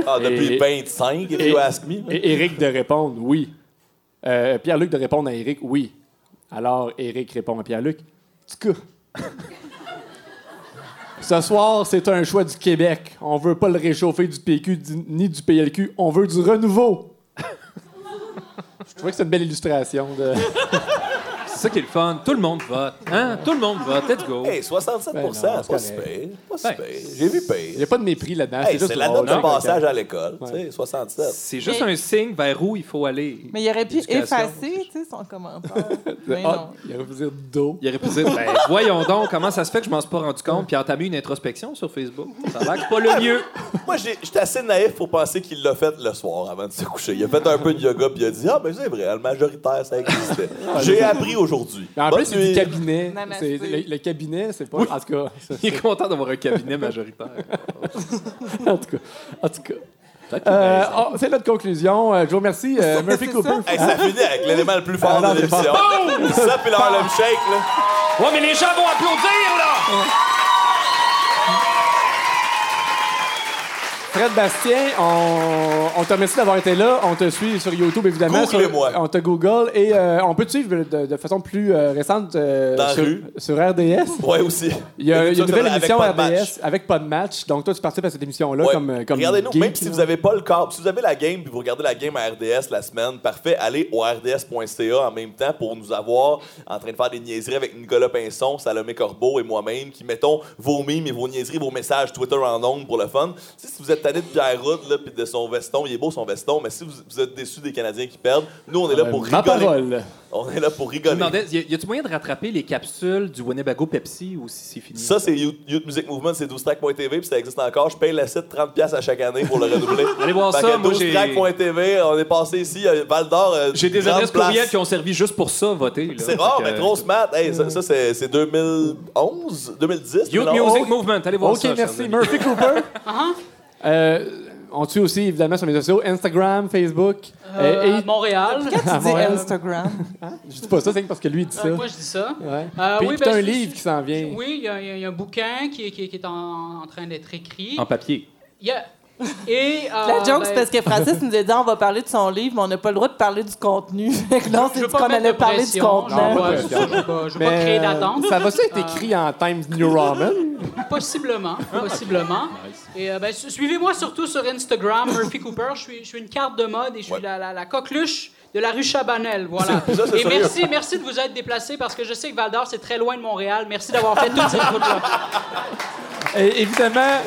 Ah, depuis
Et-
25, if you ask me.
Et Éric de répondre oui. Euh, Pierre-Luc de répondre à Éric oui. Alors, Éric répond à Pierre-Luc Ce soir, c'est un choix du Québec. On veut pas le réchauffer du PQ ni du PLQ. On veut du renouveau. Je trouvais que c'est une belle illustration. De...
C'est ça qui est le fun. Tout le monde vote. Hein? Tout le monde vote. Let's go.
Hey, 67
Ben non,
pas
c'est
si
correct.
pire. Pas si
Ben,
pire. J'ai vu
Il n'y
pire.
a pas de mépris là-dedans.
Hey, c'est la note de
Non,
passage à l'école. Tu sais, 67.
C'est juste
Mais-
un signe vers où il faut aller.
Mais il aurait pu effacer, tu sais, son commentaire. Mais
Ah,
non.
il aurait pu dire dos.
Il aurait pu dire ben, voyons donc, comment ça se fait que je m'en suis pas rendu compte, puis entamer une introspection sur Facebook? Ça a l'air que c'est pas le mieux.
Moi, j'ai- j'étais assez naïf pour penser qu'il l'a fait le soir avant de se coucher. Il a fait un peu de yoga puis il a dit Ah, ben c'est vrai, le majoritaire, ça existait. J'ai appris aujourd'hui.
En
Bonne
plus, c'est
nuit.
du cabinet.
Namasté.
C'est- Le, le cabinet, c'est pas. En tout cas. ça-
Il est content d'avoir un cabinet majoritaire.
En tout cas. En tout cas.
Peut-être qu'il a
Euh,
raison.
oh, c'est notre conclusion. Euh, je vous remercie. Euh, Murphy
C'est
Cooper.
ça.
Hey, ça finit avec l'élément le plus fort
Ah, non,
de
c'est
l'émission. Ça, puis le Harlem Shake, là.
Ouais, mais les gens vont applaudir, là!
Fred Bastien, on, on te remercie d'avoir été là. On te suit sur YouTube, évidemment. Sur- on te Google et euh, on peut te suivre de, de façon plus euh, récente euh,
Dans la
sur,
rue.
sur RDS.
Ouais, aussi.
Il y a, il y a une nouvelle
Avec
émission RDS
match.
avec pas de match. Donc, toi, tu participes à cette émission-là
Ouais.
comme, comme
Regardez-nous, même si vous n'avez pas le câble, si vous avez la game puis vous regardez la game à RDS la semaine, parfait, allez au rds.ca en même temps pour nous avoir en train de faire des niaiseries avec Nicolas Pinson, Salomé Corbeau et moi-même qui mettons vos mimes et vos niaiseries, vos messages Twitter en ondes pour le fun. Si vous êtes tanné de Pierre là, puis de son veston, il est beau son veston, mais si vous, vous êtes déçu des Canadiens qui perdent, nous on est là
Euh,
pour
ma
rigoler.
parole.
On est là pour rigoler.
demandais, y a- y a-tu moyen de rattraper les capsules du Winnebago Pepsi ou si c'est fini?
Ça, c'est Youth, Youth Music Movement, c'est 12track.tv, puis ça existe encore. Je paye le site 30$ à chaque année pour le redoubler.
Allez voir
Fait
ça,
que
moi, j'ai-
12track.tv, on est passé ici, euh, Val d'Or. euh,
J'ai des
grande
adresses
place.
qui ont servi juste pour ça, voter. là.
C'est rare,
que,
mais trop smart. Hey, ça, ça, c'est c'est 2011, 2010.
Youth
2011.
Music Movement, allez voir
OK,
ça.
merci. Murphy Cooper. Euh, on suit aussi, évidemment, sur les réseaux sociaux Instagram, Facebook.
Euh,
euh,
à Montréal.
À
Tu dis. Instagram?
Je dis pas ça, c'est parce que lui il dit ça.
Euh, moi, je dis ça.
Ouais.
Euh,
Puis
oui, ben,
un livre qui s'en vient.
Oui, il y, a- y un bouquin qui est en, en train d'être écrit.
En papier.
Il y a- Et, euh,
La joke,
ben,
c'est parce que Francis nous a dit on va parler de son livre, mais on n'a pas le droit de parler du contenu. Là, on
je
s'est
veux
dit
pas
qu'on allait parler du contenu.
Je
Non,
pas- je veux pas, je veux pas
Mais,
créer
euh,
d'attente.
Ça va-tu être
Euh,
écrit en Times New Roman?
Possiblement, possiblement. Et euh, ben, su- suivez-moi surtout sur Instagram, Murphy Cooper. Je suis, je suis une carte de mode et je suis
Ouais.
la, la- la coqueluche de la rue Chabanel. Voilà.
Ça,
et
sérieux.
merci, merci de vous être déplacé parce que je sais que Val d'Or c'est très loin de Montréal. Merci d'avoir fait toute cette route-là.
Évidemment.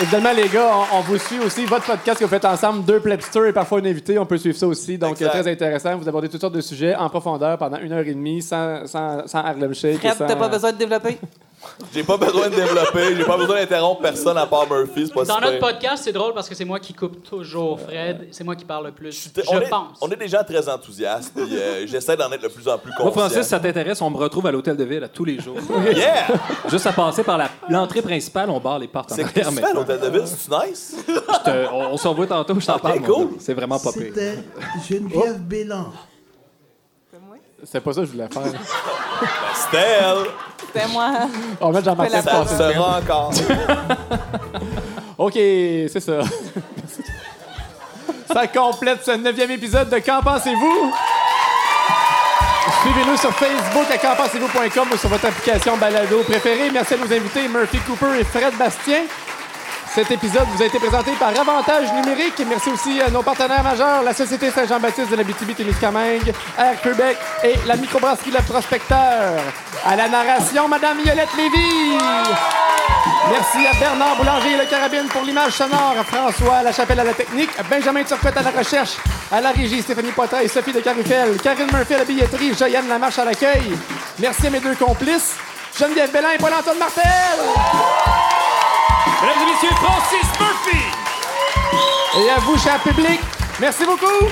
Évidemment, les gars, on, on vous suit aussi. Votre podcast que vous faites ensemble, deux plebsters et parfois un invité, on peut suivre ça aussi. Donc,
Exact.
euh, très intéressant. Vous abordez toutes sortes de sujets en profondeur pendant une heure et demie sans, sans, sans Harlem Shake.
Fred,
sans-
t'as pas besoin de développer?
J'ai pas besoin de développer, j'ai pas besoin d'interrompre personne à part Murphy, c'est pas
Dans notre podcast, c'est drôle parce que c'est moi qui coupe toujours Fred. C'est moi qui parle le plus. Je,
on, est,
pense.
on est des gens très enthousiastes, puis euh, j'essaie d'en être le plus en plus
Moi,
conscient.
Francis, ça t'intéresse, on me retrouve à l'hôtel de ville à tous les jours.
Yeah!
Juste à passer par la- l'entrée principale, on barre les portes en
C'est
arrière. maintenant.
l'hôtel de ville? C'est-tu nice?
Je te- on on s'en voit tantôt, je t'en
Ok,
parle. mon
cool.
C'est vraiment pas pire.
C'était Geneviève Bélan.
C'est pas ça que je voulais faire.
C'était elle!
C'était moi.
On va mettre
la
Ça
passer.
le sera encore.
OK, c'est ça. ça complète ce neuvième épisode de Qu'en pensez-vous? Suivez-nous sur Facebook à qu'enpensez-vous.com ou sur votre application balado préférée. Merci à nos invités Murphy Cooper et Fred Bastien. Cet épisode vous a été présenté par Avantage Numérique. Merci aussi à nos partenaires majeurs, la Société Saint-Jean-Baptiste de la BTB-Témiscamingue, Air Québec et la microbrasserie Le Prospecteur. À la narration, Madame Violette Lévy. Merci à Bernard Boulanger et le Carabine pour l'image sonore, à François Lachapelle à la technique, Benjamin Turcotte à la recherche, à la régie Stéphanie Poitras et Sophie de Carufel, Karine Murphy à la billetterie, Joyanne Lamarche à l'accueil. Merci à mes deux complices, Geneviève Bellin et Paul-Antoine Martel.
Mesdames et messieurs, Francis Murphy!
Et à vous, cher public, merci beaucoup.